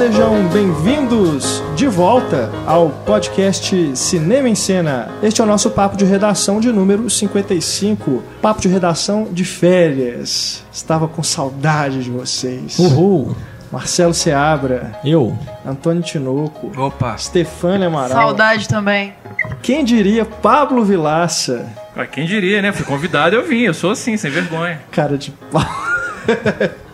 sejam bem-vindos de volta ao podcast Cinema em Cena. Este é o nosso papo de redação de número 55, papo de redação de férias. Estava com saudade de vocês. Uhul! Marcelo Seabra, Eu? Antônio Tinoco, Opa. Stefânia Amaral. Saudade também. Quem diria Pablo Vilaça? Pra quem diria, né? Fui convidado, eu vim. Eu sou assim, sem vergonha. Cara de pau.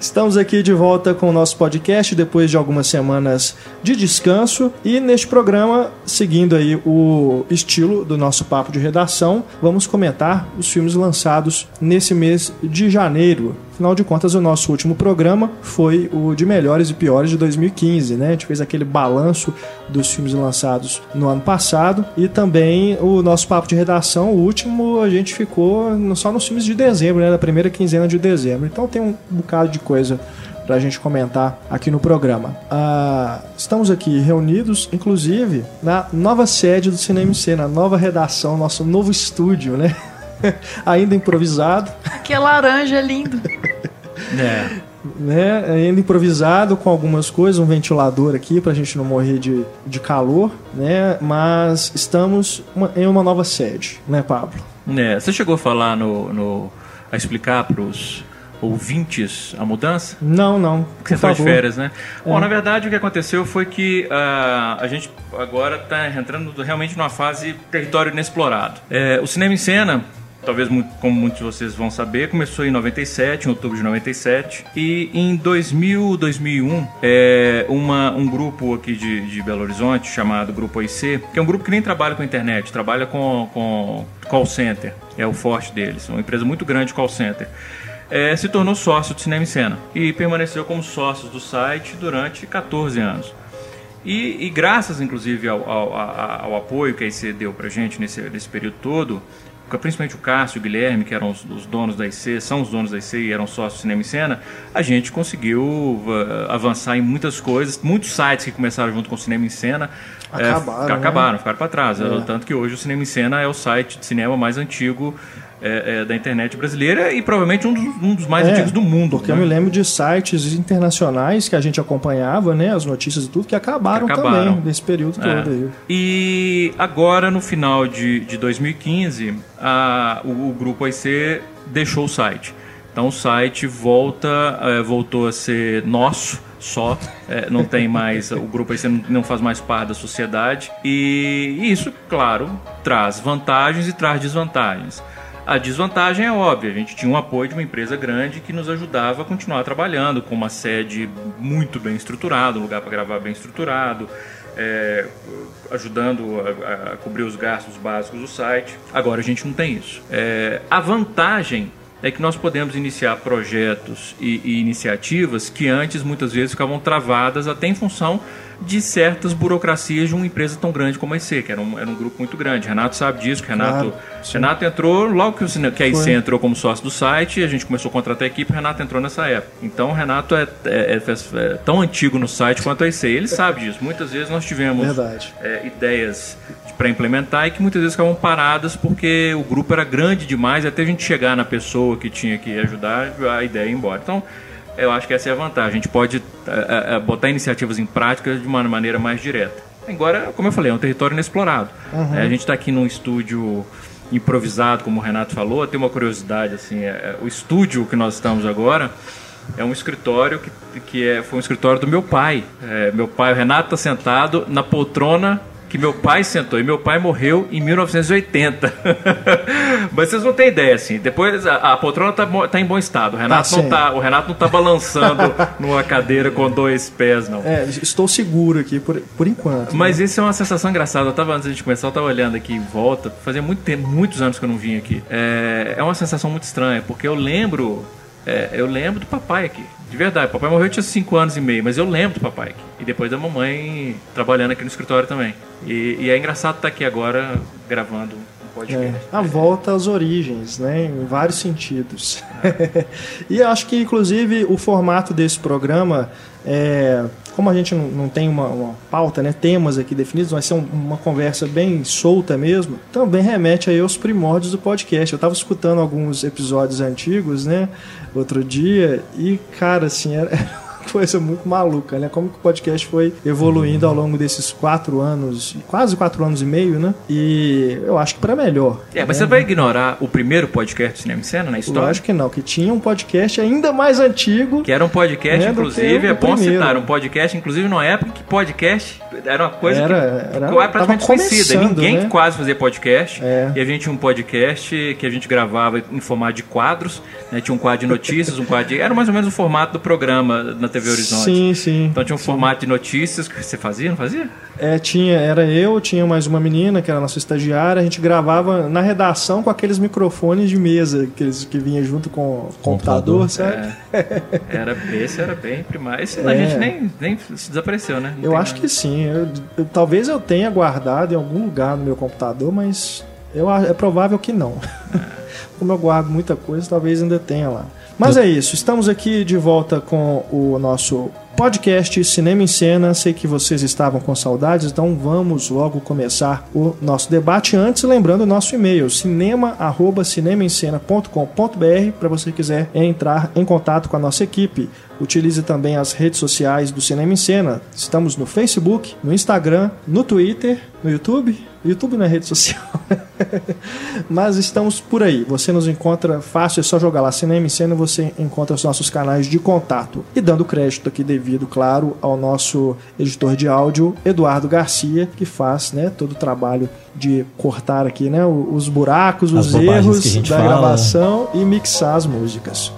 Estamos aqui de volta com o nosso podcast depois de algumas semanas de descanso e neste programa, seguindo aí o estilo do nosso papo de redação, vamos comentar os filmes lançados nesse mês de janeiro. Afinal de contas, o nosso último programa foi o de melhores e piores de 2015, né? A gente fez aquele balanço dos filmes lançados no ano passado e também o nosso papo de redação, o último, a gente ficou só nos filmes de dezembro, né? Da primeira quinzena de dezembro. Então tem um bocado de coisa pra gente comentar aqui no programa. Ah, estamos aqui reunidos, inclusive, na nova sede do Cinema C, na nova redação, nosso novo estúdio, né? Ainda improvisado. Que laranja lindo. É. né? Ainda improvisado com algumas coisas, um ventilador aqui pra gente não morrer de, de calor, né? Mas estamos uma- em uma nova sede, né, Pablo? É, Você chegou a falar no. no a explicar pros ouvintes a mudança? Não, não. Porque você de favor. férias, né? Bom, na verdade o que aconteceu foi que ah, a gente agora está entrando realmente numa fase território inexplorado. É, o cinema em cena, talvez como muitos de vocês vão saber, começou em 97, em outubro de 97, e em 2000, 2001, é, uma, um grupo aqui de, de Belo Horizonte chamado Grupo OIC, que é um grupo que nem trabalha com internet, trabalha com, com call center, é o forte deles, uma empresa muito grande de call center é, se tornou sócio do Cinema em Cena e permaneceu como sócio do site durante 14 anos. E, e graças, inclusive, ao, ao- ao apoio que a IC deu pra gente nesse, nesse período todo, principalmente o Cássio e o Guilherme, que eram os, os donos da IC, são os donos da IC e eram sócios do Cinema em Cena, a gente conseguiu ah, avançar em muitas coisas. Muitos sites que começaram junto com o Cinema em Cena Acabaram, né? acabaram ficaram para trás. É. Tanto que hoje o Cinema em Cena é o site de cinema mais antigo é, é, da internet brasileira e provavelmente um dos, um dos mais É, antigos do mundo. Porque né? eu me lembro de sites internacionais que a gente acompanhava, né? As notícias e tudo, que acabaram, Que acabaram. também nesse período É. todo aí. E agora, no final de, de 2015, a- o, o grupo AIC deixou o site. Então o site volta, eh, voltou a ser nosso só, eh, não tem mais, o grupo AIC não, não faz mais parte da sociedade. E isso, claro, traz vantagens e traz desvantagens. A desvantagem é óbvia, a gente tinha um apoio de uma empresa grande que nos ajudava a continuar trabalhando, com uma sede muito bem estruturada, um lugar para gravar bem estruturado, é, ajudando a, a cobrir os gastos básicos do site. Agora a gente não tem isso. É, a vantagem é que nós podemos iniciar projetos e, e iniciativas que antes muitas vezes ficavam travadas até em função de certas burocracias de uma empresa tão grande como a IC, que era um, era um grupo muito grande. Renato sabe disso, Renato, Claro. Renato entrou, logo que, o, que a IC Foi. entrou como sócio do site, a gente começou a contratar a equipe, o Renato entrou nessa época. Então o Renato é, é- é- é tão antigo no site quanto a IC, ele sabe disso. Muitas vezes nós tivemos é, ideias para implementar e que muitas vezes ficavam paradas porque o grupo era grande demais até a gente chegar na pessoa que tinha que ajudar, a ideia ia embora. Então, eu acho que essa é a vantagem. A gente pode é, é, botar iniciativas em prática de uma maneira mais direta. Agora, como eu falei, é um território inexplorado. É, a gente está aqui num estúdio improvisado, como o Renato falou. Tem uma curiosidade, assim, é, é, o estúdio que nós estamos agora é um escritório que, que é, foi um escritório do meu pai. É, meu pai, o Renato, está sentado na poltrona que meu pai sentou. E meu pai morreu em 1980. Mas vocês não têm ideia, assim. Depois a, a poltrona tá, tá em bom estado. O Renato, Tá não tá, o Renato não tá balançando numa cadeira com dois pés, não. É, estou seguro aqui por, por enquanto. Mas isso é uma sensação engraçada. Eu tava, antes gente começar, eu tava olhando aqui em volta. Fazia muito tempo, muitos anos que eu não vim aqui. É, é uma sensação muito estranha, porque eu lembro. é, eu lembro do papai aqui. De verdade, papai morreu eu tinha 5 anos e meio, mas eu lembro do papai. E depois da mamãe trabalhando aqui no escritório também. E, e é engraçado estar aqui agora gravando podcast. É, a volta às origens, né? Em vários sentidos. e acho que, inclusive, o formato desse programa, é, como a gente não, não tem uma, uma pauta, né? Temas aqui definidos, vai ser um- uma conversa bem solta mesmo. Também remete aí aos primórdios do podcast. Eu estava escutando alguns episódios antigos, né? Outro dia, e, cara, assim, era. Coisa muito maluca, né? Como que o podcast foi evoluindo ao longo desses quatro anos, quase quatro anos e meio, né? E eu acho que para melhor. É, mas né? você vai ignorar o primeiro podcast de Cinema em Cena na história? Eu acho que não, que tinha um podcast ainda mais antigo. Que era um podcast, É, do inclusive, é bom primeiro. citar, um podcast, inclusive, numa época que podcast era uma coisa Era- que era- quase praticamente conhecida. Ninguém né? quase fazia podcast. É. E a gente tinha um podcast que a gente gravava em formato de quadros. né? Tinha um quadro de notícias, um quadro de... Era mais ou menos o formato do programa na TV Horizonte. Sim, sim. Então tinha um formato de notícias que você fazia, não fazia? É, tinha, era eu, tinha mais uma menina, que era a nossa estagiária, a gente gravava na redação com aqueles microfones de mesa, aqueles que vinha junto com o computador, Computador. sabe? É. Era, esse era bem primário. Esse a É. gente nem, nem se desapareceu, né? Não Eu acho nada. que sim. Eu- eu- talvez eu tenha guardado em algum lugar no meu computador, mas eu, é provável que não. Como eu guardo muita coisa, talvez ainda tenha lá. Mas é isso, estamos aqui de volta com o nosso podcast Cinema em Cena. Sei que vocês estavam com saudades, então vamos logo começar o nosso debate. Antes, lembrando o nosso e-mail, cinema.cinemaencena.com.br, para você quiser entrar em contato com a nossa equipe. Utilize também as redes sociais do Cinema em Cena. Estamos no Facebook, no Instagram, no Twitter, no YouTube. YouTube não é rede social. Mas estamos por aí. Você nos encontra fácil, é só jogar lá Cinema em Cena, você encontra os nossos canais de contato. E dando crédito aqui devido, claro, ao nosso editor de áudio, Eduardo Garcia, que faz né, todo o trabalho de cortar aqui né, os buracos, os erros da fala. gravação e mixar as músicas.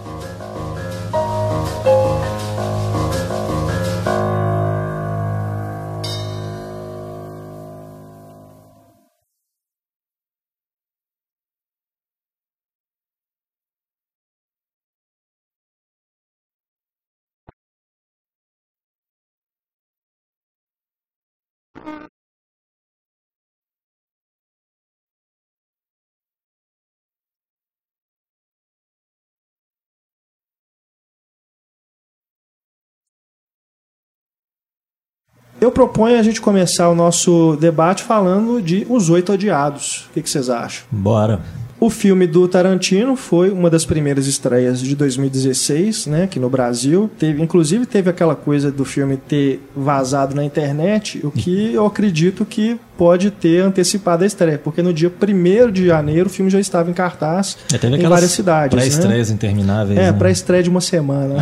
Eu proponho a gente começar o nosso debate falando de Os Oito Odiados. O que, que vocês acham? Bora. O filme do Tarantino foi uma das primeiras estreias de 2016, né, aqui no Brasil. Teve, inclusive teve aquela coisa do filme ter vazado na internet, o que eu acredito que pode ter antecipado a estreia, porque no dia 1 de janeiro o filme já estava em cartaz Já teve em várias cidades. né? Pré-estreias intermináveis. É, né? para estreia de uma semana.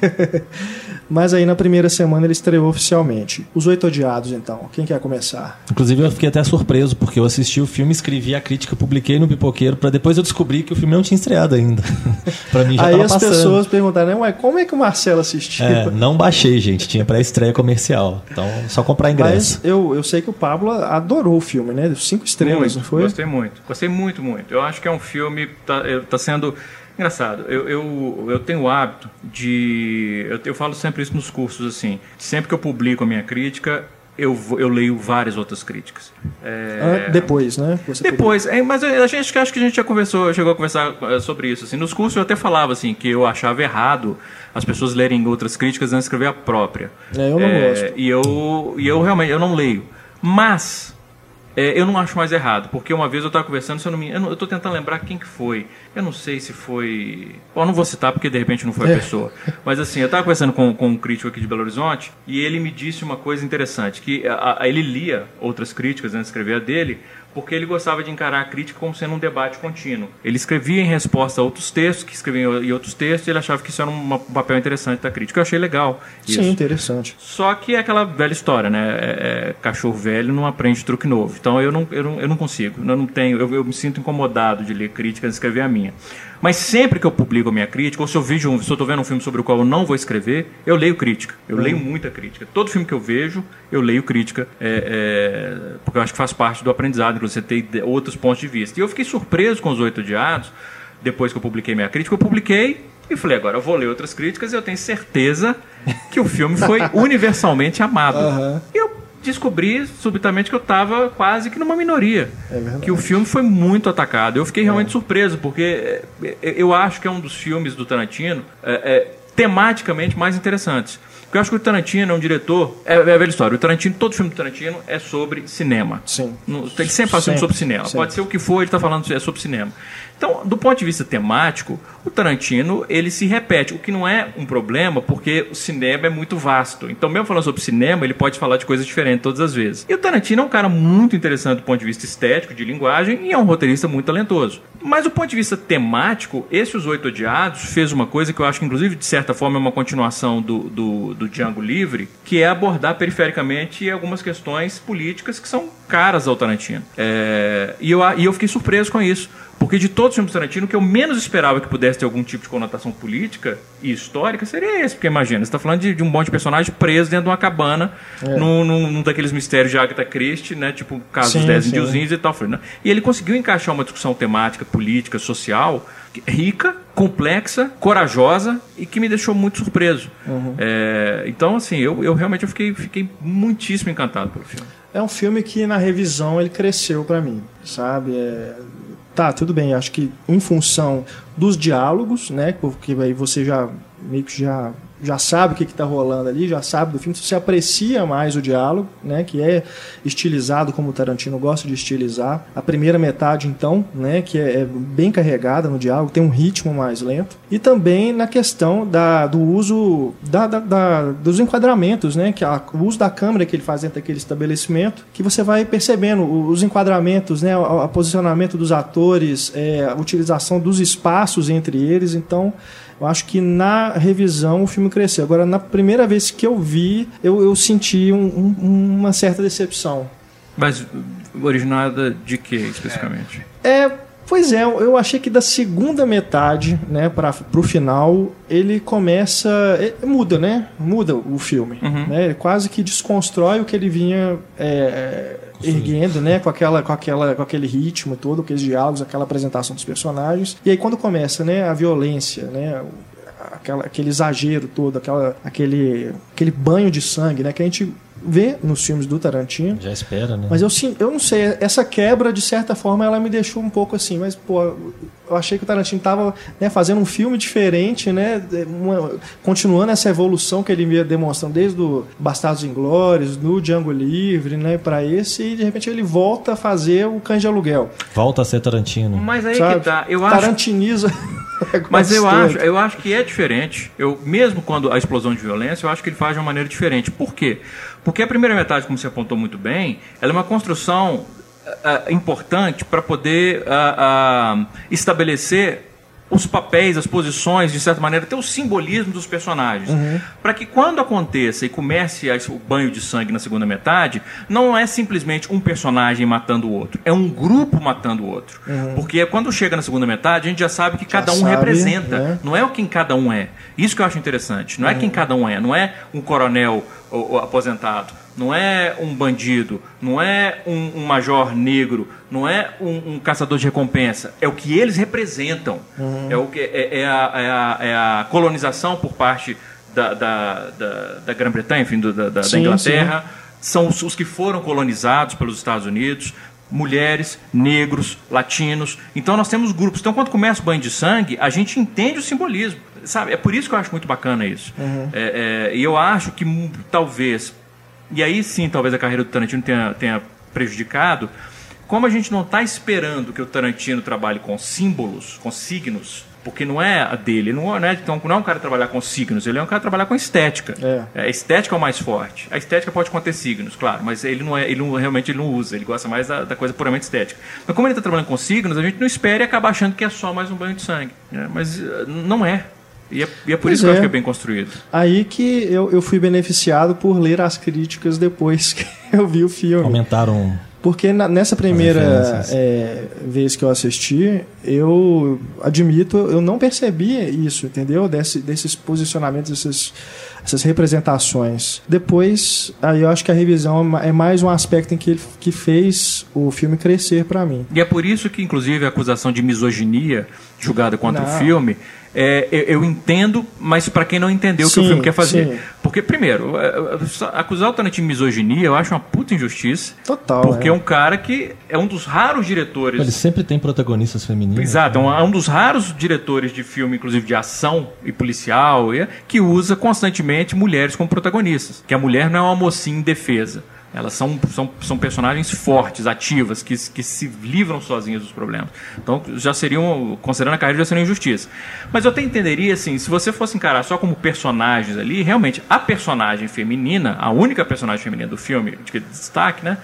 Mas aí na primeira semana ele estreou oficialmente. Os Oito Odiados, então. Quem quer começar? Inclusive eu fiquei até surpreso, porque eu assisti o filme, escrevi a crítica, publiquei no Pipoqueiro, pra depois eu descobrir que o filme não tinha estreado ainda. pra mim já aí tava as passando. pessoas perguntaram, né, ué, como é que o Marcelo assistiu? É, não baixei, gente. Tinha pré-estreia comercial. Então, só comprar ingresso. Mas eu, eu sei que o Pablo adorou o filme, né? Cinco estrelas, muito, não foi? Gostei muito. Gostei muito, muito. Eu acho que é um filme. Tá, eu- tá sendo. Engraçado, eu, eu, eu tenho o hábito de. Eu, eu falo sempre isso nos cursos, assim. Sempre que eu publico a minha crítica, eu, eu leio várias outras críticas. É, Ah, depois, né? Você depois, é, mas a gente acho que a gente já conversou, chegou a conversar eh, sobre isso. Assim, nos cursos eu até falava assim que eu achava errado as pessoas lerem outras críticas antes de escrever a própria. É, eu não gosto. E eu, e eu realmente eu não leio. Mas é, eu não acho mais errado, porque uma vez eu estava conversando, se eu não me, eu, tô tentando lembrar quem que foi. Eu não sei se foi. Bom, não vou citar porque de repente não foi a É. pessoa. Mas assim, eu estava conversando com, com um crítico aqui de Belo Horizonte e ele me disse uma coisa interessante: que a- a- ele lia outras críticas antes de escrever a dele, porque ele gostava de encarar a crítica como sendo um debate contínuo. Ele escrevia em resposta a outros textos, que escreviam em outros textos, e ele achava que isso era um um papel interessante da crítica. Eu achei legal. Isso. Sim, interessante. Só que é aquela velha história, né? É- é, cachorro velho não aprende truque novo. Então eu não, eu não, eu não consigo. Eu não tenho. Eu, eu me sinto incomodado de ler críticas e escrever a minha. Mas sempre que eu publico a minha crítica, ou se eu vejo um, se eu estou vendo um filme sobre o qual eu não vou escrever, eu leio crítica. Eu leio muita crítica. Todo filme que eu vejo, eu leio crítica. é, é, porque eu acho que faz parte do aprendizado, inclusive, você ter ide- outros pontos de vista. E eu fiquei surpreso com os oito odiados, depois que eu publiquei minha crítica. Eu publiquei e falei, agora eu vou ler outras críticas e eu tenho certeza que o filme foi universalmente amado. Aham. E eu descobri subitamente que eu estava quase que numa minoria. É verdade. que o filme foi muito atacado. Eu fiquei realmente surpreso, porque é, é, eu acho que é um dos filmes do Tarantino é, é, tematicamente mais interessantes. Porque eu acho que o Tarantino é um diretor. É, é a velha história. O Tarantino, todo filme do Tarantino é sobre cinema. Sim. No- Ele sempre faz filme Sempre, sobre cinema. sempre. Pode ser o que for, ele está falando é sobre cinema. Então, do ponto de vista temático, o Tarantino ele se repete, o que não é um problema, porque o cinema é muito vasto. Então, mesmo falando sobre cinema, ele pode falar de coisas diferentes todas as vezes. E o Tarantino é um cara muito interessante do ponto de vista estético, de linguagem, e é um roteirista muito talentoso. Mas do ponto de vista temático, esse Os Oito Odiados fez uma coisa que eu acho que, inclusive, de certa forma, é uma continuação do, do, do Django Livre, que é abordar perifericamente algumas questões políticas que são caras ao Tarantino. É, e, eu, e eu fiquei surpreso com isso. Porque de todos os filmes Tarantino, o que eu menos esperava que pudesse ter algum tipo de conotação política e histórica seria esse. Porque imagina, você está falando de, de um monte de personagem preso dentro de uma cabana, num, num, num daqueles mistérios de Agatha Christie, né? Tipo o caso dos Sim, Dez sim. Indiozinhos e tal. Né? E ele conseguiu encaixar uma discussão temática, política, social, que- rica, complexa, corajosa e que me deixou muito surpreso. É, então, assim, eu, eu realmente eu fiquei, fiquei muitíssimo encantado pelo filme. É um filme que na revisão ele cresceu pra mim, sabe? É, Tá, tudo bem, acho que em função dos diálogos, né? Porque aí você já meio que já, já sabe o que está rolando ali, já sabe do filme, você aprecia mais o diálogo, né? Que é estilizado como o Tarantino gosta de estilizar. A primeira metade, então, né? Que é, é bem carregada no diálogo, tem um ritmo mais lento. E também na questão da, do uso da, da- da- dos enquadramentos, né? Que a- o uso da câmera que ele faz dentro daquele estabelecimento, que você vai percebendo os enquadramentos, né? O, o posicionamento dos atores, é, a utilização dos espaços entre eles. Então, eu acho que na revisão o filme cresceu. Agora, na primeira vez que eu vi, eu, eu senti um- um- uma certa decepção. Mas originada de que especificamente? É, pois é, eu achei que da segunda metade, né, para pro final, ele começa, é, muda, né? Muda o filme, né? Ele quase que desconstrói o que ele vinha é, erguendo, né, com aquela com aquela com aquele ritmo todo, aqueles diálogos, aquela apresentação dos personagens. E aí quando começa, né, a violência, né, aquela, aquele exagero todo, aquela, aquele, aquele banho de sangue, né, que a gente vê nos filmes do Tarantino. Já espera, né? Mas eu, sim- eu não sei, essa quebra, de certa forma, ela me deixou um pouco assim, mas, pô, eu achei que o Tarantino tava né, fazendo um filme diferente, né? uma- continuando essa evolução que ele ia demonstrando desde o Bastardos Inglórios, no Django Livre, né, para esse, e de repente ele volta a fazer o Cães de Aluguel. Volta a ser Tarantino. Mas aí sabe? que tá. Eu acho Tarantiniza. Mas eu acho, eu acho que é diferente. Eu, mesmo quando a explosão de violência, eu acho que ele faz de uma maneira diferente. Por quê? Porque a primeira metade, como você apontou muito bem, ela é uma construção ah, importante para poder ah, ah, estabelecer os papéis, as posições, de certa maneira, até o simbolismo dos personagens. Para que quando aconteça e comece o banho de sangue na segunda metade, não é simplesmente um personagem matando o outro, é um grupo matando o outro. Porque quando chega na segunda metade, a gente já sabe que cada um sabe, representa. né? Não é o quem cada um é. Isso que eu acho interessante. Não é quem cada um é. Não é um coronel ou- ou aposentado. Não é um bandido. Não é um, um major negro. Não é um, um caçador de recompensa. É o que eles representam. É, o que, é, é a, é a- é a colonização por parte da, da, da, da Grã-Bretanha, enfim, da, da- Sim, Inglaterra. São os, os que foram colonizados pelos Estados Unidos mulheres, negros, latinos. Então nós temos grupos. Então quando começa o banho de sangue, a gente entende o simbolismo. Sabe? É por isso que eu acho muito bacana isso. É, é, e eu acho que hum, talvez, e aí sim talvez a carreira do Tarantino tenha, tenha prejudicado, como a gente não está esperando que o Tarantino trabalhe com símbolos, com signos, porque não é a dele, não é, não é- então, não é um cara trabalhar com signos, ele é um cara trabalhar com estética. É. A estética é o mais forte. A estética pode conter signos, claro, mas ele não é, ele não, realmente ele não usa, ele gosta mais da, da coisa puramente estética. Mas como ele está trabalhando com signos, a gente não espera e acaba achando que é só mais um banho de sangue. né? Mas eh, não é. E é, e é por Pois isso que eu é. acho que é bem construído. Aí que eu, eu fui beneficiado por ler as críticas depois que eu vi o filme. Aumentaram. Porque na- nessa primeira é, vez que eu assisti, eu admito, eu não percebi isso, entendeu? Desse, desses posicionamentos, esses, essas representações. Depois, aí eu acho que a revisão é ma- mais um aspecto em que, ele, que fez o filme crescer pra mim. E é por isso que, inclusive, a acusação de misoginia julgada contra Não. o filme, é, eu, eu entendo, mas para quem não entendeu o que o filme quer fazer. sim. Porque, primeiro, é, é, acusar o Tarantino de misoginia eu acho uma puta injustiça. Total, Porque é. é um cara que é um dos raros diretores. Ele sempre tem protagonistas femininas. Exato, é um, é um dos raros diretores de filme, inclusive de ação e policial, que usa constantemente mulheres como protagonistas. Que a mulher não é uma mocinha indefesa. Elas são, são, são personagens fortes, ativas, que, que se livram sozinhas dos problemas. Então, já seriam, considerando a carreira, já seria injustiça. Mas eu até entenderia, assim, se você fosse encarar só como personagens ali, realmente, a personagem feminina, a única personagem feminina do filme, de que destaque, né?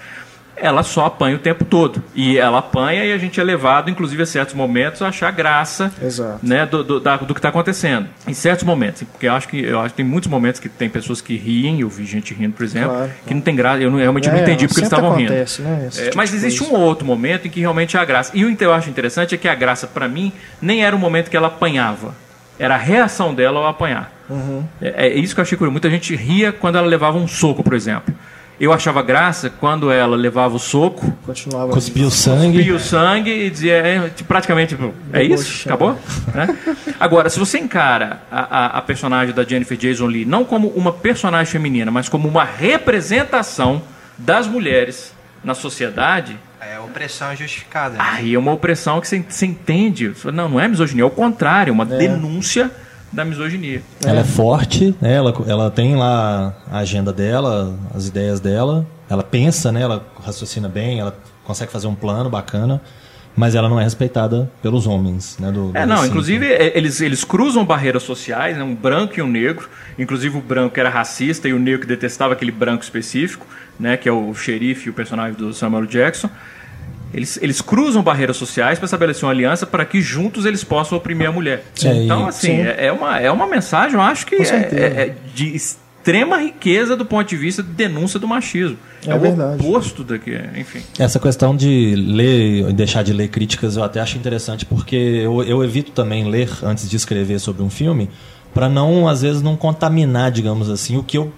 Ela só apanha o tempo todo. E ela apanha e a gente é levado, inclusive, a certos momentos, a achar graça Exato. né, do, do, da- do que está acontecendo. Em certos momentos, porque eu acho que eu acho que tem muitos momentos que tem pessoas que riem, eu vi gente rindo, por exemplo, Claro, que não tem graça, eu não- realmente não É, entendi porque eles estavam rindo. né, É, tipo mas existe um outro momento em que realmente a graça. E o que eu acho interessante é que a graça, para mim, nem era o momento que ela apanhava. Era a reação dela ao apanhar. Uhum. É, é isso que eu achei curioso. Muita gente ria quando ela levava um soco, por exemplo. Eu achava graça quando ela levava o soco, Continuava. Cuspiu sangue. cuspia o sangue e dizia é, tipo, praticamente tipo, é o isso? Acabou? Né? Agora, se você encara a, a- a personagem da Jennifer Jason Lee não como uma personagem feminina, mas como uma representação das mulheres na sociedade, É opressão injustificada. né? aí é uma opressão que você, você entende. Não, não é misoginia, é o contrário, é uma denúncia da misoginia. Ela é forte, né? ela, ela tem lá a agenda dela, as ideias dela. Ela pensa, né? ela raciocina bem, ela consegue fazer um plano bacana, mas ela não é respeitada pelos homens. Né? Do, É, do não, recinto. inclusive é, eles, eles cruzam barreiras sociais, né, um branco e um negro. Inclusive o branco era racista e o negro detestava aquele branco específico, né, que é o xerife e o personagem do Samuel Jackson. Eles, eles cruzam barreiras sociais para estabelecer uma aliança para que juntos eles possam oprimir a mulher. Sim. então, Sim. assim, Sim. é, é uma, é uma mensagem, eu acho que é, é- é de extrema riqueza do ponto de vista de denúncia do machismo. É o verdade. oposto daqui, enfim. Essa questão de ler e deixar de ler críticas eu até acho interessante, porque eu, eu evito também ler antes de escrever sobre um filme, para não, às vezes, não contaminar, digamos assim, o que eu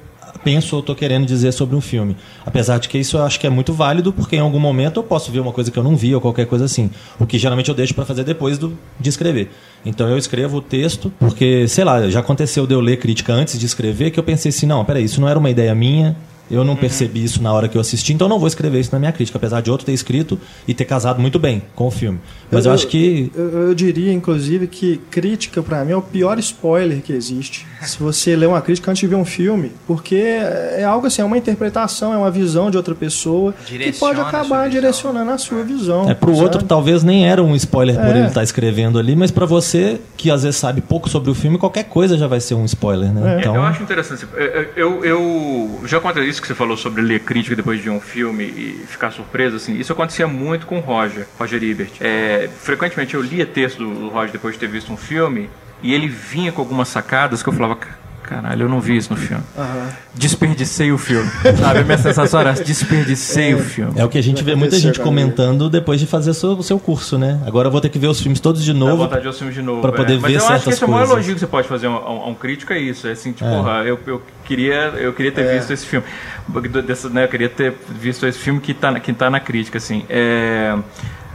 penso ou estou querendo dizer sobre um filme. Apesar de que isso eu acho que é muito válido, porque em algum momento eu posso ver uma coisa que eu não vi ou qualquer coisa assim. O que geralmente eu deixo para fazer depois do, de escrever. Então eu escrevo o texto, porque, sei lá, já aconteceu de eu ler crítica antes de escrever, que eu pensei assim, não, peraí, isso não era uma ideia minha, eu não percebi isso na hora que eu assisti, então eu não vou escrever isso na minha crítica, apesar de outro ter escrito e ter casado muito bem com o filme. Mas eu, acho que. Eu, eu diria, inclusive, que crítica, pra mim, é o pior spoiler que existe. Se você lê uma crítica antes de ver um filme, porque é algo assim, é uma interpretação, é uma visão de outra pessoa que Direciona pode a sua acabar visão. direcionando a sua visão. É, pro sabe? outro talvez nem era um spoiler por É. ele estar escrevendo ali, mas pra você, que às vezes sabe pouco sobre o filme, qualquer coisa já vai ser um spoiler, né? É. Então, Eu acho interessante. Eu, eu, eu- já aconteceu isso que você falou sobre ler crítica depois de um filme e ficar surpreso, assim. Isso acontecia muito com o Roger, Roger Ebert. É, frequentemente eu lia texto do Roger depois de ter visto um filme e ele vinha com algumas sacadas que eu falava, caralho, eu não vi isso no filme. Desperdicei o filme. Sabe? A minha sensação era desperdicei o filme. é o que a gente vê muita gente comentando depois de fazer o seu, curso, né? Agora eu vou ter que ver os filmes todos de novo. vontade de ver os filmes de novo. pra poder é. Mas ver eu acho que certas esse é o maior coisas. elogio que você pode fazer a um, a um crítico, é isso. É assim, tipo, É. porra, eu, eu, queria, eu queria ter visto esse filme. Dessa, né, eu queria ter visto esse filme que tá, na- que tá na crítica, assim. É...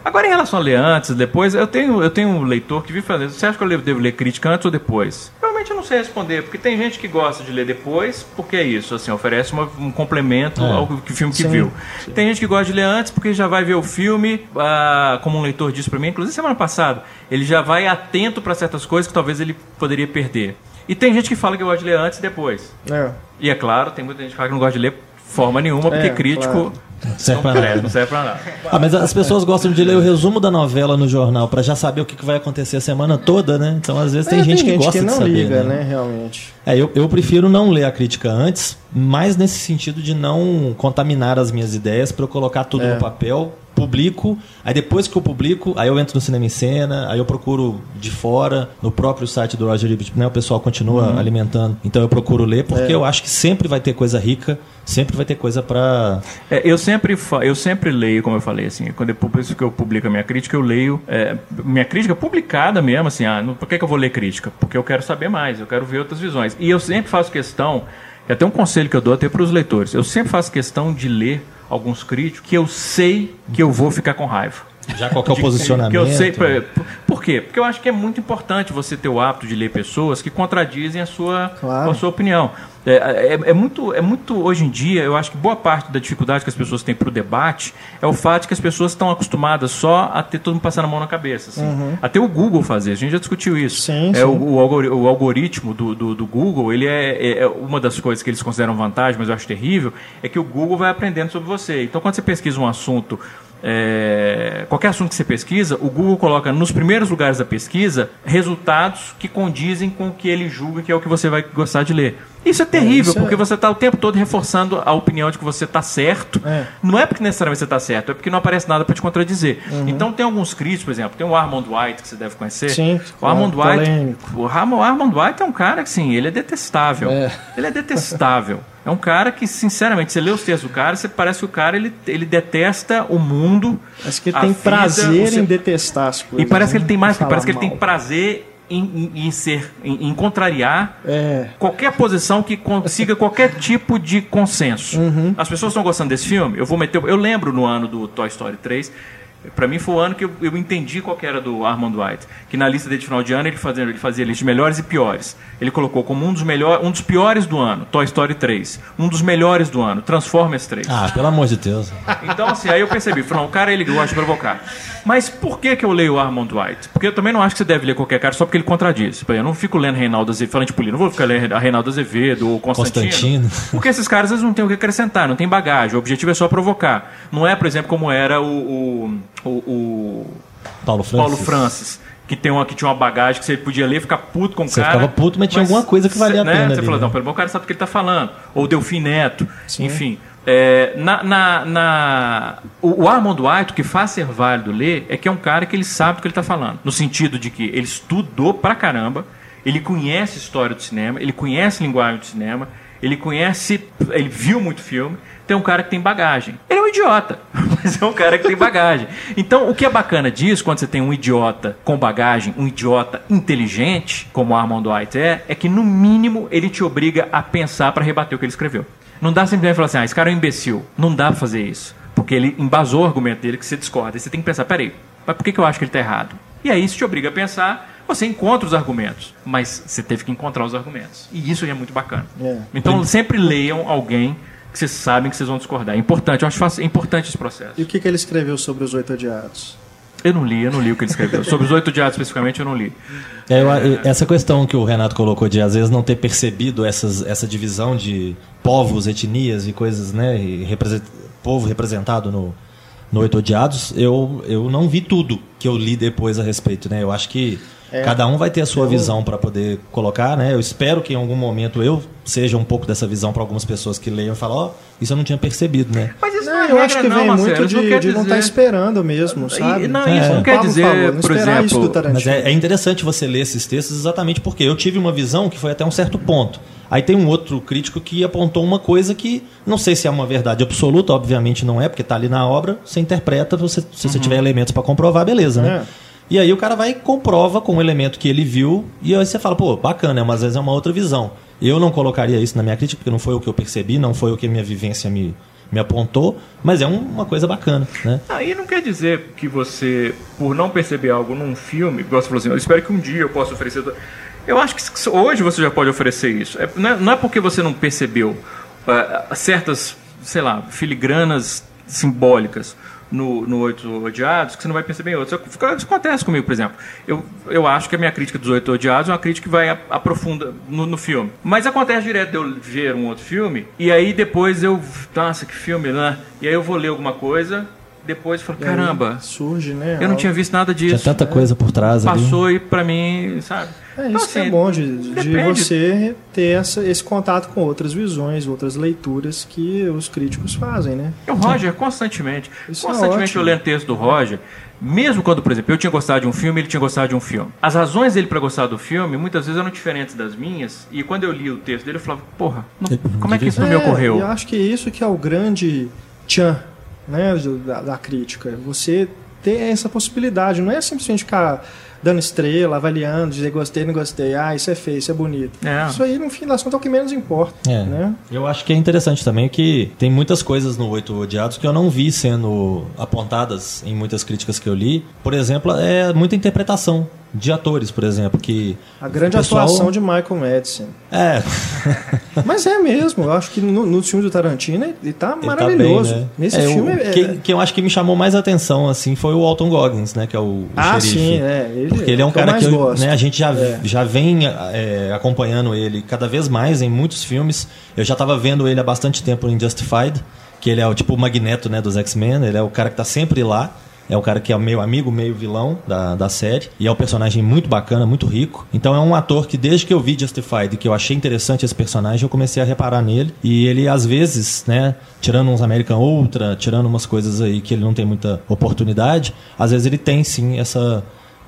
Agora, em relação a ler antes, depois, eu tenho, eu tenho um leitor que vive fazendo. Você acha que eu devo- devo ler crítica antes ou depois? Realmente eu não sei responder, porque tem gente que gosta de ler depois, porque é isso, assim, oferece uma- um complemento É. ao que- filme que Sim, viu. Tem gente que gosta de ler antes porque já vai ver o filme, ah, como um leitor disse pra mim, inclusive semana passada, ele já vai atento pra certas coisas que talvez ele poderia perder. E tem gente que fala que gosta de ler antes e depois. É. E é claro, tem muita gente que fala que não gosta de ler forma nenhuma, porque É, crítico claro. Serve pra não, nada. não serve pra nada. Ah, mas as pessoas gostam de ler o resumo da novela no jornal pra já saber o que vai acontecer a semana toda, né? Então, às vezes, tem É, gente que gosta que de não saber. liga, né? né, realmente. É, eu, eu prefiro não ler a crítica antes, mais nesse sentido de não contaminar as minhas ideias para eu colocar tudo É. no papel, publico, aí depois que eu publico, aí eu entro no Cinema em Cena, aí eu procuro de fora, no próprio site do Roger Ebert, né, o pessoal continua alimentando, então eu procuro ler, porque Uhum. É. eu acho que sempre vai ter coisa rica, sempre vai ter coisa para É, eu sempre eu sempre leio, como eu falei, assim, quando eu, publico- que eu publico a minha crítica, eu leio é, minha crítica publicada mesmo, assim, ah, não- por que, que eu vou ler crítica? Porque eu quero saber mais, eu quero ver outras visões. E eu sempre faço questão, é até um conselho que eu dou até para os leitores, eu sempre faço questão de ler alguns críticos que eu sei que eu vou ficar com raiva. Já qual que é o posicionamento? Que eu sei, por, por quê? Porque eu acho que é muito importante você ter o hábito de ler pessoas que contradizem a sua, Claro. a sua opinião. É, é- é muito, é muito, hoje em dia, eu acho que boa parte da dificuldade que as pessoas têm para o debate é o fato de que as pessoas estão acostumadas só a ter todo mundo passando a mão na cabeça. assim. Até o Google fazer, a gente já discutiu isso. Sim, é sim. O, o algori- o algoritmo do, do, do Google, ele é, é- é uma das coisas que eles consideram vantagem, mas eu acho terrível, é que o Google vai aprendendo sobre você. Então, quando você pesquisa um assunto, é, qualquer assunto que você pesquisa, o Google coloca nos primeiros lugares da pesquisa resultados que condizem com o que ele julga que é o que você vai gostar de ler. Isso é terrível, isso é- porque você está o tempo todo reforçando a opinião de que você está certo. É. Não é porque necessariamente você está certo, é porque não aparece nada para te contradizer. Uhum. Então tem alguns críticos, por exemplo, tem o Armand White, que você deve conhecer. Sim, o Armand White. polêmico. O Armand, Armand White é um cara que, sim, ele é detestável. É. Ele é detestável. É um cara que, sinceramente, você lê os textos do cara, você parece que o cara ele, ele detesta o mundo. Parece que ele tem vida, prazer seu- em detestar as E coisas. parece que né? ele tem mais, parece que ele tem prazer em, em- em ser, em, em contrariar É. qualquer posição que consiga qualquer tipo de consenso. Uhum. As pessoas estão gostando desse filme, eu vou meter. Eu lembro no ano do Toy Story 3. Pra mim foi o ano que eu, eu entendi qual que era do Armand White. Que na lista dele de final de ano ele fazia, ele fazia lista de melhores e piores. Ele colocou como um dos, melhor, um dos piores do ano, Toy Story 3. Um dos melhores do ano, Transformers 3. Ah, pelo amor de Deus. Então, assim, aí eu percebi, falei, não, o cara ele gosta de provocar. Mas por que, que eu leio o Armand White? Porque eu também não acho que você deve ler qualquer cara só porque ele contradiz. Eu não fico lendo Reinaldo Azevedo, falando de política, não vou ficar lendo a Reinaldo Azevedo ou Constantino. Constantino. Porque esses caras eles não têm o que acrescentar, não tem bagagem. O objetivo é só provocar. Não é, por exemplo, como era o, o, o- o Paulo Francis. Paulo Francis. Que, tem uma, que tinha uma bagagem que você podia ler e ficar puto com o Você cara. ficava puto, mas tinha alguma coisa que valia a né, pena Você ali, falou, né? não, pelo menos o cara sabe o que ele está falando. Ou Delfim Neto, enfim. É, na, na, na- o, o Armand White, o que faz ser válido ler, é que é um cara que ele sabe do que ele está falando. No sentido de que ele estudou pra caramba, ele conhece história do cinema, ele conhece linguagem do cinema, ele conhece, ele viu muito filme. Tem um cara que tem bagagem. Ele é um idiota, mas é um cara que tem bagagem. Então, o que é bacana disso, quando você tem um idiota com bagagem, um idiota inteligente, como o Armand White é, é que no mínimo ele te obriga a pensar para rebater o que ele escreveu. Não dá simplesmente falar assim, ah, esse cara é um imbecil. Não dá pra fazer isso. Porque ele embasou o argumento dele que você discorda. E você tem que pensar, peraí, mas por que, que eu acho que ele está errado? E aí isso te obriga a pensar, você encontra os argumentos, mas você teve que encontrar os argumentos. E isso é muito bacana. É. Então sempre leiam alguém que vocês sabem que vocês vão discordar. É importante, eu acho é importante esse processo. E o que, que ele escreveu sobre os oito odiados? Eu não li, eu não li o que ele escreveu. Sobre os oito diados especificamente, eu não li. É, eu- essa questão que o Renato colocou de às vezes não ter percebido essas, essa divisão de povos, etnias e coisas, né? E represent- povo representado no, no Oito Odiados, eu, eu não vi tudo que eu li depois a respeito, né? Eu acho que É. cada um vai ter a sua visão para poder colocar, né? Eu espero que em algum momento eu seja um pouco dessa visão para algumas pessoas que leiam e falam, ó, isso eu não tinha percebido, né? Mas isso Não, eu acho que vem muito de, quer de não estar dizer- esperando mesmo, sabe? E- não, isso não quer dizer, favor, não por esperar isso exemplo. Mas é, é interessante você ler esses textos exatamente porque eu tive uma visão que foi até um certo ponto. Aí tem um outro crítico que apontou uma coisa que não sei se é uma verdade absoluta, obviamente não é, porque está ali na obra, você interpreta, você, se você tiver elementos para comprovar, beleza, né? É. E aí o cara vai e comprova com o elemento que ele viu, e aí você fala, pô, bacana, mas às vezes é uma outra visão. Eu não colocaria isso na minha crítica, porque não foi o que eu percebi, não foi o que minha vivência me, me apontou, mas é um- uma coisa bacana, né? Aí não quer dizer que você, por não perceber algo num filme, você falou assim, eu espero que um dia eu possa oferecer. Eu acho que hoje você já pode oferecer isso. É- não, é, não é porque você não percebeu ah, certas, sei lá, filigranas simbólicas no, no Oito Odiados que você não vai perceber em outros. Isso acontece comigo, por exemplo. Eu, eu acho que a minha crítica dos Oito Odiados é uma crítica que vai aprofunda no, no filme. Mas acontece direto de eu ver um outro filme e aí depois eu. Nossa, que filme, né? E aí eu vou ler alguma coisa, depois eu falo, aí caramba, Surge, né? eu não tinha visto nada Tinha disso. tanta coisa por trás ali. Passou e pra mim, sabe? É Então, isso que assim, é bom de, de você ter essa, esse contato com outras visões, outras leituras que os críticos fazem, né? O Roger, constantemente. Isso é constantemente ótimo. eu lendo texto do Roger, mesmo quando, por exemplo, eu tinha gostado de um filme, ele tinha gostado de um filme. As razões dele pra gostar do filme, muitas vezes eram diferentes das minhas, e quando eu li o texto dele, eu falava, porra, não- como é que isso não me É, ocorreu? E eu acho que isso que é o grande tchan né, da, da crítica. Você ter essa possibilidade, não é simplesmente ficar dando estrela, avaliando, dizer gostei, não gostei, ah, isso é feio, isso é bonito. É. Isso aí, no fim das contas, é o que menos importa. É. Né? Eu acho que é interessante também que tem muitas coisas no Oito Odiados que eu não vi sendo apontadas em muitas críticas que eu li. Por exemplo, é muita interpretação de atores, por exemplo, que A grande pessoal- atuação de Michael Madison. É, Mas é mesmo, eu acho que no, no filme do Tarantino ele, tá ele tá maravilhoso. bem, né? Nesse É, o- filme é. que, que eu acho que me chamou mais atenção assim foi o Alton Goggins, né, que é o, o ah, xerife. sim, é. Ele, Porque ele é um cara que eu- né, a gente já, É. já vem é, acompanhando ele cada vez mais em muitos filmes. Eu já estava vendo ele há bastante tempo em Justified, que ele é o tipo o Magneto né, dos X-Men, ele é o cara que tá sempre lá. É o cara que é meio amigo, meio vilão da, da série. E é um personagem muito bacana, muito rico. Então é um ator que, desde que eu vi Justified, que eu achei interessante esse personagem, eu comecei a reparar nele. E ele, às vezes, né, tirando uns American Ultra, tirando umas coisas aí que ele não tem muita oportunidade, às vezes ele tem sim essa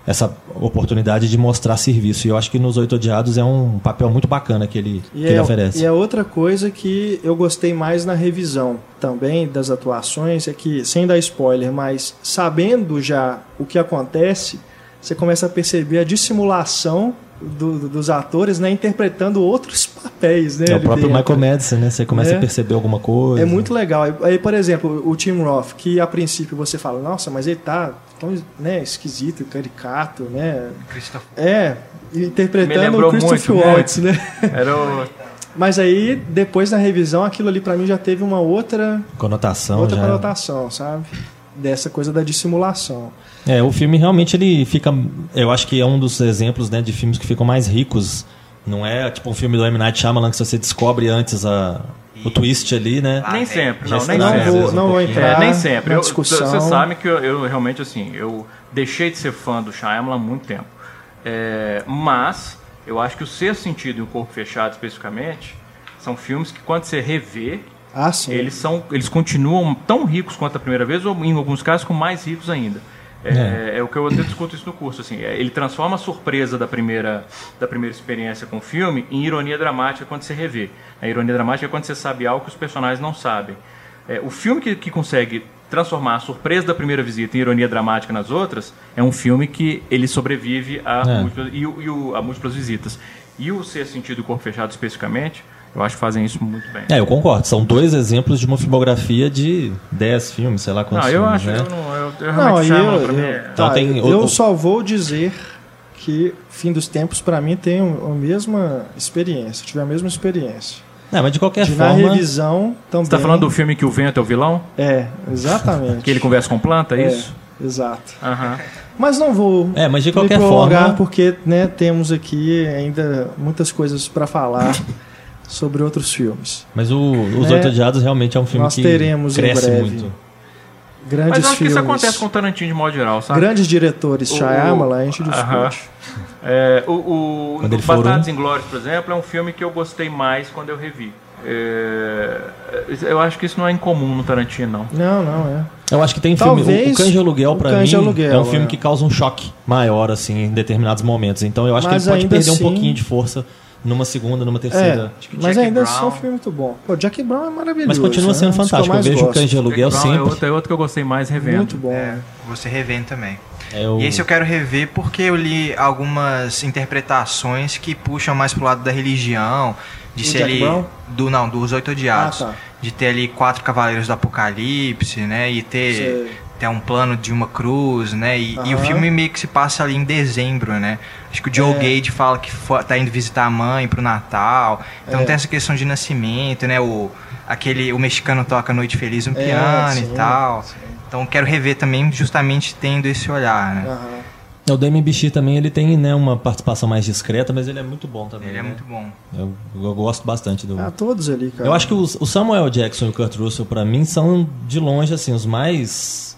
essa oportunidade de mostrar serviço. E eu acho que nos Oito Odiados é um papel muito bacana que ele, E que ele é, oferece. e é outra coisa que eu gostei mais na revisão também das atuações, é que, sem dar spoiler, mas sabendo já o que acontece, você começa a perceber a dissimulação do- do- dos atores, né, interpretando outros papéis, né? É o próprio dentro. Michael Madison, né? Você começa É. a perceber alguma coisa. É muito legal. Aí, por exemplo, o Tim Roth, que a princípio você fala, nossa, mas ele tá tão né, esquisito, caricato, né? Christopher É, interpretando o Christopher muito, Waltz, né? Era o... Mas aí, depois da revisão, aquilo ali pra mim já teve uma outra, Conotação outra já. conotação, sabe? Dessa coisa da dissimulação. É, o filme realmente ele fica. Eu acho que é um dos exemplos né, de filmes que ficam mais ricos. Não é tipo um filme do M. Night Shyamalan que você descobre antes a, o twist ali, né? Ah, nem é. sempre, não, nem Não sempre. vou, um não vou pouquinho. entrar É, nem sempre. Eu- discussão. Você sabe que eu, eu realmente, assim, eu deixei de ser fã do Shyamalan há muito tempo. É, mas, eu acho que o Sexto Sentido e o Corpo Fechado, especificamente, são filmes que quando você revê, Ah, sim. eles, são, eles continuam tão ricos quanto a primeira vez, ou em alguns casos, com mais ricos ainda. É, é o que eu até discuto isso no curso. Assim, é, ele transforma a surpresa da primeira, da primeira experiência com o filme em ironia dramática quando você revê. A ironia dramática é quando você sabe algo que os personagens não sabem. É, o filme que, que consegue transformar a surpresa da primeira visita em ironia dramática nas outras é um filme que ele sobrevive a, É. múltiplas, e, e o- a múltiplas visitas. E o Sexto Sentido e o Corpo Fechado, especificamente, eu acho que fazem isso muito bem. É, eu concordo. São dois exemplos de uma filmografia de 10 filmes, sei lá quantos Não, eu filmes, acho, né? eu não, eu, eu Não, realmente eu, chamo pra eu, mim. é- Então tá, tem eu o- só vou dizer que Fim dos Tempos, pra mim, tem a mesma experiência. Tive a mesma experiência. É, mas de qualquer De na forma. revisão também. Você tá falando do filme que o vento é o vilão? É, exatamente. Que ele conversa com planta, é É, isso? Exato. Aham. Mas não vou É, mas de qualquer prolongar forma. porque né, temos aqui ainda muitas coisas para falar sobre outros filmes. Mas o, Os É, Oito Odiados realmente é um filme nós que teremos em cresce breve. muito. Grandes Mas eu acho que filmes. isso acontece com o Tarantino de modo geral, sabe? Grandes diretores, O- Shyamalan, a gente Aham. discute. É, o o, o Bastardos um- Inglórios, por exemplo, é um filme que eu gostei mais quando eu revi. É, eu acho que isso não é incomum no Tarantino, não. Não, não, é. Eu acho que tem filme. O, Talvez o Cães de Aluguel, pra mim, de Aluguel, é um filme é. que causa um choque maior, assim, em determinados momentos. Então eu acho Mas que ele pode perder um assim- pouquinho de força numa segunda, numa terceira. É, mas ainda Brown- é um filme muito bom. Pô, Jack Brown é maravilhoso. Mas continua né? sendo que fantástico. Eu mais vejo o. Cães de Aluguel Jack é sempre. outro, é outro que eu gostei mais revendo. Muito bom. É, você revendo também. É o- E esse eu quero rever porque eu li algumas interpretações que puxam mais pro lado da religião, de Do ser Jack ali Brown? do não, dos oito odiados, Ah, tá. de ter ali quatro cavaleiros do apocalipse, né, e ter Sei. Ter um plano de uma cruz, né, e, e o filme meio que se passa ali em dezembro, né. Acho que o Joe É. Gage fala que tá indo visitar a mãe pro Natal, então É. tem essa questão de nascimento, né, o aquele o mexicano toca Noite Feliz no É, piano sim, e tal. sim. Então quero rever também justamente tendo esse olhar, né. Aham. O Demi Bichir também ele tem né, uma participação mais discreta, mas ele é muito bom também. Ele é né? muito bom. Eu, eu gosto bastante do. Ah, todos ali, cara. Eu acho que os- o Samuel Jackson e o Kurt Russell, pra mim, são de longe assim os mais,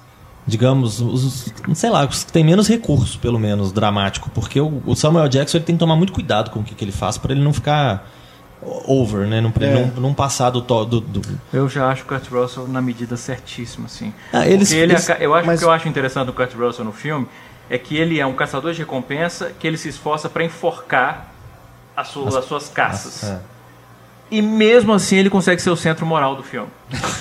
digamos, os, não sei lá, os que têm menos recurso, pelo menos dramático, porque o, o Samuel Jackson ele tem que tomar muito cuidado com o que, que ele faz pra ele não ficar over, né, não, pra ele É. não, não passar do, do, do Eu já acho o Kurt Russell na medida certíssima, assim. Ah, eles- ele eles- aca- eu acho mas- que o que eu acho interessante do Kurt Russell no filme é que ele é um caçador de recompensa que ele se esforça para enforcar as, su- as suas caças. é. E mesmo assim ele consegue ser o centro moral do filme.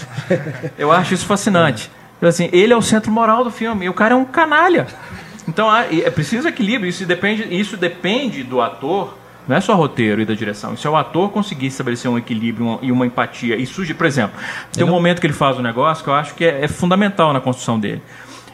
eu acho isso fascinante. Então, assim, ele é o centro moral do filme. E o cara é um canalha. Então e é preciso equilíbrio. Isso depende, isso depende do ator. Não é só roteiro e da direção. Isso é o ator conseguir estabelecer um equilíbrio e uma empatia. E surge, por exemplo, tem um momento que ele faz um negócio que eu acho que é, é fundamental na construção dele.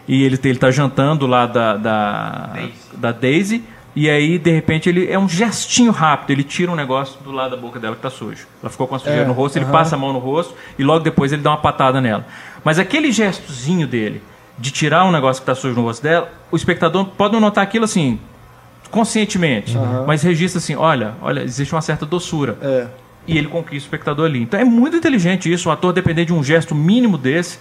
E ele, ele tá jantando lá da, da, da Daisy. E aí, de repente, ele é um gestinho rápido. Ele tira um negócio do lado da boca dela que tá sujo. Ela ficou com a sujeira É, no rosto, ele aham. passa a mão no rosto e logo depois ele dá uma patada nela. Mas aquele gestozinho dele de tirar um negócio que tá sujo no rosto dela, o espectador pode não notar aquilo assim conscientemente, mas registra assim, olha, olha, existe uma certa doçura. É. E ele conquista o espectador ali. Então é muito inteligente isso, o ator depender de um gesto mínimo desse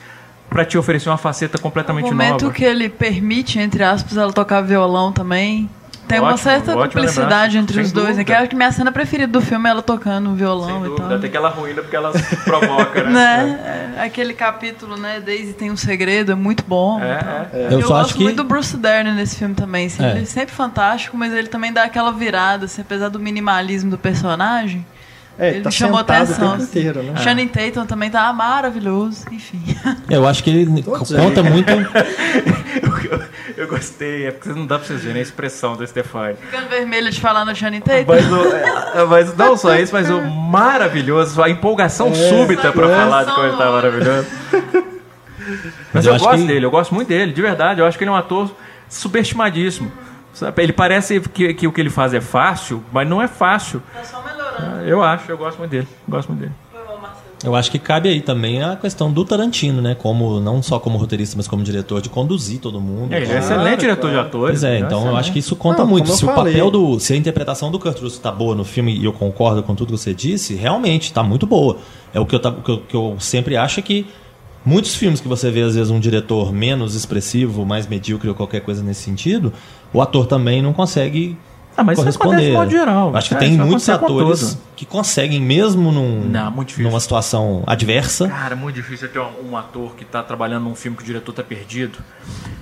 para te oferecer uma faceta O completamente momento nova. que ele permite, entre aspas, ela tocar violão também. Tem uma Ótimo, certa ótima cumplicidade lembrança, entre sem os dois, né? Que é a minha cena preferida do filme é ela tocando violão Sem e tal. até que ela ruína porque ela se provoca, né? Né? É, Aquele capítulo, né? Daisy tem um segredo, é muito bom. É, e tal. é. Eu Eu, só gosto acho que- muito do Bruce Dern nesse filme também. assim, É. Ele é sempre fantástico, mas ele também dá aquela virada, assim, apesar do minimalismo do personagem. É, ele tá chamou atenção. o assim. inteiro, né? Channing Tatum também tá maravilhoso, enfim. Eu acho que ele Todos conta eles. muito. Eu, eu gostei, é porque não dá pra vocês verem a expressão do Stefani. Ficando vermelho de falar no Channing Tatum. Mas, o, é, mas não só isso, mas o maravilhoso, a empolgação súbita pra é. falar de como ele tá maravilhoso. Mas eu eu, gosto que- dele, eu gosto muito dele, de verdade. Eu acho que ele é um ator subestimadíssimo. Sabe? Ele parece que, que o que ele faz é fácil, mas não é fácil. Tá só melhorando. Eu acho, eu gosto muito dele. Gosto muito dele. Eu acho que cabe aí também a questão do Tarantino, né? Como, não só como roteirista, mas como diretor, de conduzir todo mundo. É, ele é excelente diretor de atores. Pois é, né? então eu acho que isso conta Não, muito. Se o falei. papel do. Se a interpretação do Kurt Russell tá boa no filme, e eu concordo com tudo que você disse, realmente tá muito boa. É o que eu, tá- o que eu, que eu sempre acho é que muitos filmes que você vê, às vezes, um diretor menos expressivo, mais medíocre ou qualquer coisa nesse sentido, o ator também não consegue. Ah, mas isso corresponder. acontece de modo geral. Acho que É, tem isso muitos atores que conseguem, mesmo num, Não, numa situação adversa, Cara, é muito difícil ter um, um ator que está trabalhando num filme que o diretor está perdido.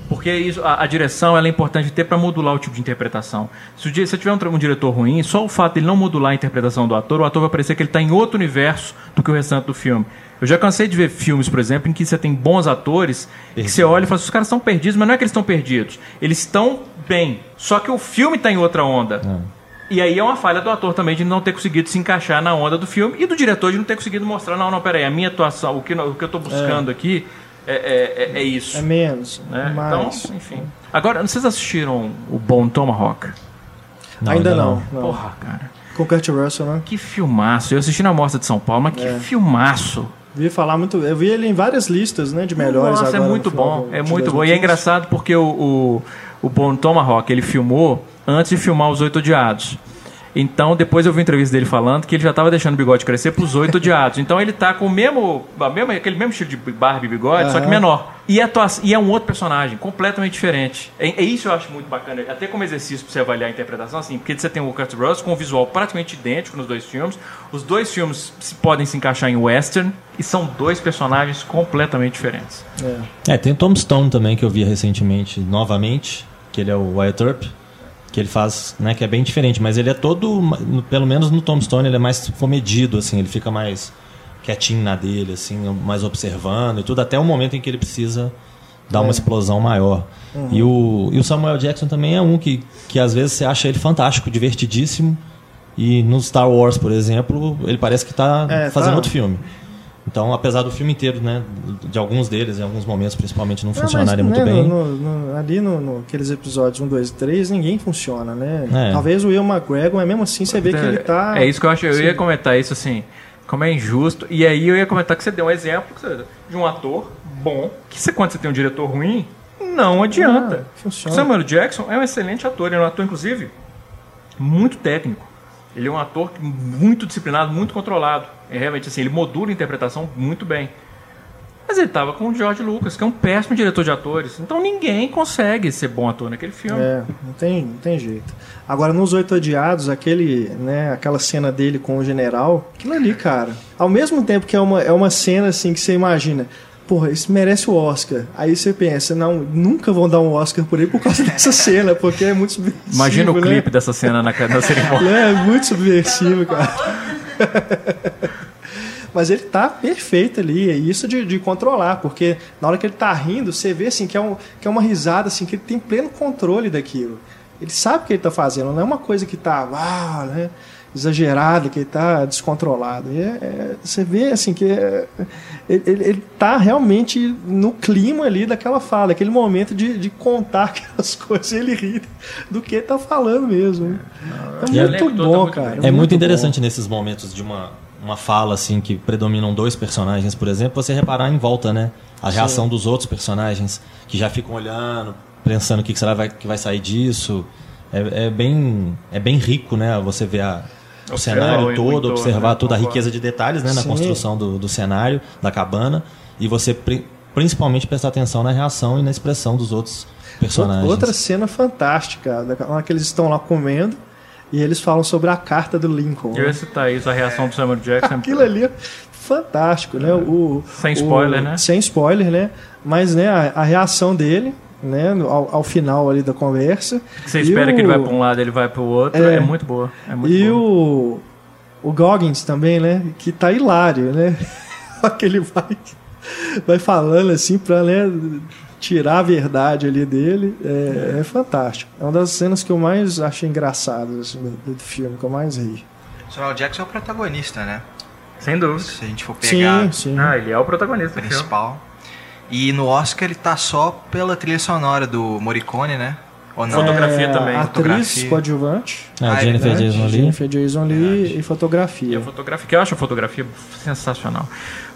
Porque isso, a, a direção ela é importante ter para modular o tipo de interpretação. Se, o se tiver um, um diretor ruim, só o fato de ele não modular a interpretação do ator, o ator vai parecer que ele está em outro universo do que o restante do filme. Eu já cansei de ver filmes, por exemplo, em que você tem bons atores e que você olha e fala, os caras estão perdidos, mas não é que eles estão perdidos. Eles estão bem. Só que o filme está em outra onda. E aí é uma falha do ator também de não ter conseguido se encaixar na onda do filme e do diretor de não ter conseguido mostrar, não, não, peraí, a minha atuação, o que, o que eu estou buscando aqui é, é, é- é isso. É menos, né? é mais. Então, enfim. Agora, vocês assistiram o Bom Tomahawk? ainda não. não. Porra, cara. Com o Kurt Russell, né? Que filmaço. Eu assisti na Mostra de São Paulo, mas que É. filmaço. Vi falar muito. Eu vi ele em várias listas, né? De melhores Nossa, agora. é muito bom. É muito bom. E é 2015. engraçado porque o, o, o Bon Tomahawk, ele filmou antes de filmar Os Oito Odiados. Então, depois eu vi uma entrevista dele falando que ele já estava deixando o bigode crescer para os Oito Odiados. Então, ele tá com o mesmo, a mesma, aquele mesmo estilo de barba e bigode, só que menor. E, a atua- e é um outro personagem, completamente diferente. É, é isso que eu acho muito bacana, até como exercício para você avaliar a interpretação, assim, porque você tem o Kurt Russell com um visual praticamente idêntico nos dois filmes. Os dois filmes se- podem se encaixar em western e são dois personagens completamente diferentes. É. É, tem o Tom Stone também que eu vi recentemente, novamente, que ele é o Wyatt Earp, que ele faz, né, que é bem diferente, mas ele é todo, pelo menos no Tom Stone, ele é mais comedido, assim, ele fica mais quietinho na dele, assim, mais observando e tudo, até o momento em que ele precisa dar uma explosão maior. E, o, e o Samuel Jackson também é um que, que às vezes você acha ele fantástico, divertidíssimo, e no Star Wars, por exemplo, ele parece que está É, fazendo tá. outro filme. Então, apesar do filme inteiro, né, de alguns deles, em alguns momentos, principalmente, não Não, funcionarem mas, muito né, bem. no- no- ali no, no- aqueles episódios 1, 2 e 3, ninguém funciona, né? É. Talvez o Will McGregor, mas mesmo assim você vê que ele tá. É isso que eu acho. Eu Sim. ia comentar isso assim, como é injusto. E aí eu ia comentar que você deu um exemplo de um ator bom, que você, quando você tem um diretor ruim, não adianta. Ah, funciona. Samuel Jackson é um excelente ator, ele é um ator, inclusive, muito técnico. Ele é um ator muito disciplinado, muito controlado. É realmente assim, ele modula a interpretação muito bem. Mas ele estava com o George Lucas, que é um péssimo diretor de atores. Então ninguém consegue ser bom ator naquele filme. É, não tem, não tem jeito. Agora, nos Oito Odiados, aquele, né, aquela cena dele com o general, aquilo ali, cara, ao mesmo tempo que é uma, é uma cena assim que você imagina, porra, isso merece o Oscar. Aí você pensa, não, nunca vão dar um Oscar por ele por causa dessa cena, porque é muito subversivo. Imagina o né? clipe dessa cena na, na cerimônia. É muito subversivo, cara. Mas ele tá perfeito ali, é isso de, de controlar, porque na hora que ele tá rindo, você vê assim que é, um, que é uma risada assim, que ele tem pleno controle daquilo. Ele sabe o que ele tá fazendo, não é uma coisa que tá, ah, né, exagerado, que ele tá descontrolado. E é- é- você vê assim que é- ele, ele, ele tá realmente no clima ali daquela fala, aquele momento de, de contar aquelas coisas e ele ri do que ele tá falando mesmo. É E o muito tá bom, muito cara. É muito bom. interessante nesses momentos de uma, uma fala assim que predominam dois personagens, por exemplo, você reparar em volta, né? A reação dos outros personagens que já ficam olhando, pensando o que será vai- que vai sair disso. É, é bem é bem rico, né? Você vê a, o Observar cenário o todo, entorno, observar né? toda a riqueza de detalhes, né? Na Sim. construção do, do cenário, da cabana e você pri- principalmente prestar atenção na reação e na expressão dos outros personagens. Outra cena fantástica, da- hora que eles estão lá comendo e eles falam sobre a carta do Lincoln. Eu ia né? citar isso, a reação do Samuel Jackson. Aquilo ali é fantástico, né? O, Sem o- spoiler, né? Sem spoiler, né? Mas né, a, a reação dele, né, ao, ao final ali da conversa. Você espera o- que ele vai para um lado ele vai para o outro. É. É, muito boa. É muito E boa. o, o Goggins também, né? Que tá hilário, né? que ele vai, vai falando assim pra né, tirar a verdade ali dele. É, é fantástico. É uma das cenas que eu mais achei engraçadas assim, do, do filme, que eu mais ri. Samuel Jackson é o protagonista, né? Sem dúvida. Se a gente for pegar Sim, sim. Ah, ele é o protagonista principal. E no Oscar ele tá só pela trilha sonora do Morricone, né? Ou não? Fotografia também, Atriz fotografia. coadjuvante. É, Ah, é Jennifer? Jason Leigh. Jennifer Jason Leigh e E fotografia. a fotografia, que eu acho a fotografia sensacional.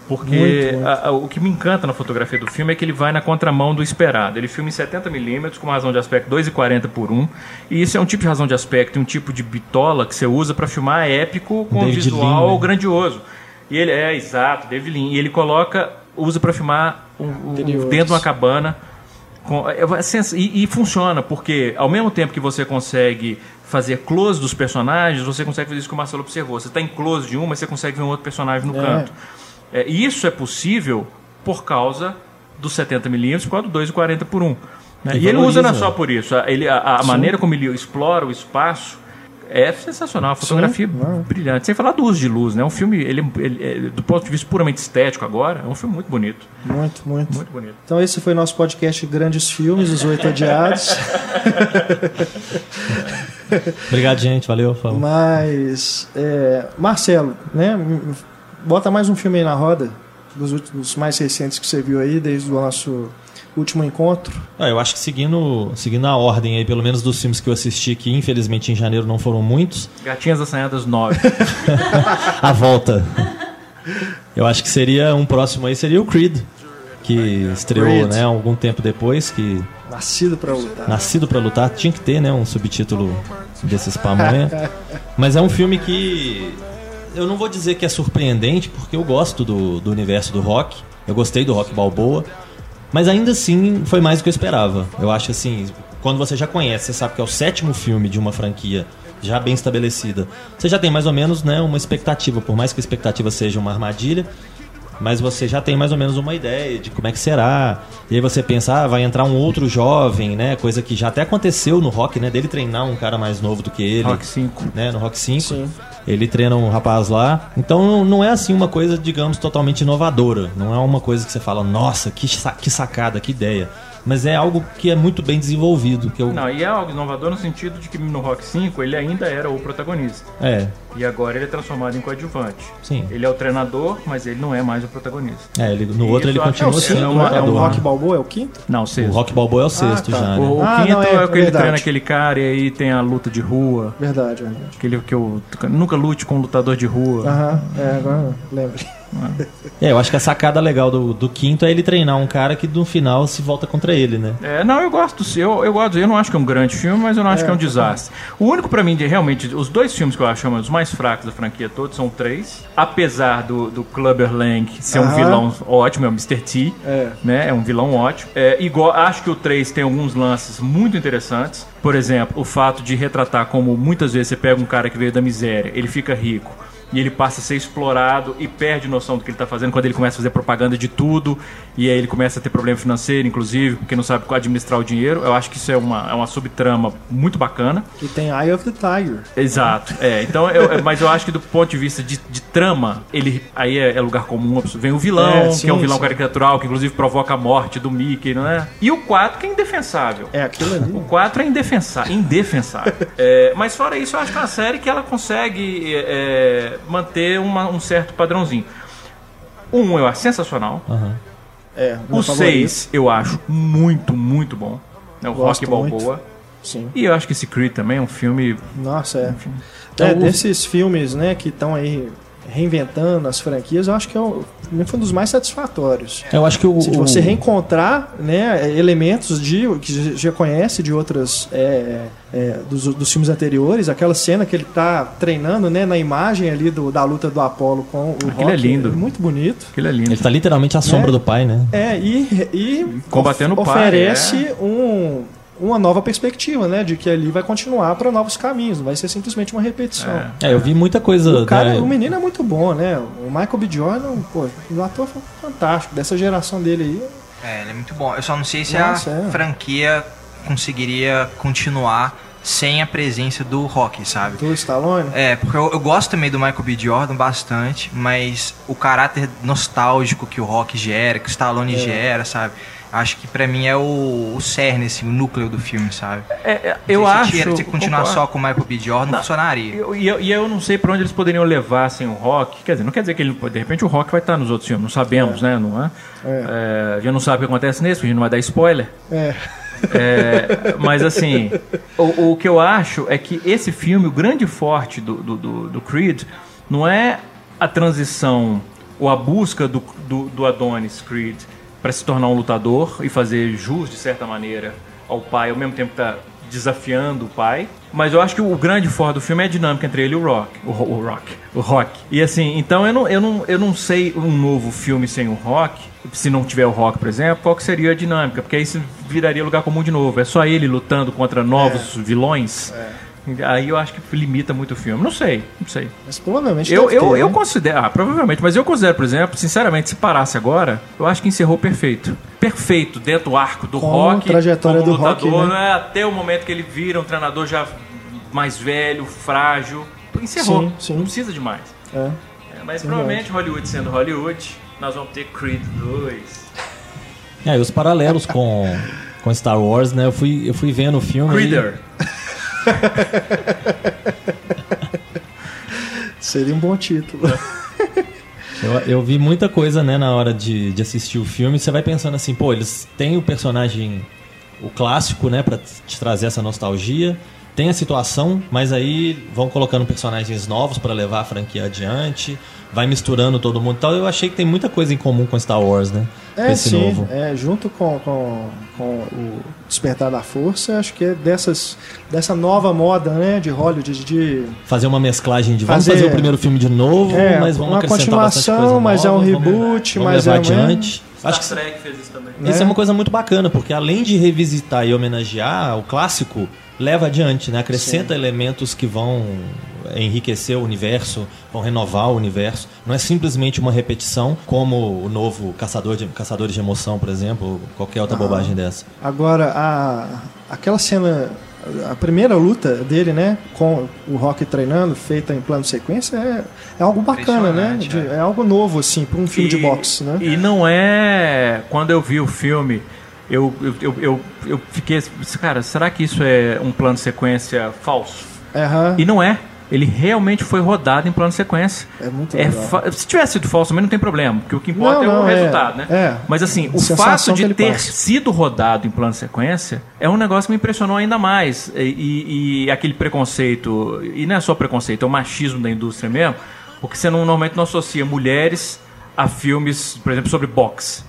Porque Muito, muito. a- a- o que me encanta na fotografia do filme é que ele vai na contramão do esperado. Ele filma em 70mm com uma razão de aspecto 2,40 por 1. E isso é um tipo de razão de aspecto e um tipo de bitola que você usa para filmar épico com um David visual Lean, né? grandioso. E ele é exato, David Lean. E ele coloca, usa para filmar um- um- dentro de uma cabana. Com- é- é e, e funciona, porque ao mesmo tempo que você consegue fazer close dos personagens, você consegue fazer isso que o Marcelo observou. Você está em close de um, mas você consegue ver um outro personagem no É. canto. É, e isso é possível por causa dos 70mm, por causa do 2,40 por 1. né? E E, ele usa não é só por isso. A, ele, a, a maneira como ele explora o espaço é sensacional. A fotografia não. brilhante. Sem falar do uso de luz, né? Um filme, ele, ele- é, do ponto de vista puramente estético agora, é um filme muito bonito. Muito, muito. Muito bonito. Então esse foi nosso podcast Grandes Filmes, Os Oito Odiados. Obrigado, gente. Valeu. Falou. Mas, é, Marcelo, né? Bota mais um filme aí na roda, dos, últimos, dos mais recentes que você viu aí, desde o nosso último encontro. Ah, eu acho que seguindo, seguindo a ordem aí, pelo menos dos filmes que eu assisti, que infelizmente em janeiro não foram muitos, Gatinhas Assanhadas 9. a volta. Eu acho que seria um próximo aí seria o Creed, que estreou, Creed. né, algum tempo depois, que Nascido pra lutar. Nascido pra lutar, tinha que ter, né, um subtítulo desses pamonha. Mas é um filme que eu não vou dizer que é surpreendente, porque eu gosto do, do universo do rock. Eu gostei do rock balboa. Mas ainda assim foi mais do que eu esperava. Eu acho assim, quando você já conhece, você sabe que é o sétimo filme de uma franquia já bem estabelecida. Você já tem mais ou menos, né, uma expectativa, por mais que a expectativa seja uma armadilha, mas você já tem mais ou menos uma ideia de como é que será. E aí você pensa, ah, vai entrar um outro jovem, né? Coisa que já até aconteceu no rock, né? Dele treinar um cara mais novo do que ele. Rock 5. Né? No Rock 5. Sim. Ele treina um rapaz lá. Então não- é assim uma coisa, digamos, totalmente inovadora. Não é uma coisa que você fala, nossa, que, sa- que sacada, que ideia. Mas é algo que é muito bem desenvolvido. Que eu, Não, e é algo inovador no sentido de que no Rock 5 ele ainda era o protagonista. É, E agora ele é transformado em coadjuvante. sim. Ele é o treinador, mas ele não é mais o protagonista. É, ele, no outro ele continua que é sendo uma- o é o Rock né? Balboa é o quinto? Não, O sexto. Rock Balboa é o sexto tá. já, né? O, o Ah, quinto não, é, é, aquele verdade. treina aquele cara e aí tem a luta de rua. Verdade, verdade. Aquele que eu nunca lute com um lutador de rua. Aham, é, agora lembro. É, eu acho que a sacada legal do, do quinto é ele treinar um cara que no final se volta contra ele, né? É, não, eu gosto, eu, eu gosto, eu não acho que é um grande filme, mas eu não acho É, que é um desastre. O único pra mim, de, realmente, os dois filmes que eu acho os mais fracos da franquia todos são três. Apesar do, do Clubber Lang ser um Aham. vilão ótimo, é o Mr. T, É. né? É um vilão ótimo. É, igual, acho que o 3 tem alguns lances muito interessantes. Por exemplo, o fato de retratar como muitas vezes você pega um cara que veio da miséria, ele fica rico e ele passa a ser explorado e perde noção do que ele está fazendo quando ele começa a fazer propaganda de tudo e aí ele começa a ter problema financeiro, inclusive, porque não sabe administrar o dinheiro. Eu acho que isso é uma, é uma subtrama muito bacana. E tem Eye of the Tiger. Exato. É, então, eu, mas eu acho que do ponto de vista de, de trama, ele aí é, é lugar comum. Vem o vilão, É, sim, que é um vilão sim. caricatural, que inclusive provoca a morte do Mickey, não é? E o 4 que é indefensável. É aquilo ali. O 4 é indefensável. Indefensável. É, mas fora isso, eu acho que é uma série que ela consegue é, manter uma- um certo padrãozinho. Um eu acho sensacional. Aham. É, O favorito. 6 eu acho muito, muito bom. É o Gosto Rock Balboa. Sim. E eu acho que esse Creed também é um filme. Nossa, é. Então, é desses filmes, né, que estão aí reinventando as franquias, eu acho que é um, foi um dos mais satisfatórios. Eu acho que o. Se o- você reencontrar né, elementos de que já conhece de outras é, é, dos, dos filmes anteriores, aquela cena que ele tá treinando né, na imagem ali do, da luta do Apollo com o Aquilo Rock, é lindo. muito bonito. Aquilo é lindo. Ele tá literalmente à sombra É. do pai, né? É, e, e Combatendo o pai, oferece é. um, uma nova perspectiva, né? De que ali vai continuar para novos caminhos, não vai ser simplesmente uma repetição. É. É, eu vi muita coisa. O, cara, né? o menino é muito bom, né? O Michael B. Jordan, pô, um ator fantástico. Dessa geração dele aí, É, ele é muito bom. Eu só não sei se Nossa, a é. franquia conseguiria continuar sem a presença do Rock, sabe? do Stallone. É, porque eu, eu gosto também do Michael B. Jordan bastante, mas o caráter nostálgico que o Rock gera, que o Stallone gera, sabe? Acho que pra mim é o, o cerne, assim, o núcleo do filme, sabe? É, é, eu sei acho. Se, tinha- se continuar concordo. só com o Michael B. Jordan, não, funcionaria. Eu- E eu, e eu não sei pra onde eles poderiam levar sem o rock. Quer dizer, não quer dizer que ele. De repente o rock vai estar nos outros filmes, não sabemos, né? Não é? É, a gente não sabe o que acontece nesse, a gente não vai dar spoiler. É. É, mas assim, o, o que eu acho é que esse filme, o grande forte do, do, do- do Creed, não é a transição ou a busca do, do, do Adonis Creed para se tornar um lutador e fazer jus, de certa maneira, ao pai, ao mesmo tempo que tá desafiando o pai. Mas eu acho que o grande forte do filme é a dinâmica entre ele e o Rock. O, o Rock. O Rock. E assim, então eu não, eu, não, eu não sei um novo filme sem o Rock, se não tiver o Rock, por exemplo, qual que seria a dinâmica? Porque aí isso viraria lugar comum de novo. É só ele lutando contra novos vilões. Aí eu acho que limita muito o filme. Não sei, não sei. Mas provavelmente Eu, deve eu, ter, eu né? considero, ah, provavelmente, mas eu considero, por exemplo, sinceramente, se parasse agora, eu acho que encerrou perfeito. Perfeito, dentro do arco do Com rock. trajetória como do Rock, lutador, né? né? Até o momento que ele vira um treinador já mais velho, frágil. Encerrou. Sim, sim. Não precisa de mais. É. É, mas provavelmente Hollywood sendo Hollywood, nós vamos ter Creed 2. É, e os paralelos com, com Star Wars, né? Eu fui, eu fui vendo o filme. e- Creeder. Seria um bom título. Eu, eu vi muita coisa, né, na hora de, de assistir o filme. Você vai pensando assim, pô, eles têm o personagem, o clássico, né, pra te trazer essa nostalgia. Tem a situação, mas aí vão colocando personagens novos pra levar a franquia adiante. Vai misturando todo mundo. Então eu achei que tem muita coisa em comum com Star Wars, né? É, esse sim. novo. É, junto com, com, com o Despertar da Força, acho que é dessas, dessa nova moda, né, de Hollywood, de, de Fazer uma mesclagem de vamos Fazer- fazer o primeiro filme de novo, É, mas vamos uma continuação, coisa mas é um nova, vamos- reboot, vamos mas levar é adiante. Acho que Star Trek fez isso também. né? Isso é uma coisa muito bacana, porque além de revisitar e homenagear o clássico, leva adiante, né? Acrescenta elementos que vão enriquecer o universo, vão renovar o universo. Não é simplesmente uma repetição, como o novo Caçador de, Caçadores de Emoção, por exemplo, ou qualquer outra bobagem dessa. Agora, a, aquela cena, a primeira luta dele, né, com o Rock treinando, feita em plano de sequência, é, é algo bacana, né? De- é. é algo novo, assim, para um filme de E- boxe, né? E não é. Quando eu vi o filme, eu, eu, eu, eu, fiquei. Cara, será que isso é um plano de sequência falso? Aham, E não é. Ele realmente foi rodado em plano de sequência. é muito É fa- Se tivesse sido falso também não tem problema, porque o que importa Não, é o não, é- resultado, né? é. Mas assim, o fato de ter passa. sido rodado em plano de sequência é um negócio que me impressionou ainda mais. E, e- e aquele preconceito, e não é só preconceito, é o machismo da indústria mesmo, porque você não, normalmente não associa mulheres a filmes, por exemplo, sobre boxe.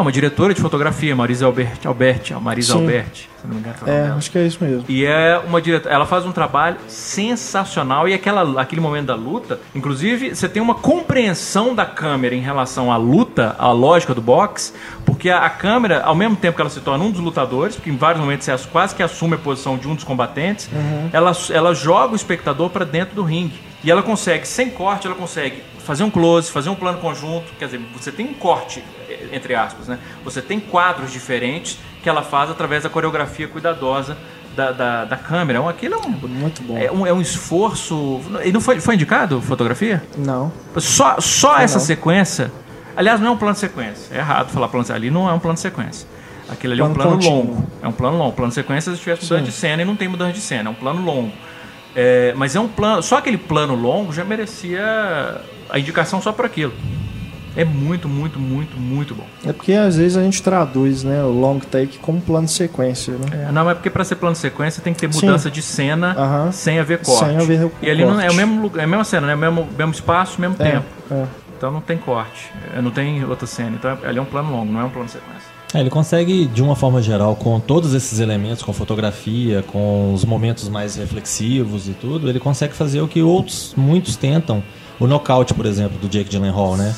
É uma diretora de fotografia, Marisa Alberti, Alberti, a Marisa Sim. Alberti. Se não me engano, É, dela. acho que é isso mesmo. E é uma diretora. Ela faz um trabalho sensacional e aquela, aquele momento da luta, inclusive, você tem uma compreensão da câmera em relação à luta, à lógica do boxe, porque a, a câmera, ao mesmo tempo que ela se torna um dos lutadores, porque em vários momentos você as- quase que assume a posição de um dos combatentes, ela, ela joga o espectador para dentro do ringue. E ela consegue, sem corte, ela consegue fazer um close, fazer um plano conjunto, quer dizer, você tem um corte, eh, entre aspas, né? Você tem quadros diferentes que ela faz através da coreografia cuidadosa da, da, da câmera. Um- Aquilo é um, Muito bom. é um, é um esforço. E não foi, foi indicado fotografia? Não. Só, só essa não. sequência. Aliás, não é um plano de sequência. É errado falar plano de Ali não é um plano de sequência. Aquilo ali é um Plano plano contínuo. longo. É um plano longo. Plano de sequência, se tivesse mudança de cena e não tem mudança de cena. É um plano longo. É, mas é um plano. Só aquele plano longo já merecia a indicação só por aquilo. É muito, muito, muito, muito bom. É porque às vezes a gente traduz né, o long take como plano de sequência. Né? É, não, é porque para ser plano de sequência tem que ter Sim. mudança de cena Aham. sem haver corte. Sem haver o e ali não, é o corte. mesmo lugar, é a mesma cena, né? Mesmo, mesmo espaço, mesmo É, tempo. é. Então não tem corte, é, não tem outra cena. Então ali é um plano longo, não é um plano de sequência. É, ele consegue, de uma forma geral, com todos esses elementos, com fotografia, com os momentos mais reflexivos e tudo, ele consegue fazer o que outros, muitos tentam. O nocaute, por exemplo, do Jake Gyllenhaal, né?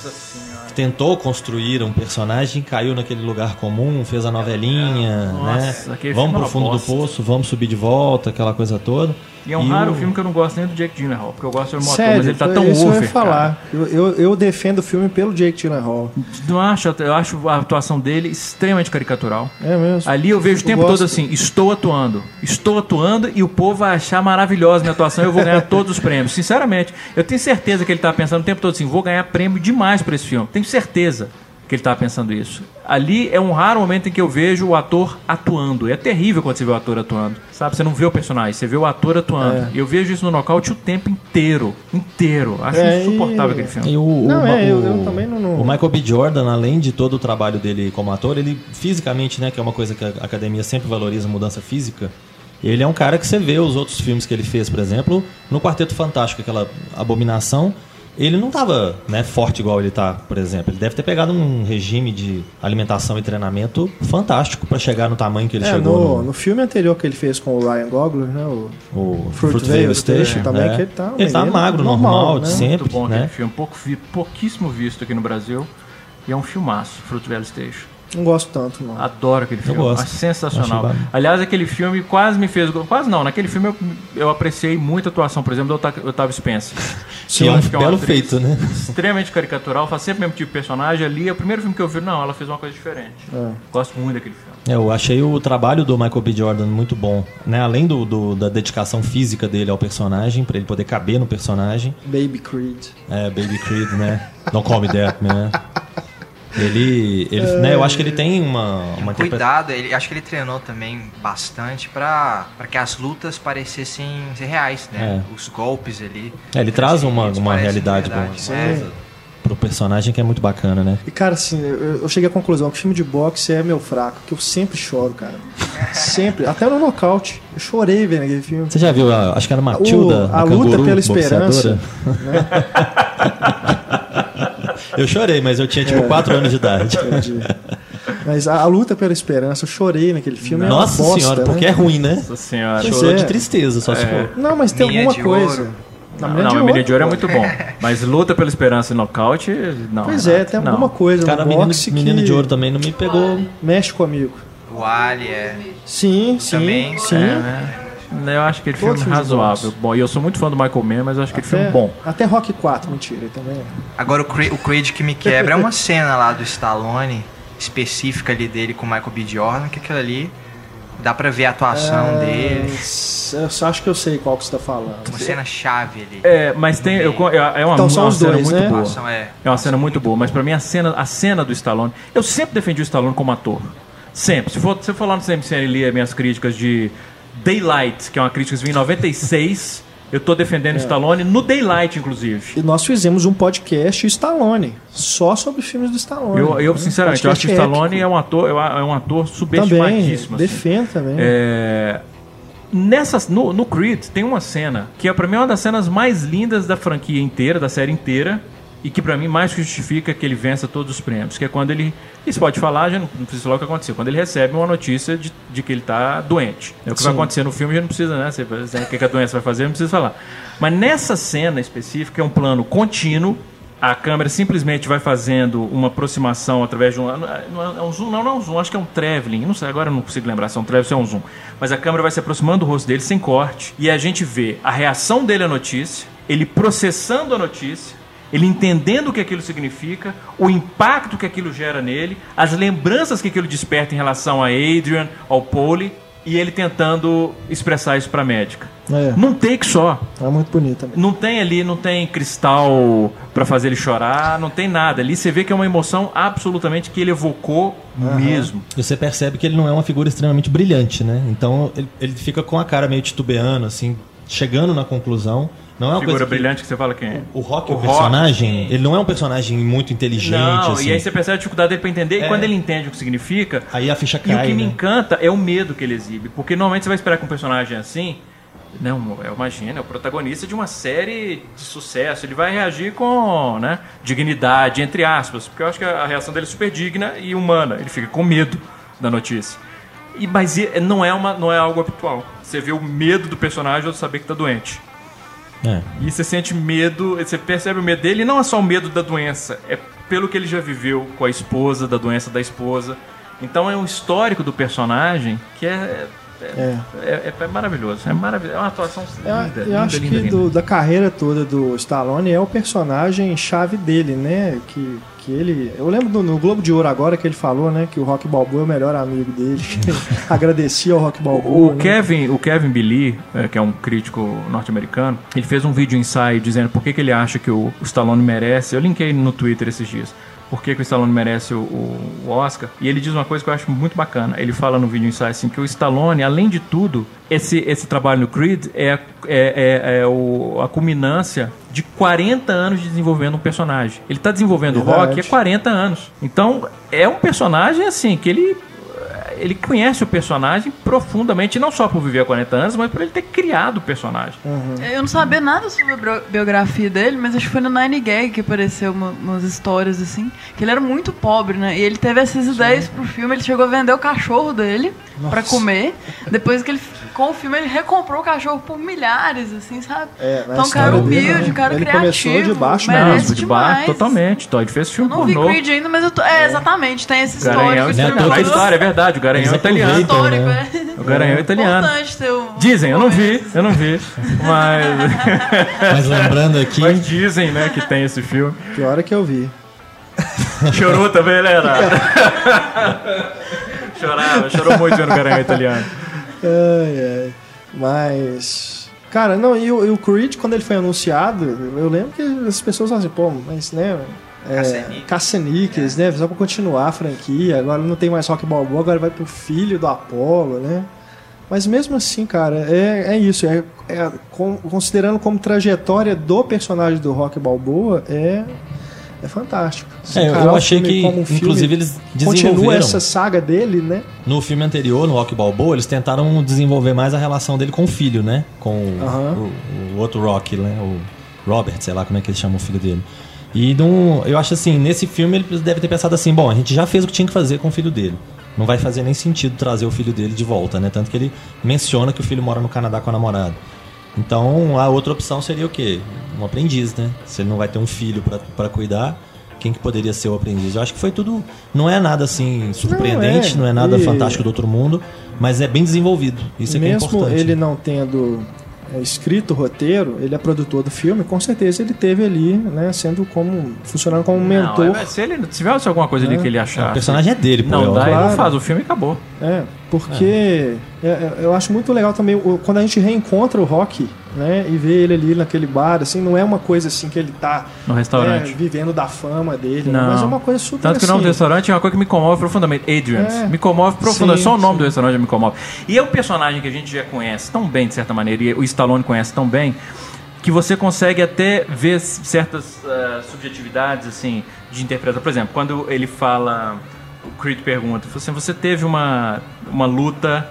Tentou construir um personagem, caiu naquele lugar comum, fez a novelinha, Nossa, né? aquele Vamos filme é pro fundo do poço, vamos subir de volta, aquela coisa toda. E é um raro o- filme que eu não gosto nem do Jake Gyllenhaal, porque eu gosto do motor, mas ele tá tão isso eu over. ia falar. Eu, eu, eu defendo o filme pelo Jake Gyllenhaal. Não acho, eu acho a atuação dele extremamente caricatural. É mesmo. Ali eu vejo o Eu tempo gosto. todo assim, estou atuando, estou atuando e o povo vai achar maravilhosa minha atuação e eu vou ganhar todos os prêmios. Sinceramente, eu tenho certeza que ele tá pensando o tempo todo assim, vou ganhar prêmio demais por esse filme. Tenho certeza que ele tá pensando isso. Ali é um raro momento em que eu vejo o ator atuando. É terrível quando você vê o ator atuando. Sabe, você não vê o personagem, você vê o ator atuando. É. E eu vejo isso no nocaute o tempo inteiro. Inteiro. Acho É, e- insuportável aquele filme. E o, o- Não, é, eu- o- eu também não- não- O Michael B. Jordan, além de todo o trabalho dele como ator, ele fisicamente, né, que é uma coisa que a academia sempre valoriza, mudança física. Ele é um cara que você vê os outros filmes que ele fez, por exemplo, no Quarteto Fantástico, aquela abominação. Ele não estava né, forte igual ele tá, por exemplo. Ele deve ter pegado um regime de alimentação e treinamento fantástico para chegar no tamanho que ele É, chegou no, no, no filme anterior que ele fez com o Ryan Gogler, né? O, o Fruitvale Station também, que ele tá um ele tá magro, normal, normal, né? sempre, Muito bom né? aquele filme. Pouco pouquíssimo visto aqui no Brasil. E é um filmaço, Fruitvale Station. Não gosto tanto, não. Adoro aquele filme. gosto. Acho sensacional. Acho. Aliás, aquele filme quase me fez. Quase não, naquele filme eu, eu apreciei muito a atuação, por exemplo, do Otávio Spencer. Que é Eu um acho que é belo feito, né? Extremamente caricatural, faz sempre o mesmo tipo de personagem. Ali é o primeiro filme que eu vi, não, ela fez uma coisa diferente. É. Gosto muito daquele filme. É, Eu achei o trabalho do Michael B. Jordan muito bom, né? Além do, do- da dedicação física dele ao personagem, pra ele poder caber no personagem. Baby Creed. É, Baby Creed, né? Don't Call Me That, né? Ele, ele né? Eu acho que ele tem uma, uma interpreta- Cuidado, ele, acho que ele treinou também bastante pra, pra que as lutas parecessem ser reais, né? Os golpes ali. É, ele traz uma, uma realidade verdade. boa É. pro personagem que é muito bacana, né? E, cara, assim, eu, eu cheguei à conclusão que filme de boxe é meu fraco, que eu sempre choro, cara. Sempre. Até no nocaute. Eu chorei vendo aquele filme. Você já viu, a- acho que era Matilda, O- a canguru luta pela esperança, boxeadora? eu chorei, mas eu tinha tipo 4 anos de idade. Entendi. Mas a, a luta pela esperança, eu chorei naquele filme. Nossa é bosta, senhora, né? porque é ruim, né? Nossa senhora. Pois Chorou é. de tristeza, só se for. Não, mas tem Minha alguma coisa. Ouro. Na Não, Mina não, de a Mina de Ouro é muito bom. Mas luta pela esperança e nocaute, não. Pois é, tem não. alguma coisa Cara, no menino, boxe menino que de ouro também não me pegou. mexe comigo. O Ali é. Sim, sim, Também, sim. É, né? Eu acho aquele filme Todos os filmes razoável. bons. Bom, e eu sou muito fã do Michael Mann, mas eu acho aquele Até, filme bom. até Rock 4, mentira, ele também. é. Agora o Creed, o Creed que me quebra é uma cena lá do Stallone, específica ali dele com o Michael B. Jordan, que aquilo ali dá pra ver a atuação É, dele. Eu só acho que eu sei qual que você tá falando. Uma cena chave ali. É, mas tem. Eu, é uma, Então são uma os cena dois, muito né? boa. Atuação é. É uma cena muito boa, mas pra mim a cena, a cena do Stallone. Eu sempre defendi o Stallone como ator. Sempre. Se for, se for lá no CMCN ler minhas críticas de Daylight, que é uma crítica que vem em 96, eu tô defendendo o Stallone no Daylight, inclusive. E nós fizemos um podcast Stallone, só sobre filmes do Stallone. Eu, eu né? sinceramente, eu acho que Stallone épico. é um ator, é um ator também subestimadíssimo. assim. também. É, nessas, no, no Creed tem uma cena que é, pra mim é uma das cenas mais lindas da franquia inteira, da série inteira, e que pra mim mais que justifica que ele vença todos os prêmios, que é quando ele, isso pode falar, já não, não precisa falar o que aconteceu, quando ele recebe uma notícia de, de que ele tá doente. É o que vai Sim. acontecer no filme, já não precisa, né? Você, vai o que que a doença vai fazer, não precisa falar. Mas nessa cena específica é um plano contínuo, a câmera simplesmente vai fazendo uma aproximação através de um. É não é um zoom, não, não é um zoom, acho que é um traveling. Não sei, agora eu não consigo lembrar se é um traveling ou se é um zoom. Mas a câmera vai se aproximando do rosto dele sem corte. E a gente vê a reação dele à notícia, ele processando a notícia, ele entendendo o que aquilo significa, o impacto que aquilo gera nele, as lembranças que aquilo desperta em relação a Adrian, ao Pole, e ele tentando expressar isso pra médica. É, Num take só. é muito bonito também. Não tem ali, não tem cristal pra fazer ele chorar, não tem nada. Ali você vê que é uma emoção absolutamente que ele evocou mesmo. E você percebe que ele não é uma figura extremamente brilhante, né? Então ele, ele fica com a cara meio titubeando, assim, chegando na conclusão. Não é uma Figura coisa que- brilhante que você fala quem é. O Rock, O o, Rock, personagem, ele não é um personagem muito inteligente, Não, assim. e aí você percebe a dificuldade dele pra entender, e É. quando ele entende o que significa, Aí a ficha E o cai, que me né? encanta é o medo que ele exibe. Porque normalmente você vai esperar que um personagem assim. Não, é imagina, é o protagonista de uma série de sucesso. Ele vai reagir com né, dignidade, entre aspas. Porque eu acho que a reação dele é super digna e humana. Ele fica com medo da notícia. E, mas e- não é, uma, não é algo habitual. Você vê o medo do personagem ao saber que tá doente. É. E você sente medo, você percebe o medo dele, e não é só o medo da doença, é pelo que ele já viveu com a esposa, da doença da esposa. Então é um histórico do personagem que é. É, é- é maravilhoso. É maravilhoso. É uma atuação Eu, linda. eu linda, acho linda, que linda. do- da carreira toda do Stallone é o personagem chave dele, né? Que, que ele. Eu lembro do- no Globo de Ouro agora que ele falou, né? Que o Rock Balboa é o melhor amigo dele. Agradecia ao Rock Balboa. O né? Kevin, o Kevin Billy, é, que é um crítico norte-americano, ele fez um vídeo ensaio dizendo por que, que ele acha que o, o Stallone merece. Eu linkei no Twitter esses dias. Por que, que o Stallone merece o, o- Oscar? E ele diz uma coisa que eu acho muito bacana. Ele fala no vídeo ensaio assim que o Stallone, além de tudo, esse, esse trabalho no Creed é, a- é, é- é o- a culminância de 40 anos de desenvolvendo um personagem. Ele está desenvolvendo o. Rock há 40 anos. Então, é um personagem assim que ele ele conhece o personagem profundamente, não só por viver há 40 anos, mas por ele ter criado o personagem. Eu não sabia nada sobre a biografia dele, mas acho que foi no Nine Gag que apareceu uma- umas histórias assim. Que ele era muito pobre, né? E ele teve essas ideias pro filme. Ele chegou a vender o cachorro dele pra comer. Depois que ele, com o filme, ele recomprou o cachorro por milhares, assim, sabe? É, então, um cara história dele, humilde, né? um cara Ele criativo. começou de baixo, né? Não, de demais. totalmente. Então, ele fez Eu filme não vi pornô. Creed ainda, mas eu tô. É, exatamente, tem isso Né, é que eles- história, é verdade. O Garanhão é eles italiano. histórico, né? é. O Garanhão é italiano. Dizem, eu não vi, eu não vi. Mas, Mas lembrando aqui, mas dizem, né, que tem esse filme. Pior é que eu vi. Chorou também, né, Renato? Chorava, chorou muito vendo o Garanhão italiano. Ai, ai. Mas. Cara, não, e o, e o Creed, quando ele foi anunciado, eu lembro que as pessoas falavam assim, pô, mas né. É, Caça-níqueis. Caça-níqueis, né? Só pra continuar a franquia. Agora não tem mais Rock Balboa, agora vai pro filho do Apollo, né? Mas mesmo assim, cara, é, é isso. É, é com- considerando como trajetória do personagem do Rock Balboa, é, é fantástico. É, eu- achei que, um filme, inclusive, eles Continua desenvolveram. essa saga dele, né? No filme anterior, no Rock Balboa, eles tentaram desenvolver mais a relação dele com o filho, né? Com o- Aham. o, o outro Rock, né? O Robert, sei lá como é que eles chamam o filho dele. E não, eu acho assim, nesse filme eles devem ter pensado assim, bom, a gente já fez o que tinha que fazer com o filho dele. Não vai fazer nem sentido trazer o filho dele de volta, né? Tanto que ele menciona que o filho mora no Canadá com a namorada. Então, a outra opção seria o quê? Um aprendiz, né? Se ele não vai ter um filho pra cuidar, quem que poderia ser o aprendiz? Eu acho que foi tudo. Não é nada assim surpreendente, Não não é. é, nada E- fantástico do outro mundo, mas é bem desenvolvido. Isso é que é Mesmo importante. ele não tendo é, escrito o roteiro, ele é produtor do filme, com certeza ele teve ali, né, sendo como funcionando como um mentor. Não, é- se ele se tivesse alguma coisa ali que ele Ah, achasse. o personagem é dele, pô. Não é dá, ele claro. não faz. O filme acabou. É, porque é, é, eu acho muito legal também quando a gente reencontra o Rock, né, e vê ele ali naquele bar, assim, não é uma coisa assim que ele tá No restaurante. é, vivendo da fama dele, né, Não. mas é uma coisa super Tanto que o nome do assim, restaurante é uma coisa que me comove profundamente. Adrian's. É. Me comove profundamente. Sim, Só o nome sim. do restaurante já me comove. E é um personagem que a gente já conhece tão bem, de certa maneira, e o Stallone conhece tão bem, que você consegue até ver certas ah, subjetividades, assim, de interpretação. Por exemplo, quando ele fala... O Creed pergunta, assim, você teve uma, uma luta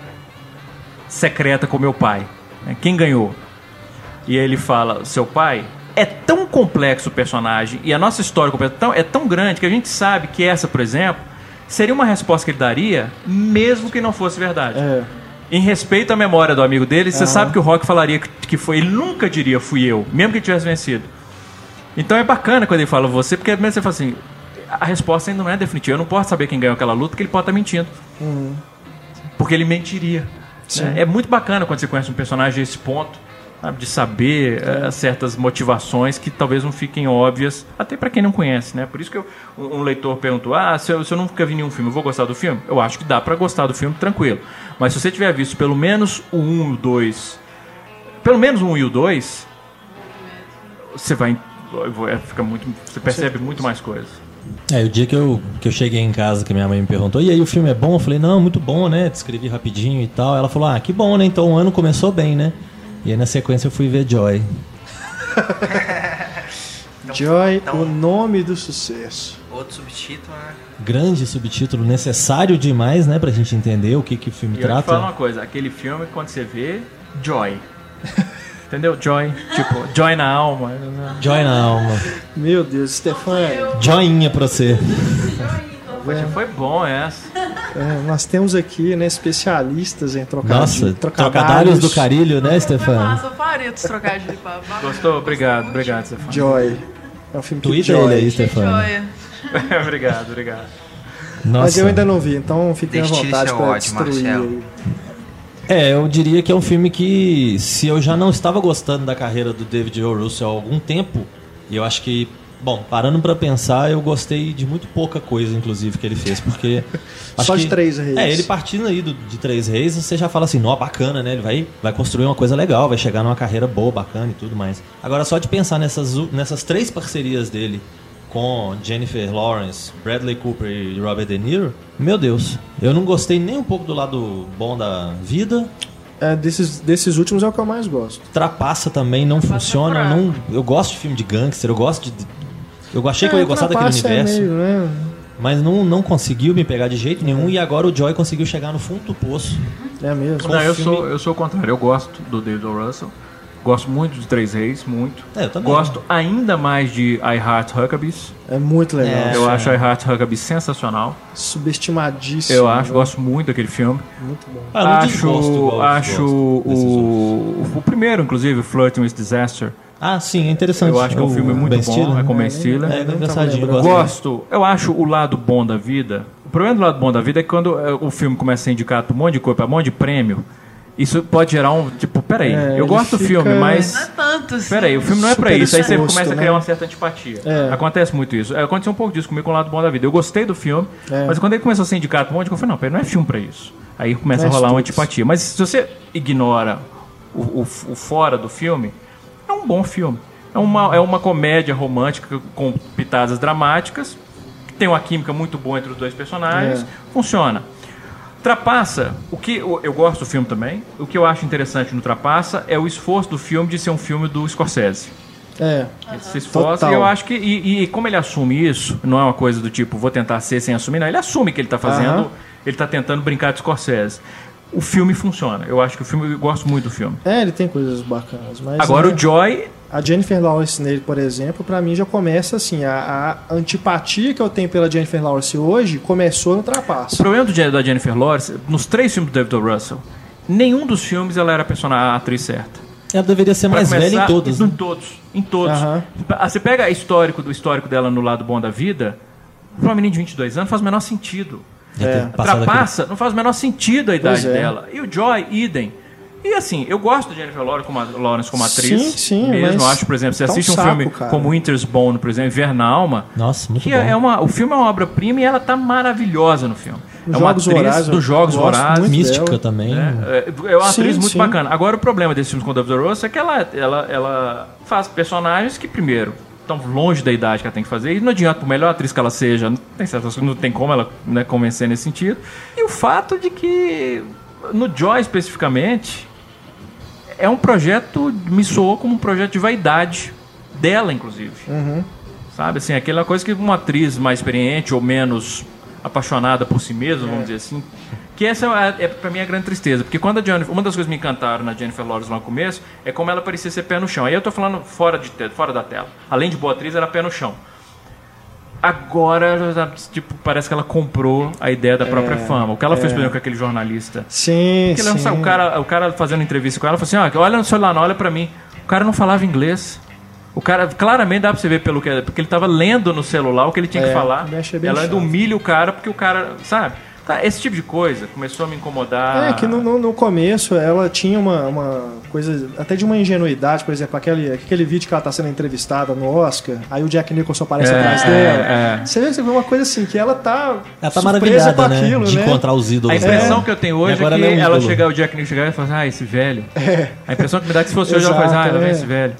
secreta com meu pai. né? Quem ganhou? E ele fala, seu pai? é tão complexo o personagem e a nossa história completa tão- é tão grande que a gente sabe que essa, por exemplo, seria uma resposta que ele daria mesmo que não fosse verdade. É. Em respeito à memória do amigo dele, você sabe que o Rock falaria que, foi. Ele nunca diria fui eu, mesmo que ele tivesse vencido. Então é bacana quando ele fala você, porque mesmo você fala assim, a resposta ainda não é definitiva. Eu não posso saber quem ganhou aquela luta, porque ele pode estar mentindo. Porque ele mentiria. né? É muito bacana quando você conhece um personagem a esse ponto, de saber eh, certas motivações que talvez não fiquem óbvias, até para quem não conhece, né? Por isso que eu- um um leitor perguntou: ah, se eu, se eu nunca vi nenhum filme, eu vou gostar do filme? Eu acho que dá para gostar do filme tranquilo. Mas se você tiver visto pelo menos o 1 e o 2, pelo menos o 1 e o 2, você vai. Fica muito, você percebe muito mais coisas. É, o dia que eu, que eu cheguei em casa, que minha mãe me perguntou, e aí o filme é bom? Eu falei, não, muito bom, né? Descrevi rapidinho e tal. Ela falou, ah, que bom, né? Então o ano começou bem, né? E aí na sequência eu fui ver Joy. Joy, então- o nome do sucesso. Outro subtítulo, né? Grande subtítulo, necessário demais, né? Pra gente entender o que, que o filme E eu te falo uma trata. coisa, aquele filme, quando você vê, Joy. Entendeu? Joy. Tipo, Joy na alma. Joy na alma. Meu Deus, Stefani, Joinha pra você. Poxa, foi bom essa. é, nós temos aqui né, especialistas em trocadilho, Nossa, trocadilhos. trocadilhos do carilho, né, Stefano? massa, eu faria dos trocadilhos. Gostou? Obrigado, obrigado, Stefano. Joy. É um filme que Twitter Joy. ele aí, Stefano. obrigado, obrigado. Nossa. Mas eu ainda não vi, então fiquem à vontade para destruir. Marcelo. É, eu diria que é um filme que, se eu já não estava gostando da carreira do David O. Russell há algum tempo, e eu acho que, bom, parando pra pensar, eu gostei de muito pouca coisa, inclusive, que ele fez, porque... acho Só de que- Três Reis. É, ele partindo aí do, de Três Reis, você já fala assim, nó, bacana, né? Ele vai, vai construir uma coisa legal, vai chegar numa carreira boa, bacana e tudo mais. Agora, só de pensar nessas, nessas três parcerias dele com Jennifer Lawrence, Bradley Cooper e Robert De Niro, meu Deus, eu não gostei nem um pouco do lado bom da vida, É, desses, desses últimos é o que eu mais gosto. Trapaça também não funciona. fraco. Não, eu gosto de filme de gangster, eu gosto de. Eu achei que eu É, ia gostar daquele é universo, meio, né? mas não, não conseguiu me pegar de jeito nenhum. E agora o Joy conseguiu chegar no fundo do poço. É mesmo. Não, eu filme- sou, eu sou o contrário. Eu gosto do David. Russell. Gosto muito de Três Reis, muito. É, eu também. Gosto ainda mais de I Heart Huckabees. É muito legal. É, eu acho I Heart Huckabees sensacional. Subestimadíssimo. Eu acho, né? gosto muito daquele filme. Muito bom. Ah, acho desgosto acho o, o primeiro, inclusive, Flirting with Disaster. Ah, sim, é interessante. Eu acho que é um O filme muito Ben bom, Stiller, é com né? Ben Stiller. É, tava engraçadinho. gosto. Gosto, eu acho o lado bom da vida. O problema do lado bom da vida é que quando eh, o filme começa a ser indicado pra um monte de coisa, pra um monte de prêmio, isso pode gerar um. Tipo, peraí, É, eu gosto do filme, Não é mas. tanto assim. Peraí, o filme não é pra isso. Aí você começa a né? criar uma certa antipatia. É. Acontece muito isso. É, Aconteceu um pouco disso comigo com o lado bom da vida. Eu gostei do filme, É. mas quando ele começou a ser indicado um monte eu falei, não, peraí, não é filme pra isso. Aí começa Não a é rolar uma antipatia. Mas se você ignora o, o- o fora do filme, é um bom filme. É uma, é uma comédia romântica com pitadas dramáticas, que tem uma química muito boa entre os dois personagens, É. funciona. Trapaça, o que eu, eu gosto do filme também. O que eu acho interessante no Trapaça é o esforço do filme de ser um filme do Scorsese. É. Ele se esforça Total. e eu acho que. E, e como ele assume isso, não é uma coisa do tipo, vou tentar ser sem assumir, não. Ele assume que ele está fazendo, ele está tentando brincar de Scorsese. O filme funciona. Eu acho que o filme, eu gosto muito do filme. É, ele tem coisas bacanas. Mas Agora né, o Joy, a Jennifer Lawrence nele, por exemplo, pra mim já começa assim. A, a antipatia que eu tenho pela Jennifer Lawrence hoje começou no o Trapaço. problema do, da Jennifer Lawrence, nos três filmes do David O. Russell, nenhum dos filmes ela era a personagem, a atriz certa. Ela deveria ser Pra mais velha em começar, todos. Em né? todos. Em todos. Ah, Você pega o histórico do histórico dela no lado bom da vida, pra uma menina de 22 anos faz o menor sentido. É. passado Trapaça, não faz o menor sentido a idade é. dela. E o Joy, idem. E assim, eu gosto da Jennifer Lawrence como, Lawrence como atriz. Sim, sim, Mesmo, acho, por exemplo, você tá um assiste um, saco, filme cara. como Winter's Bone, por exemplo, Inverna Alma, Nossa, muito que bom. é uma, o filme é uma obra-prima e ela tá maravilhosa no filme. Os é uma Jogos atriz dos Jogos Vorazes. muito Mística dela. também. É, é uma Sim, atriz muito sim. bacana. Agora, o problema desses filmes com o David. Russell é que ela, ela, ela faz personagens que, primeiro, estão longe da idade que ela tem que fazer, e não adianta, por melhor atriz que ela seja, não tem, certas não tem como ela né, convencer nesse sentido. E o fato de que, no Joy especificamente, é um projeto, me soou como um projeto de vaidade dela, inclusive. Uhum. Sabe, assim, aquela coisa que uma atriz mais experiente ou menos apaixonada por si mesma, vamos dizer assim, Que essa é, é pra mim a grande tristeza. Porque quando a Jennifer, uma das coisas que me encantaram na Jennifer Lawrence lá no começo é como ela parecia ser pé no chão. Aí eu tô falando fora, de, fora da tela. Além de boa atriz, era pé no chão. Agora, tipo, parece que ela comprou a ideia da própria fama. O que ela fez, por exemplo, com aquele jornalista. Sim, não sim. o, cara, o cara fazendo entrevista com ela falou assim: ah, olha no celular, não, olha pra mim. O cara não falava inglês. O cara, claramente dá pra você ver pelo que. Porque ele tava lendo no celular o que ele tinha que É, falar. achei bem Ela chato. humilha o cara porque o cara. Sabe? Tá, esse tipo de coisa começou a me incomodar. É, que no, no, no começo ela tinha uma, uma coisa, até de uma ingenuidade, por exemplo, aquele, aquele vídeo que ela tá sendo entrevistada no Oscar, aí o Jack Nicholson aparece É, atrás é, dela. é. Você vê, você vê uma coisa assim, que ela tá. Ela tá maravilhada, com né? aquilo, de né? encontrar os A ídolos impressão dela. que eu tenho hoje é que ela é ela chegar, o Jack Nicholson chegar e falar assim, ah, esse velho. A impressão que me dá é que se fosse hoje, ela faz, ah, Exato, ela vem é. esse velho.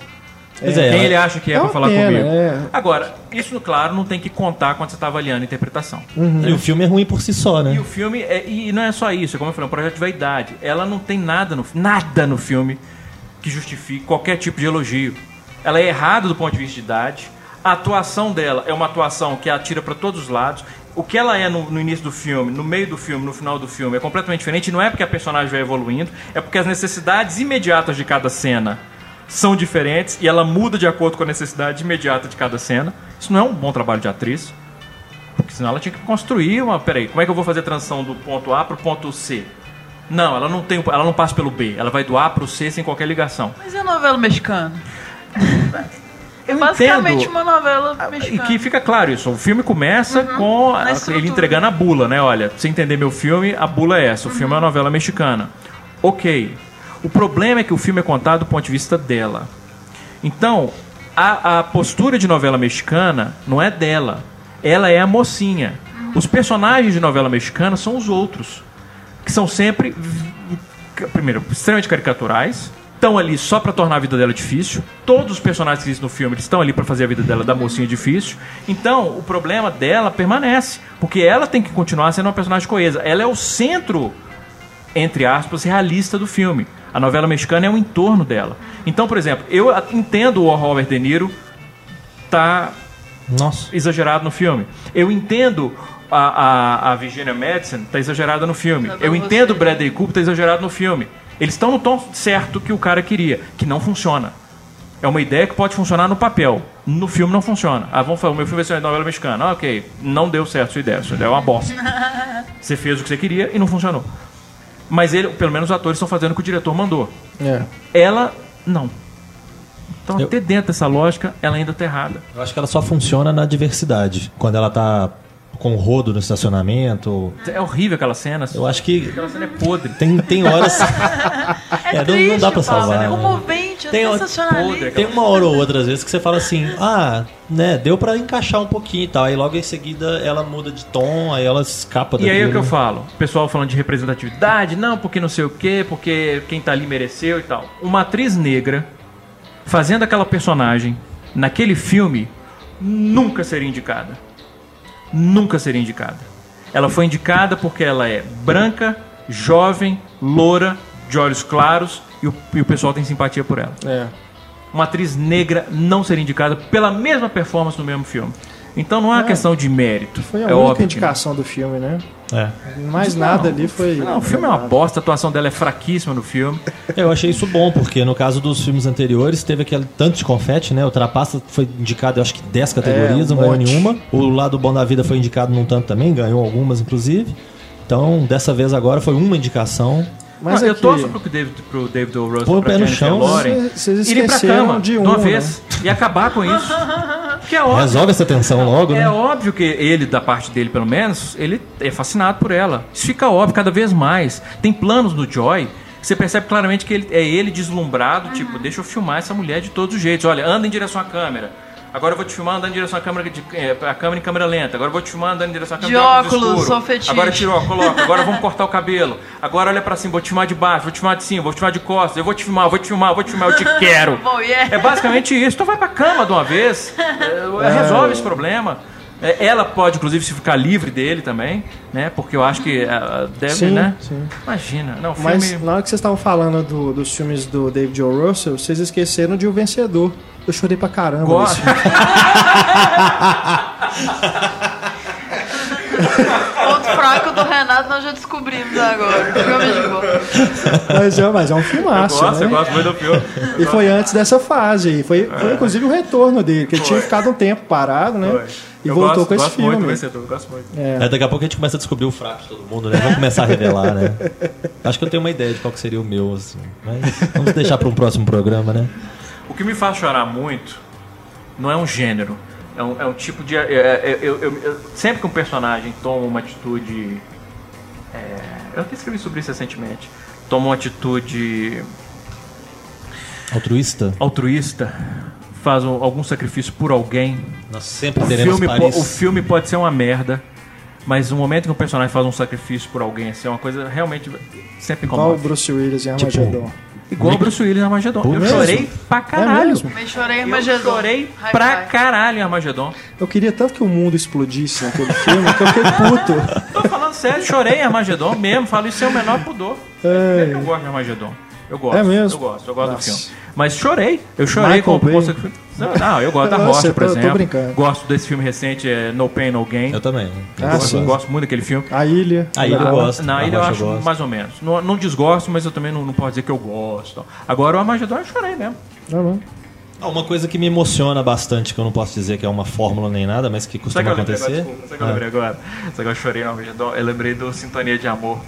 Pois é, Quem ela- ele acha que é, É pra falar pena, comigo? é. Agora, isso, claro, não tem que contar quando você tá avaliando a interpretação. E o filme é ruim por si só, né? E o filme, é, e não é só isso, é como eu falei, é um projeto de vaidade. Ela não tem nada no, nada no filme que justifique qualquer tipo de elogio. Ela é errada do ponto de vista de idade. A atuação dela é uma atuação que atira para todos os lados. O que ela é no, no início do filme, no meio do filme, no final do filme, é completamente diferente. Não é porque a personagem vai evoluindo, é porque as necessidades imediatas de cada cena são diferentes e ela muda de acordo com a necessidade imediata de cada cena. Isso não é um bom trabalho de atriz. Porque senão ela tinha que construir uma. Peraí, como é que eu vou fazer a transição do ponto A para o ponto C? Não, ela não tem, ela não passa pelo B, ela vai do A para o C sem qualquer ligação. Mas e a novela mexicana? Eu Basicamente entendo. uma novela E mexicana. que fica claro isso. O filme começa com a- na estrutura. ele entregando a bula, né? Olha, pra você entender meu filme, a bula é essa. O filme é uma novela mexicana. Ok. O problema é que o filme é contado do ponto de vista dela. Então, a, a postura de novela mexicana não é dela. Ela é a mocinha. Os personagens de novela mexicana são os outros. Que são sempre, primeiro, extremamente caricaturais. Estão ali só pra tornar a vida dela difícil. Todos os personagens que existem no filme estão ali pra fazer a vida dela da mocinha difícil. Então, o problema dela permanece. Porque ela tem que continuar sendo uma personagem coesa. Ela é o centro entre aspas, realista do filme. A novela mexicana é o entorno dela. Então, por exemplo, eu entendo o Robert De Niro tá Nossa. exagerado no filme. Eu entendo a, a, a Virginia Madsen tá exagerada no filme. Tá Eu entendo o. Bradley Cooper tá exagerado no filme. Eles estão no tom certo que o cara queria, que não funciona. É uma ideia que pode funcionar no papel. No filme não funciona. Ah, vamos falar, o meu filme vai ser uma novela mexicana. Ah, ok, não deu certo sua ideia. Sua ideia é uma bosta. Você fez o que você queria e não funcionou. Mas ele, pelo menos os atores estão fazendo o que o diretor mandou. É. Ela, não. Então, Eu- até dentro dessa lógica, ela ainda tá errada. Eu acho que ela só funciona na diversidade. Quando ela tá com rodo no estacionamento. É horrível aquela cena. Eu acho que Aquela cena é podre. tem, tem horas. É, É, não- triste, não dá pra Paulo, salvar, É né? é Tem o- sensacionalista. podre, Tem uma hora ou outra, às vezes, que você fala assim, ah, né, deu pra encaixar um pouquinho e tal. Aí logo em seguida ela muda de tom, aí ela escapa E aí é o que eu falo. O pessoal falando de representatividade, não, porque não sei o quê, porque quem tá ali mereceu e tal. Uma atriz negra fazendo aquela personagem naquele filme nunca seria indicada. Nunca seria indicada. Ela foi indicada porque ela é branca, jovem, loura, de olhos claros e o, e o pessoal tem simpatia por ela. É. Uma atriz negra não seria indicada pela mesma performance no mesmo filme. Então não é uma questão de mérito. Foi a é única óbvio que não. indicação do filme, né? É. Mais nada ali foi. Não, o filme é uma bosta, a atuação dela é fraquíssima no filme. Eu achei isso bom, porque no caso dos filmes anteriores teve aquele tanto de confete, né? O Trapaça foi indicado, eu acho que 10 categorias, É, um não ganhou nenhuma. O Lado Bom da Vida foi indicado num tanto também, ganhou algumas, inclusive. Então, dessa vez agora foi uma indicação. Mas Não, eu torço pro David, pro David O. Russell, o pra pé no Jennifer chão, Vocês- vocês irem pra cama de de, um, uma né? vez e acabar com isso. Que é óbvio. Resolve essa tensão logo, né? É óbvio que ele, da parte dele pelo menos, ele é fascinado por ela. Isso fica óbvio cada vez mais. Tem planos no Joy que você percebe claramente que ele, é ele deslumbrado, tipo, deixa eu filmar essa mulher de todos os jeitos. Olha, anda em direção à câmera. Agora eu vou te filmar andando em direção à câmera, de, é, a câmera em câmera lenta. Agora eu vou te filmar andando em direção à De câmera óculos, escuro. sou fetiche. Agora tira ó, coloca. Agora vamos cortar o cabelo. Agora olha pra cima, vou te filmar de baixo, vou te filmar de cima, vou te filmar de costas. Eu vou te filmar, vou te filmar, vou te filmar, eu te quero. Bom, yeah. É basicamente isso. Então vai pra cama de uma vez. É, resolve esse problema. É, Ela pode, inclusive, se ficar livre dele também, né? Porque eu acho que é, deve, Sim, né? sim. Imagina. Não, o Mas filme. na hora que vocês estavam falando do- dos filmes do David O. Russell, vocês esqueceram de O Vencedor. Eu chorei pra caramba. Gosto. Outro fraco do Renato nós já descobrimos agora. Filme de boa. Mas é, mas é um filmaço, eu gosto, né? eu gosto muito do filme. E foi antes dessa fase aí. Foi, foi inclusive o retorno dele, que ele tinha ficado um tempo parado, né? Foi. E Eu voltou gosto, com esse gosto muito do filme. vencedor, gosto muito. É. É, daqui a pouco a gente começa a descobrir o fraco de todo mundo, né? Vamos começar a revelar, né? Acho que eu tenho uma ideia de qual que seria o meu, assim. Mas vamos deixar para um próximo programa, né? O que me faz chorar muito não é um gênero. É um, é um tipo de. é- é- eu- eu- eu- sempre que um personagem toma uma atitude. é, eu até escrevi sobre isso recentemente. Toma uma atitude Altruísta? altruísta, faz um- algum sacrifício por alguém. Nós sempre O teremos filme, po- Paris. o filme pode ser uma merda, mas no momento que um personagem faz um sacrifício por alguém, assim, é uma coisa realmente sempre Igual o comove. Bruce Willis em Tipo, Armageddon. Igual o Bruce Willis em Armagedon. Eu mesmo? chorei pra É caralho. mesmo? Também chorei em Eu Armagedon. chorei pra caralho em Armagedon. Eu queria tanto que o mundo explodisse naquele filme que eu fiquei puto. Tô falando sério, chorei em Armagedon mesmo, falo isso sem o menor pudor. É, eu gosto de Armagedon. Eu gosto. É mesmo? Eu gosto, eu gosto Nossa. do filme. Mas chorei. Eu chorei Michael com Bay. com- Não, não, eu gosto da Rocha, por exemplo. brincando. Gosto desse filme recente, é No Pain, No Gain. Eu também. Eu Ah, gosto, gosto muito daquele filme. A Ilha. A Ilha eu gosto. Na ilha eu acho eu mais ou menos. Não, não desgosto, mas eu também não, não posso dizer que eu gosto. Agora o Armagedon eu chorei mesmo. Não, não. Ah, Uma coisa que me emociona bastante, que eu não posso dizer que é uma fórmula nem nada, mas que Sabe costuma que agora? acontecer. Desculpa, sabe que eu lembrei agora? Sabe que eu chorei no Armagedon? Eu lembrei do Sintonia de Amor.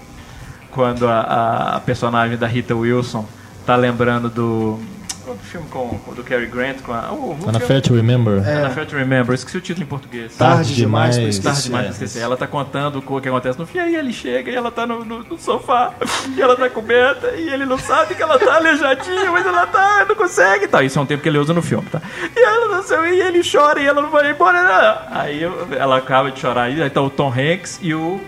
Quando a, a- a personagem da Rita Wilson tá lembrando do. Do filme com, com- do Cary Grant com a. O, o An filme- Affair to Remember. An Affair to Remember. Eu esqueci o título em português. Tarde Tarde demais pra demais. esquecer. Tarde demais pra esquecer. Ela tá contando o que acontece no fim, aí ele chega e ela tá no, no- no sofá, e ela tá coberta, e ele não sabe que ela tá aleijadinha, mas ela tá, não consegue. Tá, isso é um tempo que ele usa no filme, tá? E ela não sei, e ele chora e ela não vai embora. Não. Aí eu- ela acaba de chorar, aí tá o Tom Hanks e o.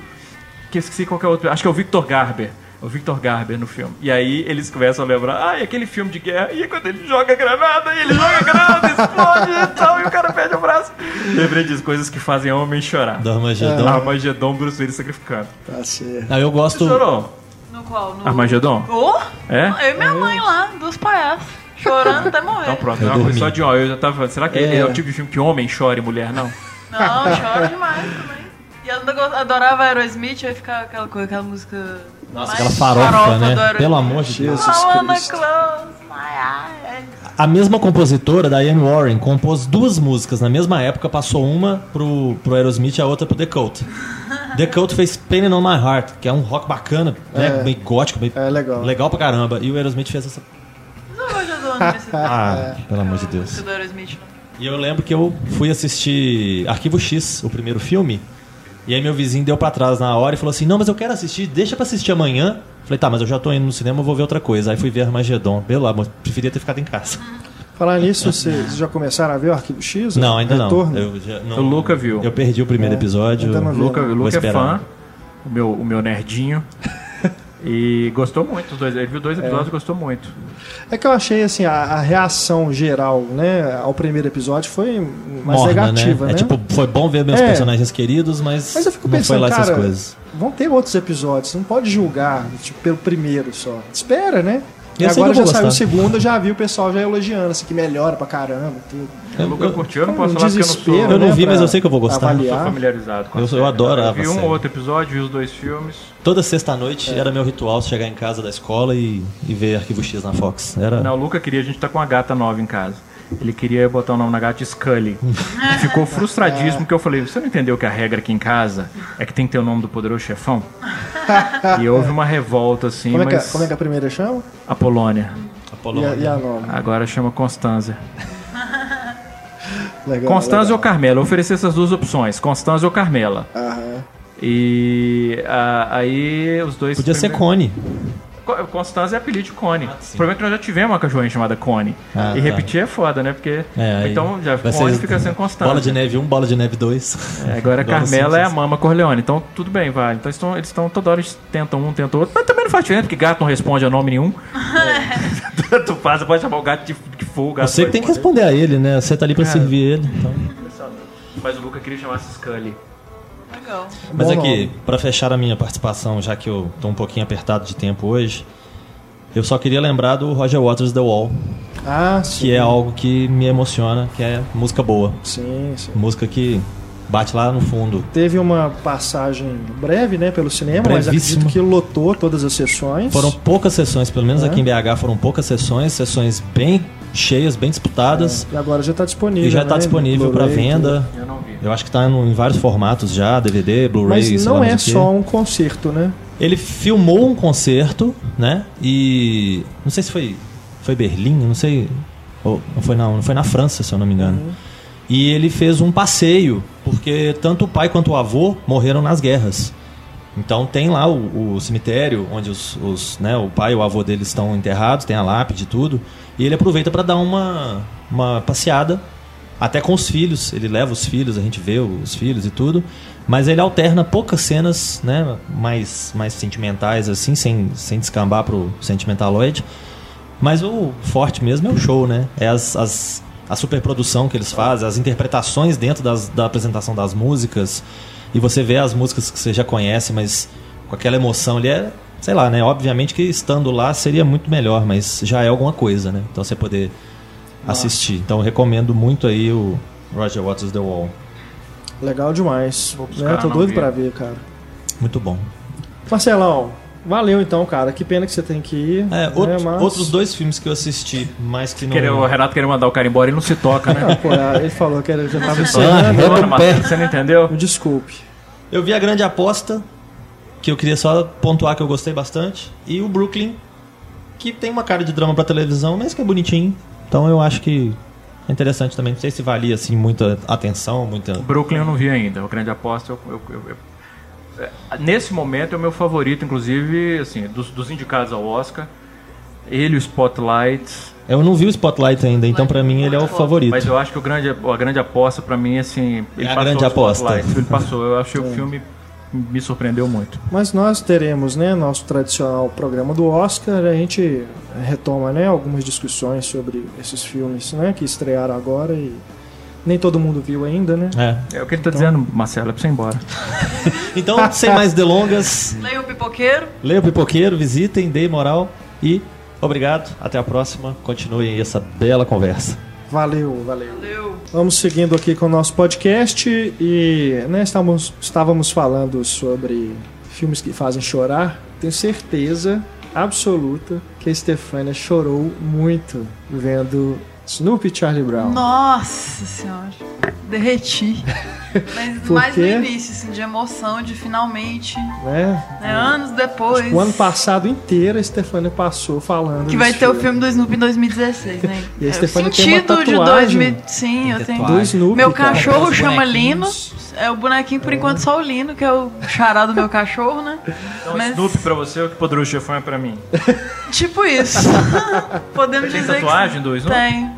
Que eu esqueci qual é o outro. Acho que é o Victor Garber. O Victor Garber no filme. E aí eles começam a lembrar, ah, e aquele filme de guerra, e quando ele joga a granada, e ele joga a granada, explode e tal, e o cara perde o braço. Lembrei disso, coisas que fazem homem chorar. Do Armagedon. Armagedon, Bruce Willis sacrificando. Tá certo. Ah, eu Você gosto. chorou? No qual? No... Armagedon? Oh? É? Eu e minha mãe lá, dos palhaços. Chorando até morrer. Então pronto, Eu é uma coisa dormi. só de ó, eu já tava. Será que é. É. o tipo de filme que homem chora e mulher não? Não, choro demais também. E eu adorava Aerosmith, aí ficava aquela coisa, aquela música. Nossa, mais aquela farofa, do né? Pelo amor de Deus. Jesus I wanna Cristo. close my eyes. A mesma compositora, Diane Warren, compôs duas músicas na mesma época, passou uma pro, pro Aerosmith e a outra pro The Cult. The Cult fez Pain on My Heart, que é um rock bacana, né? É. Meio gótico, meio É legal. legal pra caramba. E o Aerosmith fez essa. Não Ah, pelo amor de Deus. E eu lembro que eu fui assistir Arquivo X, o primeiro filme. E aí meu vizinho deu pra trás na hora e falou assim: Não, mas eu quero assistir, deixa pra assistir amanhã. Falei, tá, mas eu já tô indo no cinema, eu vou ver outra coisa. Aí fui ver Armagedon. Pelo amor, preferia ter ficado em casa. Falar nisso, vocês já começaram a ver o Arquivo X? Não, ainda Retorno? não. Eu já- não. O Luca viu. Eu perdi o primeiro É, episódio. Luca, Luca é fã, o meu, o meu nerdinho. E gostou muito dos dois. Ele viu dois episódios e gostou muito. É que eu achei assim, a, a reação geral, né, ao primeiro episódio foi mais Morna, negativa, né? É tipo, foi bom ver meus É. personagens queridos, mas, Mas eu fico não foi lá essas cara, coisas. vão ter outros episódios, você não pode julgar tipo, pelo primeiro só. Espera, né? E Eu sei agora que eu já saiu gostar. segundo, eu já vi o pessoal já elogiando, assim, que melhora pra caramba. Tudo. O Luca curtiu, eu não um posso falar porque eu não sou, Eu não né, vi, mas eu sei que eu vou gostar. não sou avaliar. familiarizado com a Eu- eu adorava Eu vi a um série. outro episódio, vi os dois filmes. Toda sexta-noite era meu ritual chegar em casa da escola e, e ver Arquivo X na Fox. Era... Não, o Luca queria, a gente tá com uma gata nova em casa. Ele queria botar o nome na gata de Scully. E ficou frustradíssimo porque eu falei: Você não entendeu que a regra aqui em casa é que tem que ter o nome do poderoso chefão? e houve uma revolta assim, Como é, que, mas. a- como é que a primeira chama? A Polônia. A E Polônia. a, e a nova? Agora chama Constanza. Legal, Constanza ou. Carmela? Eu ofereci essas duas opções: Constanza ou Carmela. Aham. E ah, aí os dois. Podia ser primeiros- Cone. Co- Constanza é apelido de Cone. Ah, o problema é que nós já tivemos uma cachorrinha chamada Cone. Ah, e tá. repetir é foda, né? Porque. É, então já Cone fica sendo Constanza. Bola de neve 1, bola de neve 2. É, agora a Carmela é a. Mama Corleone. Então tudo bem, vale. Então eles estão, eles estão toda hora eles tentam um, tentam outro. Mas também não faz diferença, porque gato não responde a nome nenhum. É. Tanto faz, você pode chamar o gato de que for, o gato Você que tem que responder. responder a ele, né? Você tá ali pra É. servir ele. Então. Mas o Luca queria chamar-se Scully. Legal. Mas Bom aqui, pra fechar a minha participação, já que eu tô um pouquinho apertado de tempo hoje, eu só queria lembrar do Roger Waters The Wall, Ah, sim. que é algo que me emociona, que é música boa. Sim, sim. Música que Bate lá no fundo. Teve uma passagem breve, né, pelo cinema, mas Brevíssima. acredito que lotou todas as sessões. Foram poucas sessões, pelo menos É. aqui em BH foram poucas sessões, sessões bem cheias, bem disputadas. E agora já está disponível. E já está né, disponível para venda. Eu não. Eu acho que está em vários formatos já, DVD. Blu-ray, Mas não é só um concerto, né? Ele filmou um concerto, né? E não sei se foi foi Berlim, não sei, ou, não foi não, foi na França, se eu não me engano. E ele fez um passeio, porque tanto o pai quanto o avô morreram nas guerras. Então tem lá o, o cemitério onde os, os, né, o pai e o avô deles estão enterrados, tem a lápide e tudo. E ele aproveita para dar uma, uma passeada, até com os filhos. Ele leva os filhos, a gente vê os filhos e tudo. Mas ele alterna poucas cenas né, mais, mais sentimentais, assim, sem, sem descambar pro sentimentaloide. Mas o forte mesmo é o show, né? É as, as, a superprodução que eles fazem, as interpretações dentro das, da apresentação das músicas. E você vê as músicas que você já conhece, mas com aquela emoção ali é, sei lá, né? Obviamente que estando lá seria muito melhor, mas já é alguma coisa, né? Então você poder assistir. Então eu recomendo muito aí o Roger Waters The Wall. Legal demais. Vou buscar, Né? Tô não doido vi. pra ver, cara. Muito bom. Marcelão, valeu então, cara. Que pena que você tem que ir. É, né, outro- mas- Outros dois filmes que eu assisti, mas que não. Querer- o Renato queria mandar o cara embora e não se toca, né? Ah, pô, ele falou que ele já tava Ah, encerrando. pé. Você não entendeu? Me Desculpe. Eu vi a grande aposta, que eu queria só pontuar que eu gostei bastante, e o Brooklyn, que tem uma cara de drama pra televisão, mas que é bonitinho. Então eu acho que é interessante também. Não sei se valia assim muita atenção, muita. Brooklyn eu não vi ainda. O Grande Aposta, eu, eu- eu- eu- é, nesse momento é o meu favorito, inclusive, assim, dos, dos indicados ao Oscar. Ele, o Spotlight. Eu não vi o Spotlight ainda, então pra mim ele é o favorito. Mas eu acho que o grande, a grande aposta pra mim, assim. Ele É a grande o aposta. Ele passou. Eu achei o filme me surpreendeu muito. Mas nós teremos, né, nosso tradicional programa do Oscar. A gente retoma, né, algumas discussões sobre esses filmes, né, que estrearam agora e nem todo mundo viu ainda, né? É. É o que ele tá dizendo, Marcelo, é pra você ir embora. Então, sem mais delongas, Leia o pipoqueiro. leia o Pipoqueiro, visitem, deem moral e obrigado. Até a próxima. Continuem essa bela conversa. Valeu, valeu. Valeu. Vamos seguindo aqui com o nosso podcast e né, estávamos, estávamos falando sobre filmes que fazem chorar. Tenho certeza absoluta que a Stefania chorou muito vendo Snoopy e Charlie Brown. Nossa senhora. Derreti. Mas Por mais no início, assim, de emoção, de finalmente. Né? Né, anos depois. O ano passado inteiro a Stefania passou falando Que vai ter o filme do Snoopy em 2016, né? E a É Stefania tem uma sentido de tatuagem. 2000. Sim, eu tenho. do Snoopy, Meu cara. cachorro chama Lino. É o bonequinho, por enquanto, só o Lino, que é o xará do meu cachorro, né? Então, Mas- Snoopy pra você, o que Poderoso Chefão é pra mim. Tipo isso. Podemos Tem dizer tatuagem que. do Snoopy? Tem.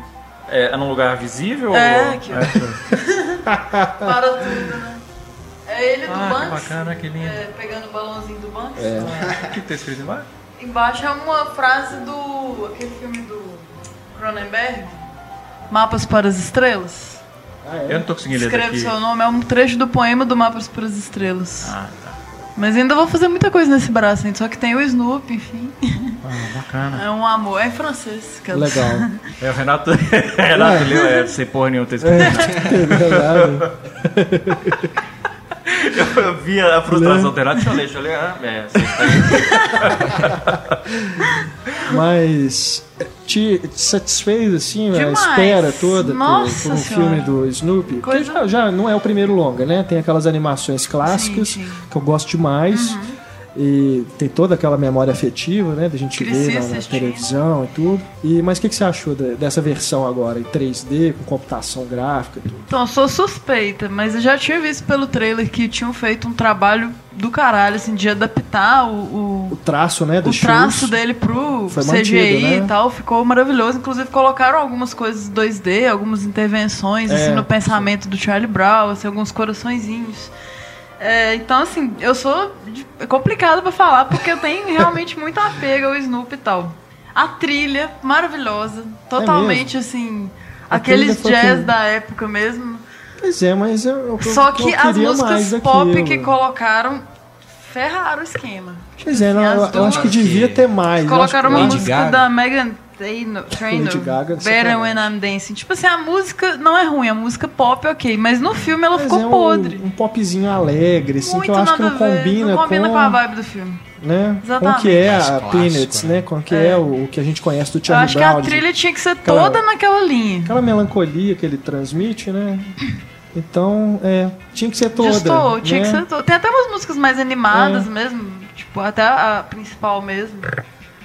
É, é num lugar visível? É, ou... aqui, ó. Para tudo, né? É ele do Ah, que Banks. bacana, que lindo. é, pegando o balãozinho do Banks. O que tá escrito embaixo? Embaixo é uma frase do. aquele filme do Cronenberg. Mapas para as Estrelas. Eu não tô conseguindo ler Escreve daqui. seu nome, é um trecho do poema do Mapas para as Estrelas. Ah, tá. Mas ainda vou fazer muita coisa nesse braço, ainda, só que tem o Snoopy, enfim. Ah, bacana. É um amor, é em francês. que eu- Legal. É, o Renato, Renato leu, é, sem porra nenhuma, tá escrito. Verdade. Eu, eu vi a frustração do Renato, deixa eu ler, deixa eu ler. Ah, é, que. Mas te, te satisfez assim a Demais. espera toda por- Nossa por, um Senhora. filme do Snoopy? Coisa- já, já não é o primeiro longa, né? Tem aquelas animações clássicas Sim, sim. que eu gosto demais. E tem toda aquela memória afetiva, né? Da gente Cresci ver na, na televisão e tudo. E, mas o que, que você achou da- dessa versão agora, em 3D, com computação gráfica e tudo? Então, eu sou suspeita, mas eu já tinha visto pelo trailer que tinham feito um trabalho do caralho, assim, de adaptar o, o, O traço, né? o dos traço shoes. dele pro Foi CGI mantido, né? e tal. Ficou maravilhoso. Inclusive, colocaram algumas coisas 2D, algumas intervenções, É, assim, no pensamento do Charlie Brown, assim, alguns coraçõezinhos. É, então, assim, eu sou é complicado pra falar, porque eu tenho realmente muito apego ao Snoopy e tal. A trilha, maravilhosa. Totalmente, assim, A aqueles jazz que- da época mesmo. Pois é, mas eu, eu, Só eu que as queria músicas pop daquilo. que colocaram ferraram o esquema. Pois é, não, eu, as eu acho que devia ter mais. Eu Colocaram uma música Gaga. da Megan They know, Train Lady know, Gaga, Better sacanagem. When I'm Dancing. Tipo assim, a música não é ruim, a música pop é ok, mas no filme ela Mas ficou é um, podre. um popzinho alegre, assim, Muito que eu acho que não combina, não combina com, com a vibe do filme. né, com o Exatamente. que é Mais a clássico, Peanuts, né? né? Com o que É. é, o, o que a gente conhece do Eu Charlie acho que Brown. a trilha tinha que ser aquela- toda naquela linha. Aquela melancolia que ele transmite, né? Então, é, tinha que ser toda. Destoou, tinha que né? ser toda. Tem até umas músicas mais animadas É. mesmo, tipo, até a principal mesmo.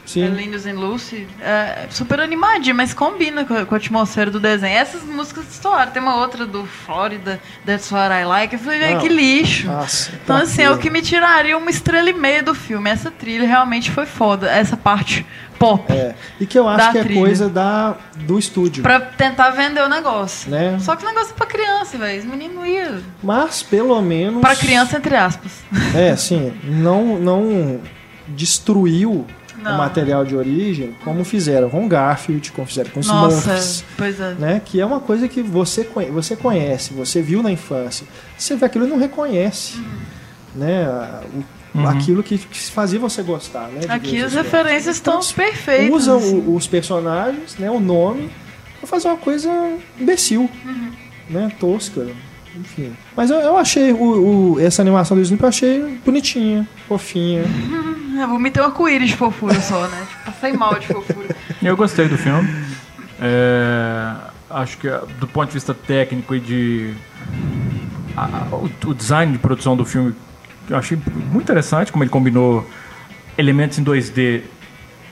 Sim. É Linus and Lucy. É super animadinha, mas combina com a, com a atmosfera do desenho. Essas músicas estouraram. Tem uma outra do Florida, That's What I Like. Eu falei, "Ai, Não. que lixo. Nossa, Então, assim, é o que me tiraria uma estrela e meia do filme. Essa trilha realmente foi foda. Essa parte pop. É. E que eu acho que é trilha. coisa da, do estúdio. Pra tentar vender o negócio. Né? Só que o negócio é pra criança, velho. Os meninos iam. Mas, pelo menos. Pra criança, entre aspas. É, assim, não, não destruiu Não. o material de origem como fizeram com Garfield, como fizeram com Nossa, Smurfs. pois é. Né? Que é uma coisa que você, conhe- você conhece, você viu na infância. Você vê aquilo e não reconhece. Uhum. Né? O- Aquilo que, que fazia você gostar. Né? Aqui as referências estão Então, perfeitas. Usam assim. o- os personagens, né, o nome, pra fazer uma coisa imbecil, Uhum. né, tosca, enfim. Mas eu, eu achei o, o- essa animação do Snoopy, eu achei bonitinha, fofinha. Eu vomitei um arco-íris de fofura só, né? Tipo, passei mal de fofura. Eu gostei do filme. É, acho que do ponto de vista técnico e de. a- o, o design de produção do filme eu achei muito interessante, como ele combinou elementos em 2D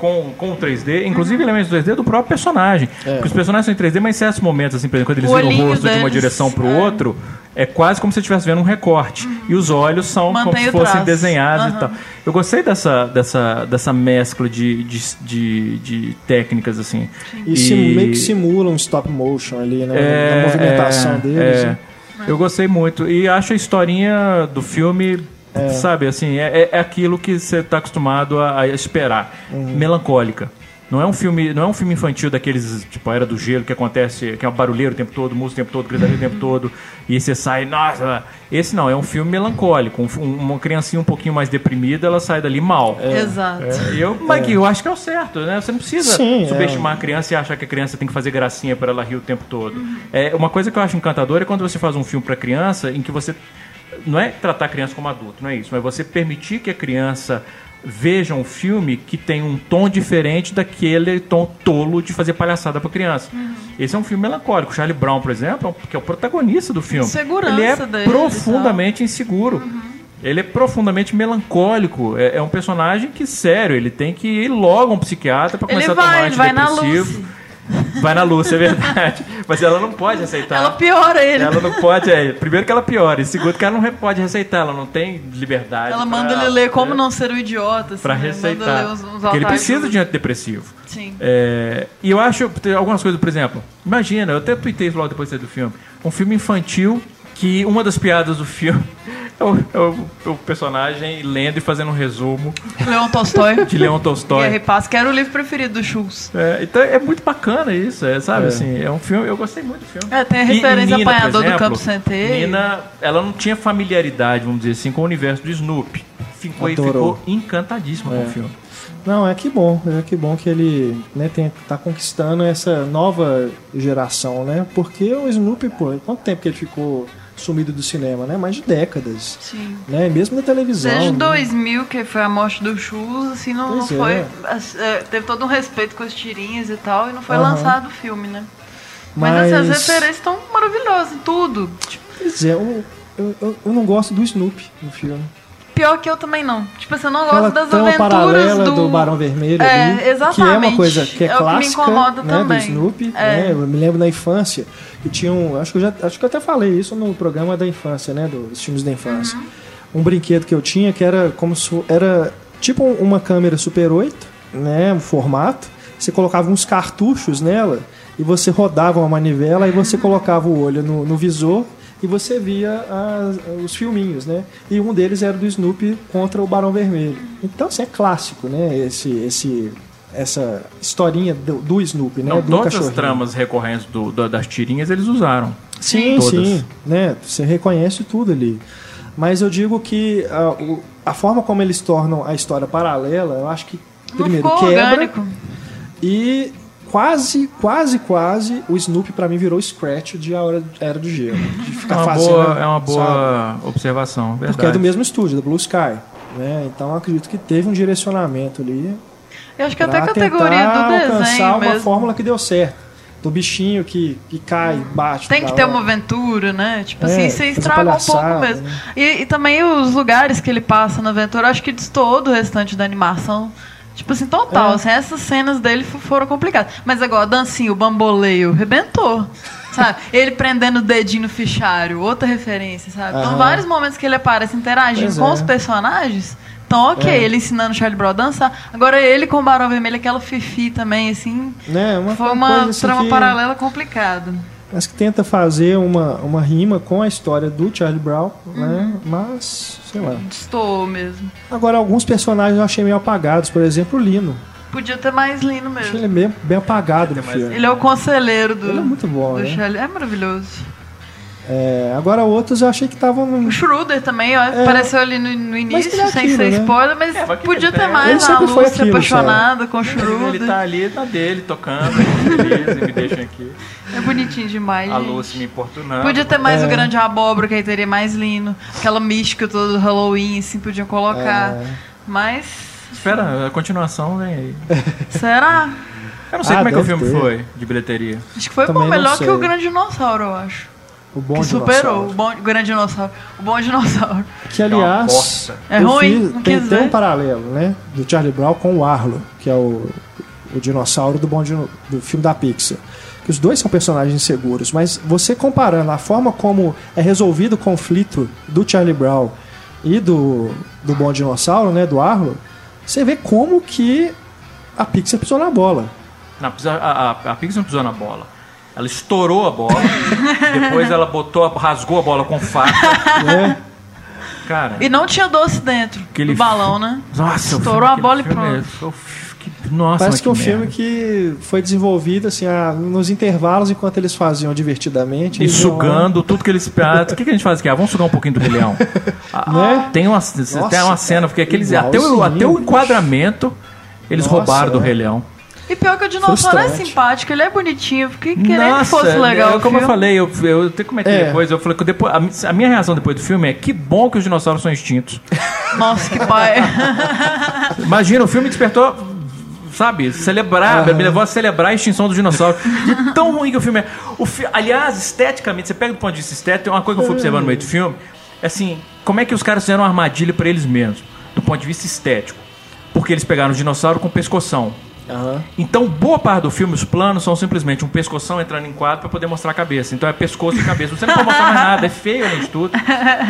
com, com o 3D, inclusive elementos 2D do próprio personagem. É. Porque os personagens são em 3D, mas em certos momentos, assim, por exemplo, quando eles O viram o rosto de uma deles, direção para o é. outro, é quase como se você estivesse vendo um recorte. E os olhos são como Mantém se o fossem desenhados e Aham. tal. Eu gostei dessa, dessa, dessa mescla de, de, de, de técnicas, assim. E, sim- meio que simula um stop motion ali, né, na movimentação é, deles. é. né? Eu gostei muito. E acho a historinha do filme, sabe, assim, é, é aquilo que você está acostumado a, a esperar. Uhum. Melancólica. Não é um filme, não é um filme infantil daqueles, tipo, a Era do Gelo, que acontece, que é um barulheiro o tempo todo, música o tempo todo, gritaria o tempo todo, e você sai, nossa. Esse não, é um filme melancólico. Um- uma criancinha um pouquinho mais deprimida, ela sai dali mal. Exato. É, eu, mas eu acho que é o certo, né? Você não precisa Sim, subestimar a criança e achar que a criança tem que fazer gracinha para ela rir o tempo todo. É, uma coisa que eu acho encantadora é quando você faz um filme para criança em que você não é tratar a criança como adulto, não é isso, mas você permitir que a criança veja um filme que tem um tom diferente daquele tom tolo de fazer palhaçada para criança. Esse é um filme melancólico. Charlie Brown, por exemplo, é que é o protagonista do filme. Insegurança ele é dele profundamente inseguro. Ele é profundamente melancólico. É, é um personagem que, sério, ele tem que ir logo a um psiquiatra para começar a tomar vai, ele vai na antidepressivo. Vai na luz, é verdade. Mas ela não pode aceitar. Ela piora ele. Ela não pode, é, primeiro que ela piora, e segundo que ela não pode receitar, ela não tem liberdade. Ela manda ele ler Como Não Ser um Idiota. Assim, Pra né? receitar. Manda ler uns, uns Porque ele precisa de antidepressivo. Sim. É, e eu acho, tem algumas coisas, por exemplo, imagina, eu até tuitei isso logo depois do filme, um filme infantil que uma das piadas do filme é o, é o- o personagem lendo e fazendo um resumo Leon Tolstói. de Leon Guerra e Tolstói. Paz, que era o livro preferido do Schultz. É, então é muito bacana isso, é, sabe? É. Assim, é um filme, eu gostei muito do filme. É, tem a E- e referência Nina, apanhador do exemplo, Campo Centeio. Nina, ela não tinha familiaridade, vamos dizer assim, com o universo do Snoopy. Ficou, e ficou encantadíssima com É. o filme. Não, é que bom, é que bom que ele né, tem, tá conquistando essa nova geração, né? Porque o Snoopy, pô, quanto tempo que ele ficou sumido do cinema, né? Mais de décadas, Sim. né? Mesmo na televisão. Desde né? 2000, que foi a morte do Schultz, assim, não, não é. foi... é, teve todo um respeito com as tirinhas e tal, e não foi Aham. lançado o filme, né? Mas, assim, as Mas- referências estão maravilhosas, em tudo. Pois é, eu, eu, eu- não gosto do Snoopy no filme. pior que eu também não. Tipo assim, eu não Aquela gosto das aventuras paralela do... do... Barão Vermelho É, ali, que é uma exatamente. coisa que é, É o que me clássica incomoda né, do também. Snoopy. É. né? Eu me lembro na infância que tinha um, acho que eu já, acho que eu até falei isso no programa da infância, né, dos filmes da infância. Uhum. Um brinquedo que eu tinha que era como se era tipo uma câmera Super 8, né, um formato. Você colocava uns cartuchos nela e você rodava uma manivela e você colocava o olho no, no visor e você via as- os filminhos, né? E um deles era do Snoopy contra o Barão Vermelho. Então, assim, é clássico, né? Esse, esse, essa historinha do, do Snoopy, né? Não, do todas as tramas recorrentes do- da- das tirinhas eles usaram. Sim, Todas. sim, né? Você reconhece tudo ali. Mas eu digo que a, o- a forma como eles tornam a história paralela, eu acho que Não primeiro ficou quebra orgânico. e quase, quase, quase, o Snoopy pra mim virou Scratch de A Hora- Era do Gelo. De É ficar uma fazendo, boa, é uma sabe? boa observação, verdade. Porque é do mesmo estúdio, da Blue Sky. Né? Então eu acredito que teve um direcionamento ali. Eu acho que até a categoria do alcançar desenho uma mesmo. fórmula que deu certo. Do bichinho que, que cai, bate. Tem que ter uma aventura, né? Tipo É, assim, você estraga um pouco mesmo. né? E, e também os lugares que ele passa na aventura, acho que destoou do restante da animação. Tipo assim, total. É. Assim, essas cenas dele foram complicadas. Mas agora, a dancinha, o bamboleio, rebentou. Sabe? Ele prendendo o dedinho no fichário, outra referência, sabe? Então, Aham. vários momentos que ele aparece interagindo Pois com é. os personagens. Então, ok, É. ele ensinando o Charlie Brown a dançar. Agora, ele com o Barão Vermelho, aquela fifi também, assim. Né? Uma, Foi uma coisa assim trama que- paralela complicada. Mas que tenta fazer uma, uma rima com a história do Charlie Brown, né? Mas, sei lá. Destoou mesmo. Agora, alguns personagens eu achei meio apagados. Por exemplo, o Lino. Podia ter mais lindo Achei mesmo. ele bem, bem apagado no filme. Ele é o conselheiro do, Ele é muito bom, do né? Charlie. É maravilhoso. É, agora, outros eu achei que estavam... O no- Schroeder também, ó, apareceu ali no, no início, ele é sem aquilo, ser né? spoiler, mas É, podia ele ter é- mais ele a Lúcia aquilo, apaixonada com o Ele Schroeder. tá ali na dele, tocando, feliz, e me deixa aqui. É bonitinho demais, A. Lúcia me importunando. Podia ter mais É. o grande abóbora, que aí teria mais lindo. Aquela mística toda do Halloween, assim, podiam colocar. É. Mas. Espera, a continuação vem aí. Será? Eu não sei Ah, como é que o filme ter. foi de bilheteria. Acho que foi bom, não melhor que o Grande Dinossauro, eu acho. O bom que superou dinossauro. o, bom, Grande Dinossauro. O Bom Dinossauro. Que, É aliás. É eu ruim, fiz- tem, tem um paralelo, né? Do Charlie Brown com o Arlo, que é o, o dinossauro do, bom do filme da Pixar. Que os dois são personagens inseguros, mas você comparando a forma como é resolvido o conflito do Charlie Brown e do, do Bom Dinossauro, né? Do Arlo, você vê como que a Pixar pisou na bola. Não, a, a, a Pixar não pisou na bola. Ela estourou a bola, depois ela botou, a- rasgou a bola com faca. Né? Cara, E não tinha doce dentro Aquele do balão, né? nossa, Estourou filme- a bola e pronto. é- que- Nossa, Parece que é um merda. filme que foi desenvolvido assim, ah, nos intervalos enquanto eles faziam divertidamente. E eles iam sugando tudo que eles. Ah, o que, que a gente faz aqui? Ah, vamos sugar um pouquinho do Rei Leão. Ah, Né? Tem uma, tem uma cena, porque aqueles, até, o, até o enquadramento eles Nossa, roubaram do é. Rei Leão. E pior que o dinossauro é simpático, ele é bonitinho. Fiquei querendo Nossa, que fosse legal. é, como eu falei, eu, eu até comentei É. depois, eu falei que depois, a, a minha reação depois do filme é que bom que os dinossauros são extintos. Nossa, que pai. Imagina, o filme despertou, sabe, celebrar, me levou a celebrar a extinção do dinossauro. De tão ruim que o filme é. O fi- aliás, esteticamente, você pega do ponto de vista estético, tem uma coisa que eu fui observando no meio do filme, é assim, como é que os caras fizeram uma armadilha pra eles mesmos, do ponto de vista estético. Porque eles pegaram o dinossauro com pescoção. Aham. Então, boa parte do filme, os planos são simplesmente um pescoção entrando em quadro para poder mostrar a cabeça. Então é pescoço e cabeça. Você não pode mostrar mais nada, é feio além de tudo.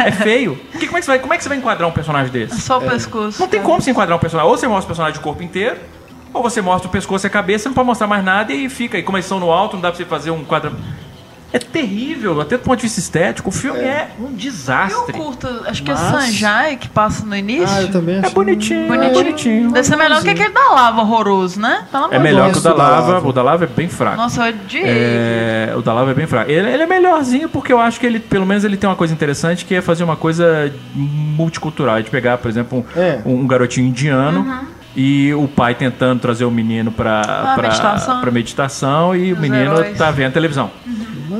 É feio. Que- como, é que você vai, como é que você vai enquadrar um personagem desse? Só o pescoço. Não tem como se enquadrar um personagem. Ou você mostra o personagem de corpo inteiro, ou você mostra o pescoço e a cabeça, você não pode mostrar mais nada e fica. E como eles estão no alto, não dá pra você fazer um quadro. É terrível, até do ponto de vista estético. O filme é, um E o desastre. curta, acho que Mas- é Sanjai que passa no início. Ah, eu também É achei- bonitinho, Bonitinho. é bonitinho. Deve ser melhor que aquele da lava horroroso, né? Pelo amor É melhor Deus. que o da lava. O da lava é bem fraco. Nossa, eu odiei. É, o da Lava é bem fraco. Ele, ele é melhorzinho porque eu acho que ele, pelo menos, ele tem uma coisa interessante que é fazer uma coisa multicultural. De pegar, por exemplo, um, É. um garotinho indiano e o pai tentando trazer o menino pra, Ah, pra, meditação. pra meditação e o Os menino heróis. tá vendo televisão.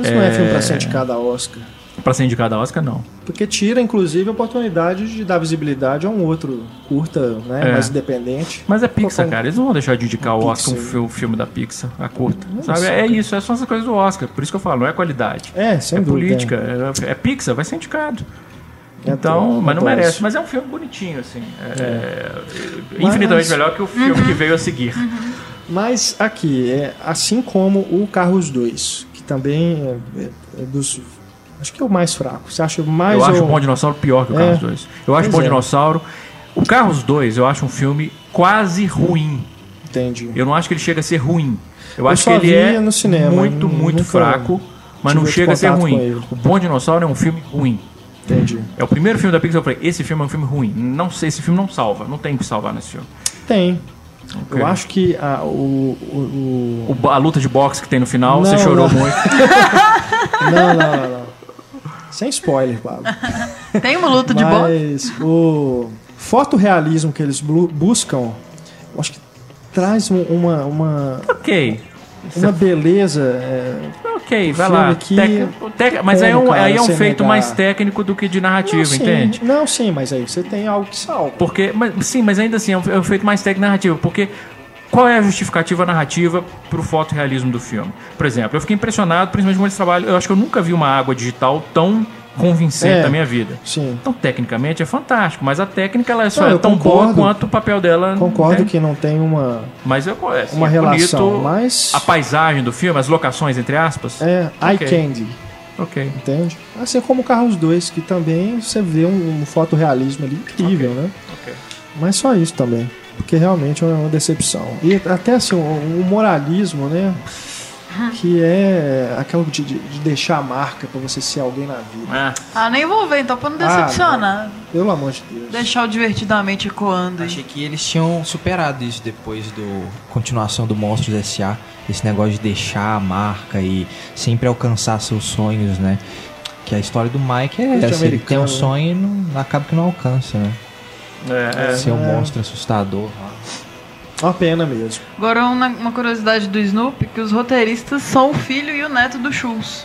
Mas não é filme pra ser indicado a Oscar. Pra ser indicado a Oscar, não. Porque tira, inclusive, a oportunidade de dar visibilidade a um outro curta, né? É. Mais independente. Mas é Pixar, cara. Eles não vão deixar de indicar o Oscar um, um filme da Pixar, a curta. Não Sabe? sei, É cara. isso, essas são as coisas do Oscar. Por isso que eu falo, não é qualidade. É, sem é dúvida. política, é, é Pixar, vai ser indicado. É Então, tão- mas não merece. isso. Mas é um filme bonitinho, assim. É, é, Mas- Infinitamente melhor que o filme que veio a seguir. Mas aqui, é, assim como o Carros 2, que também é, é- é dos. Acho que é o mais fraco. Você acha mais. eu acho ou- o Bom Dinossauro pior que o É. Carros 2. Eu acho o Bom é. Dinossauro. O Carros 2, eu acho um filme quase ruim. Entendi. Eu não acho que ele chega a ser ruim. Eu, Eu acho que ele é no cinema, muito, muito fraco, mas não chega a ser ruim. O Bom Dinossauro é um filme ruim. Entendi. É o primeiro filme da Pixar eu falei, esse filme é um filme ruim. Não sei, esse filme não salva. Não tem o que salvar nesse filme. Tem. Ok. Eu acho que a, o, o, o- O- a luta de boxe que tem no final, Não, você chorou não. muito. Não, não, não, não. Sem spoiler, Pablo. Tem uma luta de boxe? Mas o fotorrealismo que eles buscam, eu acho que traz um- uma. uma ok. Uma beleza. é, Ok, vai lá. Tec- tec- mas aí é um, cara, aí é um feito negar? mais técnico do que de narrativa, não, sim, entende? Não, sim, mas aí você tem algo que salva. Porque, mas, sim, mas ainda assim é um, é feito mais técnico narrativo, porque qual é a justificativa narrativa pro fotorrealismo do filme? Por exemplo, eu fiquei impressionado, principalmente com esse trabalho, eu acho que eu nunca vi uma água digital tão convincente É. na minha vida. Sim. Então, tecnicamente é fantástico, mas a técnica ela só Não, é tão concordo. boa quanto o papel dela. Concordo né? que não tem uma, Mas eu assim, uma é relação, bonito. mas A paisagem do filme, as locações, entre aspas. é eye Ok. candy, Ok. entende? Assim como o Carros 2, que também você vê um, um fotorrealismo ali incrível, né? ok. Mas só isso também. Porque realmente é uma decepção. E até assim, o, o moralismo, né? Que é aquilo de, de- de deixar a marca pra você ser alguém na vida. Ah, Ah, nem vou ver, então, pra não Ah, decepcionar. Pelo amor de Deus. Deixar o divertidamente ecoando. Achei que eles tinham superado isso depois do continuação do Monstros S.A. Esse negócio de deixar a marca e sempre alcançar seus sonhos, né? Que a história do Mike é de essa, ele tem um né? sonho e não, acaba que não alcança, né? é, é. Ser um monstro assustador. Uma pena mesmo. Agora, uma, uma curiosidade do Snoopy, que os roteiristas são o filho e o neto do Schultz.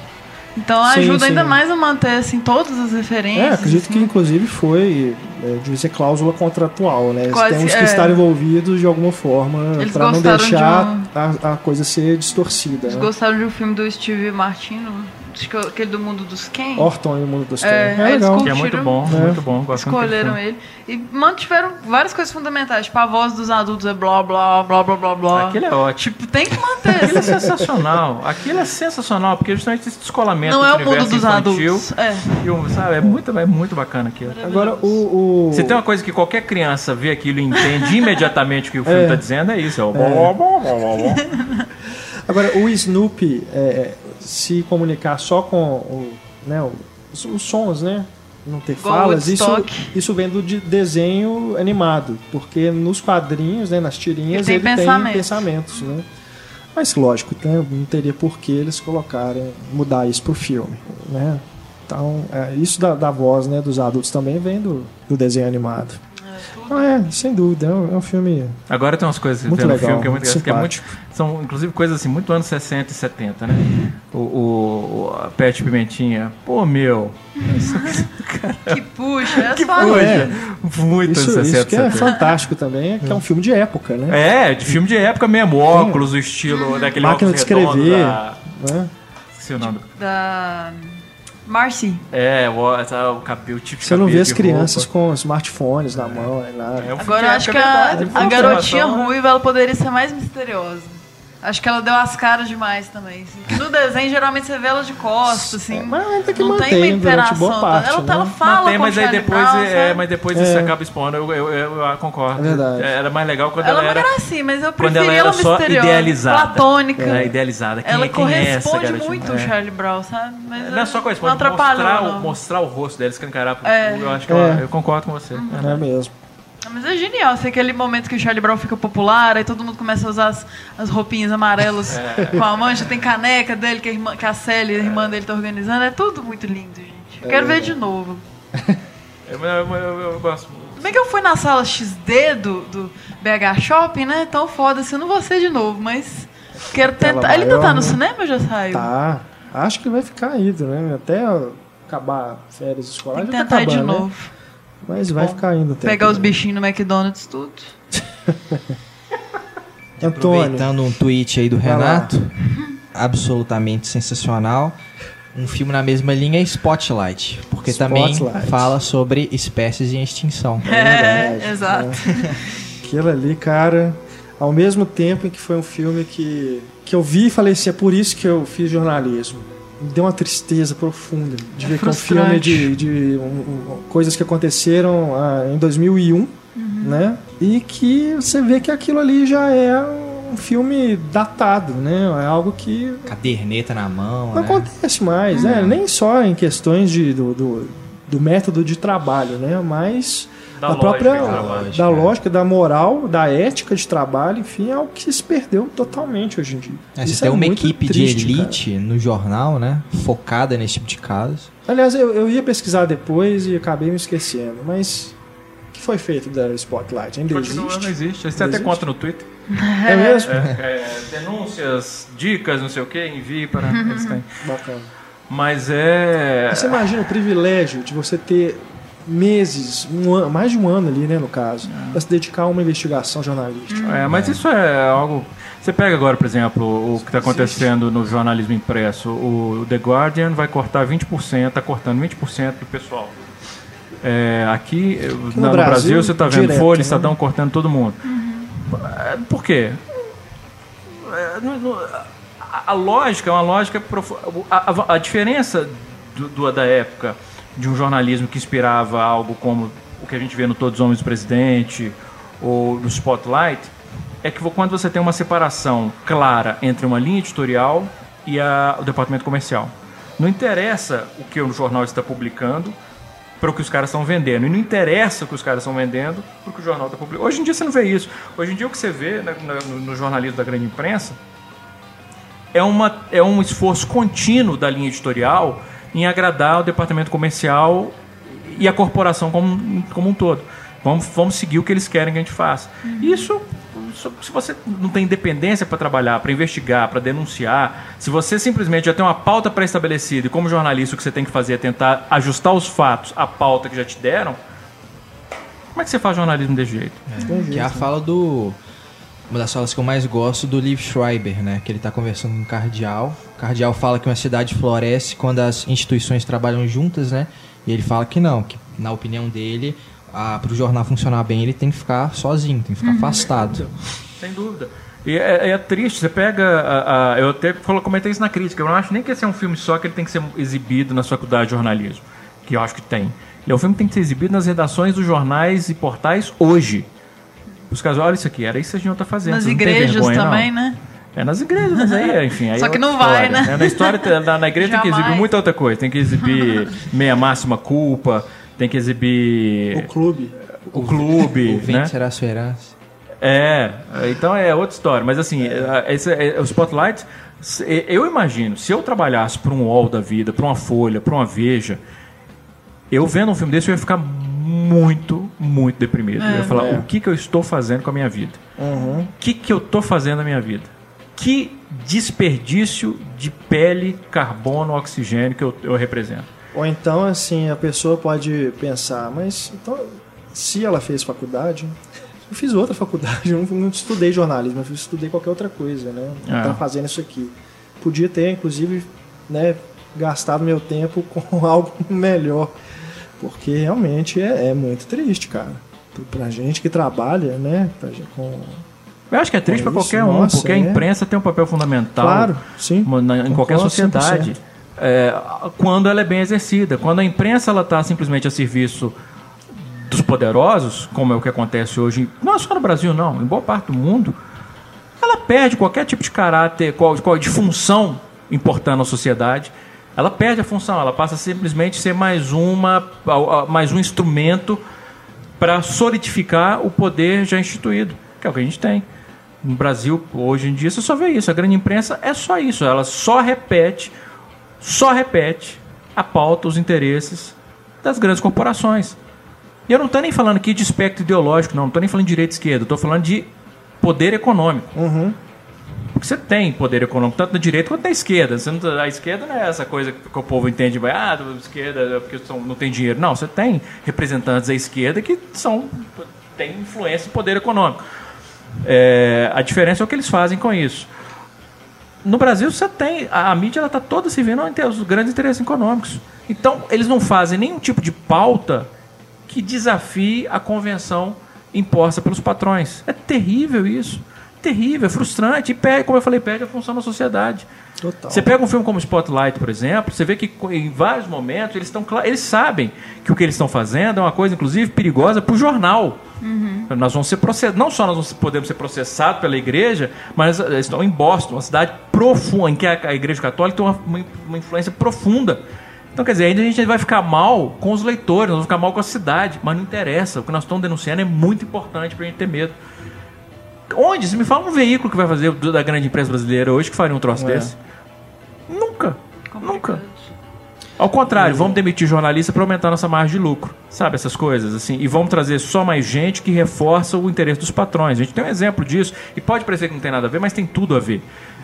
Então Sim, ajuda sim. ainda mais a manter, assim, todas as referências. É, acredito assim. que inclusive foi, é, devia ser cláusula contratual, né? Eles Quase, temos que é. estar envolvidos de alguma forma Eles pra não gostaram de deixar um- a, a coisa ser distorcida. Vocês Né? gostaram de um filme do Steve Martino? Acho que é aquele do mundo dos Ken? Orton e o mundo dos É, Ken. É eles legal. Que é muito bom, É. muito bom. Escolheram ele. E mantiveram várias coisas fundamentais. Tipo, a voz dos adultos é blá blá blá blá blá blá. Aquilo é ótimo. Tipo, tem que manter. Aquilo é sensacional. Aquilo é sensacional, porque justamente esse descolamento Não é o do mundo dos infantil. adultos. É. E o- sabe, é muito, é muito bacana aquilo. Agora, o. o... Se tem uma coisa que qualquer criança vê aquilo e entende imediatamente o que o filme É. está dizendo, é isso. É o blá, blá, blá, blá, blá. Agora, o Snoopy é, se comunicar só com o, né, os, os sons, né? Não ter Igual falas, isso, isso vem do de- desenho animado. Porque nos quadrinhos, né, nas tirinhas, Ele ele tem tem pensamentos. né? Mas lógico, não teria por que eles colocarem, mudar isso pro filme, né? Então, é, isso da, da voz né, dos adultos também vem do, do desenho animado. Então, é, sem dúvida, é um, é um filme Agora tem umas coisas que Muito tem no legal, filme que é muito, muito que é muito São, inclusive, coisas assim, muito anos 60 e 70, né? O, o, o a Pet Pimentinha, pô, meu. Que puxa, é Que só puxa. é. Muito Isso, anos 60 isso que é 70. fantástico também, é que é um filme de época, né? É, de filme de época mesmo, óculos, o estilo daquele Máquina óculos de escrever. da- né? Esqueci o nome. da Marcy. É, o, essa- o cabelo típico. Você não vê as crianças roupa. com smartphones na mão, nem nada. É Agora eu acho que a, é a garotinha ruiva ela poderia ser mais misteriosa. Acho que ela deu as caras demais também. Assim. No desenho, geralmente, você vê ela de costas, assim. Mas ainda que não tem uma mantém boa interação. parte, ela, né? ela fala Mantém, com mas o aí depois, Brown, é, mas depois É. isso acaba expondo. Eu, eu, eu, eu concordo. É verdade. Era mais legal quando Ela ela, é uma era, gracinha, mas eu preferia ela ela, era só misteriosa. idealizada. Platônica. É, idealizada. Quem, ela é- quem é corresponde muito É. o Charlie Brown, sabe? Mas Não é só corresponde, não mostrar, o, não. mostrar o rosto dela, escancarar. pro- É. Eu acho que É. ela- eu concordo com você. É mesmo. Ah, Mas é genial, assim, aquele momento que o Charlie Brown fica popular, aí todo mundo começa a usar as, as roupinhas amarelas É. com a mancha, tem caneca dele que a, irmã, que a Sally, a irmã dele, tá organizando. É tudo muito lindo, gente. Eu quero ver de novo. Eu, eu, eu- eu gosto muito. Bem que eu fui na sala XD do, do BH Shopping, né? Tão foda assim, eu não vou ser de novo, mas quero tentar. Ele ainda tá no né? cinema ou já saiu? Tá. Acho que vai ficar indo, né? Até acabar férias escolares. Tá tentar ir de acabando, né? Mas vai Bom, ficar indo. até Pegar os também. bichinhos no McDonald's, tudo. Antônio. Aproveitando um tweet aí do Vai lá. Renato, absolutamente sensacional. Um filme na mesma linha é Spotlight, porque também Spotlight. fala sobre espécies em extinção. É, verdade, exato. Aquilo ali, cara, ao mesmo tempo em que foi um filme que, que eu vi e falei assim, é por isso que eu fiz jornalismo. Me deu uma tristeza profunda de ver que é um filme frustrante. de, de um, um, coisas que aconteceram ah, em 2001, né? E que você vê que aquilo ali já é um filme datado, né? É algo que Caderneta na mão, não né? acontece mais, né? Nem só em questões de, do, do, do método de trabalho, né? Mas Da da lógica própria de da trabalho. lógica, da moral, da ética de trabalho, enfim, é algo que se perdeu totalmente hoje em dia. É, você Isso tem é uma equipe triste, de elite no jornal, né? Focada nesse tipo de caso. cara. Aliás, eu, eu ia pesquisar depois e acabei me esquecendo, mas o que foi feito da Spotlight? Ainda Continua, não existe? existe. Você até Existe? conta no Twitter. É mesmo? É, denúncias, dicas, não sei o que, envie para. eles têm. Bacana. Mas é. Você imagina o privilégio de você ter meses, um ano, mais de um ano ali, né, no caso, para se dedicar a uma investigação jornalística. É, mas isso é algo. Você pega agora, por exemplo, o que está acontecendo no jornalismo impresso. O The Guardian vai cortar 20%, está cortando 20% do pessoal. É, aqui, no na- no, Brasil, Brasil, você está vendo direto, Folha, né? Estadão cortando todo mundo. É, Por quê? É, a, a lógica é uma lógica. A, a- a diferença do- do- da época de um jornalismo que inspirava algo como o que a gente vê no Todos os Homens do Presidente ou no Spotlight é que quando você tem uma separação clara entre uma linha editorial e a- o departamento comercial. Não interessa o que o jornal está publicando para o que os caras estão vendendo. E não interessa o que os caras estão vendendo para o que o jornal está publicando. Hoje em dia você não vê isso. Hoje em dia o que você vê na- no, no jornalismo da grande imprensa é, uma, é um esforço contínuo da linha editorial em agradar o departamento comercial e a corporação como, como um todo. Vamos, vamos seguir o que eles querem que a gente faça. Isso, isso- se você não tem independência para trabalhar, para investigar, para denunciar, se você simplesmente já tem uma pauta pré-estabelecida e como jornalista o que você tem que fazer é tentar ajustar os fatos à pauta que já te deram, como é que você faz jornalismo desse jeito? Que é a fala do. Uma das falas que eu mais gosto do Liv Schreiber, né? Que ele tá conversando com o Cardeal. O Cardeal fala que uma cidade floresce quando as instituições trabalham juntas, né? E ele fala que não, que na opinião dele, para o jornal funcionar bem, ele tem que ficar sozinho, tem que ficar afastado. Sem dúvida. E é, é triste, você pega. a- a- eu até falo- comentei isso na crítica. Eu não acho nem que esse é um filme só que ele tem que ser exibido na faculdade de jornalismo. Que eu acho que tem. Ele é um filme que tem que ser exibido nas redações dos jornais e portais hoje. Os caras, olha isso aqui, era isso que a gente tá fazendo. Nas não igrejas vergonha, não?" também, né? É nas igrejas, mas aí, enfim. Aí Só é que não vai, história, né? Na história, na, na igreja tem que exibir Jamais. muita outra coisa. Tem que exibir meia máxima culpa, tem que exibir O clube. o clube, O né? será herança. É, então é outra história. Mas assim, é, esse, é, o Spotlight, eu imagino, se eu trabalhasse para um UOL da vida, para uma Folha, para uma Veja, eu vendo um filme desse, eu ia ficar muito, muito deprimido. eu ia falar, o que, que eu estou fazendo com a minha vida? O que, que eu estou fazendo na minha vida? Que desperdício de pele, carbono, oxigênio que eu, eu represento. Ou então, assim, a pessoa pode pensar, mas então, se ela fez faculdade, eu fiz outra faculdade, eu não, não estudei jornalismo, eu estudei qualquer outra coisa, né? É. Tá fazendo isso aqui. Podia ter, inclusive, né, gastado meu tempo com algo melhor. Porque realmente é, é muito triste, cara. Pra gente que trabalha, né? Pra gente, com... Eu acho que é triste É para isso, qualquer um, nossa, porque a é. imprensa tem um papel fundamental Claro, sim. na- em qualquer sociedade 100%. é, quando ela é bem exercida. Quando a imprensa está simplesmente a serviço dos poderosos, como é o que acontece hoje, não é só no Brasil não, em boa parte do mundo, ela perde qualquer tipo de caráter, qual, qual- de função importante na sociedade. Ela perde a função, ela passa a simplesmente ser mais uma, mais um instrumento para solidificar o poder já instituído, que é o que a gente tem. No Brasil, hoje em dia, você só vê isso. A grande imprensa é só isso. Ela só repete, só repete a pauta, os interesses das grandes corporações. E eu não estou nem falando aqui de espectro ideológico, não. Não estou nem falando de direita e esquerda. Estou falando de poder econômico. Porque você tem poder econômico tanto na direita quanto na esquerda. Você não, tá- a esquerda não é essa coisa que, o povo entende, vai, ah, a esquerda é porque não tem dinheiro. Não, você tem representantes da esquerda que são têm influência e poder econômico. É, a diferença é o que eles fazem com isso. No Brasil, você tem. A, a mídia está toda se vendo aos grandes interesses econômicos. Então, eles não fazem nenhum tipo de pauta que desafie a convenção imposta pelos patrões. É terrível isso. Terrível, é frustrante. E perde, como eu falei, perde a função na sociedade. Total. Você pega um filme como Spotlight, por exemplo, você vê que em vários momentos eles estão eles sabem que o que eles estão fazendo é uma coisa, inclusive, perigosa para o jornal. Nós vamos ser processados, não só nós vamos- podemos ser processados pela igreja, mas eles estão em Boston, uma cidade profunda, em que a, a igreja católica tem uma, uma, uma influência profunda. Então, quer dizer, ainda a gente vai ficar mal com os leitores, nós vamos ficar mal com a cidade, mas não interessa. O que nós estamos denunciando é muito importante para a gente ter medo. Onde? Se me fala um veículo que vai fazer do- da grande empresa brasileira hoje que faria um troço É. desse. Nunca. Nunca. Ao contrário, vamos demitir jornalista para aumentar nossa margem de lucro. Sabe essas coisas assim? E vamos trazer só mais gente que reforça o interesse dos patrões. A gente tem um exemplo disso e pode parecer que não tem nada a ver, mas tem tudo a ver.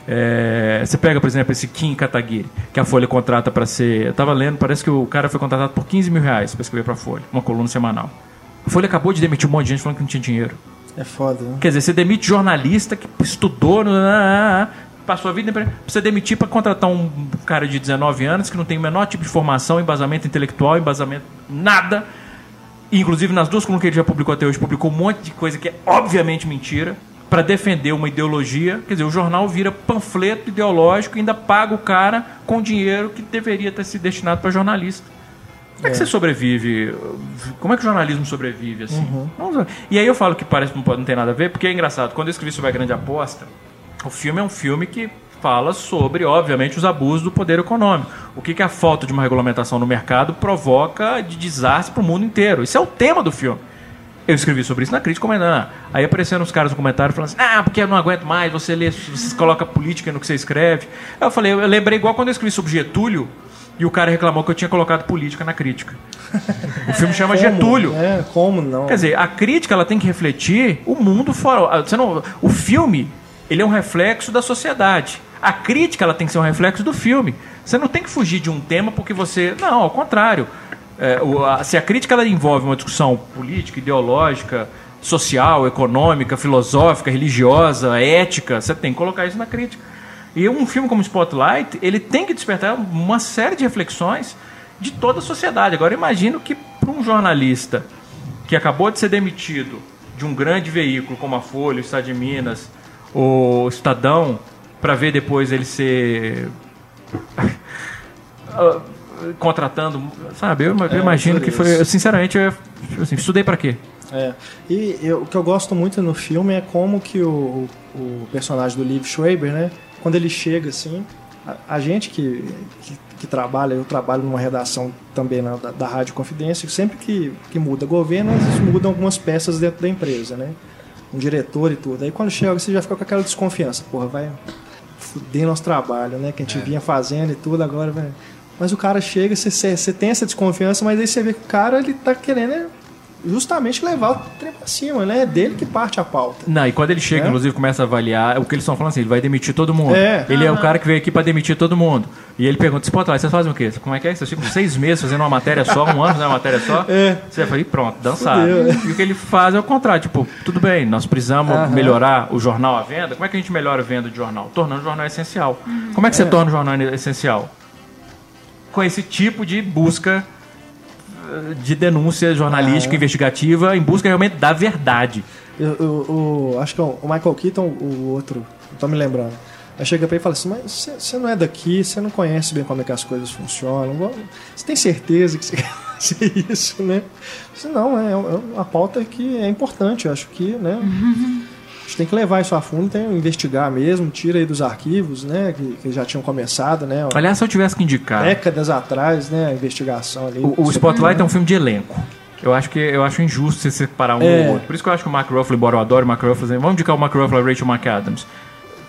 É, você pega, por exemplo, esse Kim Kataguiri, que a Folha contrata para ser. Eu estava lendo, parece que o cara foi contratado por 15 mil reais para escrever para a Folha, uma coluna semanal. A Folha acabou de demitir um monte de gente falando que não tinha dinheiro. É foda, né? Quer dizer, você demite jornalista que estudou, ah, ah, ah, passou a vida pra você demitir para contratar um cara de 19 anos que não tem o menor tipo de formação, embasamento intelectual, embasamento nada. Inclusive, nas duas colunas que ele já publicou até hoje, publicou um monte de coisa que é obviamente mentira, para defender uma ideologia. Quer dizer, o jornal vira panfleto ideológico e ainda paga o cara com dinheiro que deveria ter sido destinado para jornalista. Como é que você sobrevive? Como é que o jornalismo sobrevive assim? Ver. E aí eu falo que parece que não, pode, não tem nada a ver, porque é engraçado. Quando eu escrevi sobre a grande aposta, o filme é um filme que fala sobre, obviamente, os abusos do poder econômico. O que, que a falta de uma regulamentação no mercado provoca de desastre para o mundo inteiro. Isso é o tema do filme. Eu escrevi sobre isso na crítica comentando. Aí apareceram os caras no comentário falando assim: Ah, porque eu não aguento mais, você lê, você coloca política no que você escreve. Aí eu falei, eu lembrei igual quando eu escrevi sobre Getúlio e o cara reclamou que eu tinha colocado política na crítica. O filme chama Como? Getúlio. É, como não? Quer dizer, a crítica ela tem que refletir o mundo fora. Você não, o filme ele é um reflexo da sociedade. A crítica ela tem que ser um reflexo do filme. Você não tem que fugir de um tema porque você. Não, ao contrário. É, o- a- se a crítica ela envolve uma discussão política, ideológica, social, econômica, filosófica, religiosa, ética, você tem que colocar isso na crítica. E um filme como Spotlight, ele tem que despertar uma série de reflexões de toda a sociedade. Agora, imagino que para um jornalista que acabou de ser demitido de um grande veículo como a Folha, o Estado de Minas, o Estadão, para ver depois ele ser contratando, sabe? Eu, eu imagino por que foi, eu, sinceramente, eu assim, estudei para quê? É. E eu- o que eu gosto muito no filme é como que o, o personagem do Liv Schreiber, né? Quando ele chega assim, a, a gente que, que, que trabalha, eu trabalho numa redação também na- da, da Rádio Confidência, sempre que, que muda governo, vezes mudam algumas peças dentro da empresa, né? Um diretor e tudo. Aí quando chega, você já fica com aquela desconfiança, porra, vai fuder nosso trabalho, né? Que a gente vinha fazendo e tudo, agora vai. Mas o cara chega, você, você, você tem essa desconfiança, mas aí você vê que o cara ele tá querendo é, justamente levar o trem pra cima, né? É dele que parte a pauta. Não, e quando ele chega, É? inclusive, começa a avaliar, o que eles estão falando assim, ele vai demitir todo mundo. É. Ele é o cara que veio aqui para demitir todo mundo. E ele pergunta, Spotlight, vocês fazem o quê? Como é que é? Vocês ficam seis meses fazendo uma matéria só, um ano fazendo uma matéria só? É. Você vai falar, e pronto, dançado. Fudeu, é. E o que ele faz é o contrário, tipo, tudo bem, nós precisamos Aham. melhorar o jornal à venda. Como é que a gente melhora a venda de jornal? Tornando o jornal essencial. Como é que você torna o jornal essencial? Com esse tipo de busca de denúncia jornalística, Ah. investigativa, em busca realmente da verdade. Eu, eu- eu- acho que é o Michael Keaton, o outro, não tô me lembrando. Aí chega pra ele e fala assim, mas você- não é daqui, você não conhece bem como é que as coisas funcionam. Você tem certeza que você quer fazer isso, né? Disse, não, é, é uma pauta que é importante, eu acho que, né? Gente tem que levar isso a fundo, tem que investigar mesmo, tira aí dos arquivos, né? Que, que já tinham começado, né? Aliás, se eu tivesse que indicar, Décadas atrás, né? A investigação ali. o, o Spotlight é um filme de elenco. Eu acho que eu acho injusto você separar um É. ou outro. Por isso que eu acho que o Mark Ruffalo, embora eu adore o Mark Ruffalo, vamos indicar o Mark Ruffalo e Rachel McAdams.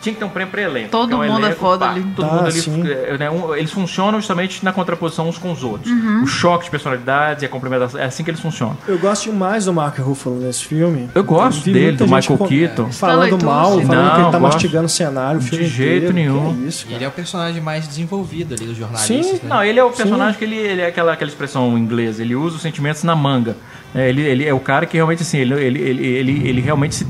Tinha que ter um prêmio pra elenco. Todo porque um mundo é foda pá, ali. Todo Ah, mundo ali, sim. é, né, um- eles funcionam justamente na contraposição uns com os outros. Uhum. O choque de personalidades e a complementação, é assim que eles funcionam. Eu gosto demais do Mark Ruffalo nesse filme. Eu gosto dele, do Michael com- Keaton. Falando Stanley mal, falando que Não, ele tá gosto. mastigando o cenário o De filme jeito inteiro. nenhum. Que isso, ele é o personagem mais desenvolvido ali dos jornalistas. Sim. né? Não, ele é o personagem que ele, ele é aquela, aquela expressão inglesa, ele usa os sentimentos na manga. É, ele, ele é o cara que realmente, assim, ele, ele, ele, ele, ele realmente se.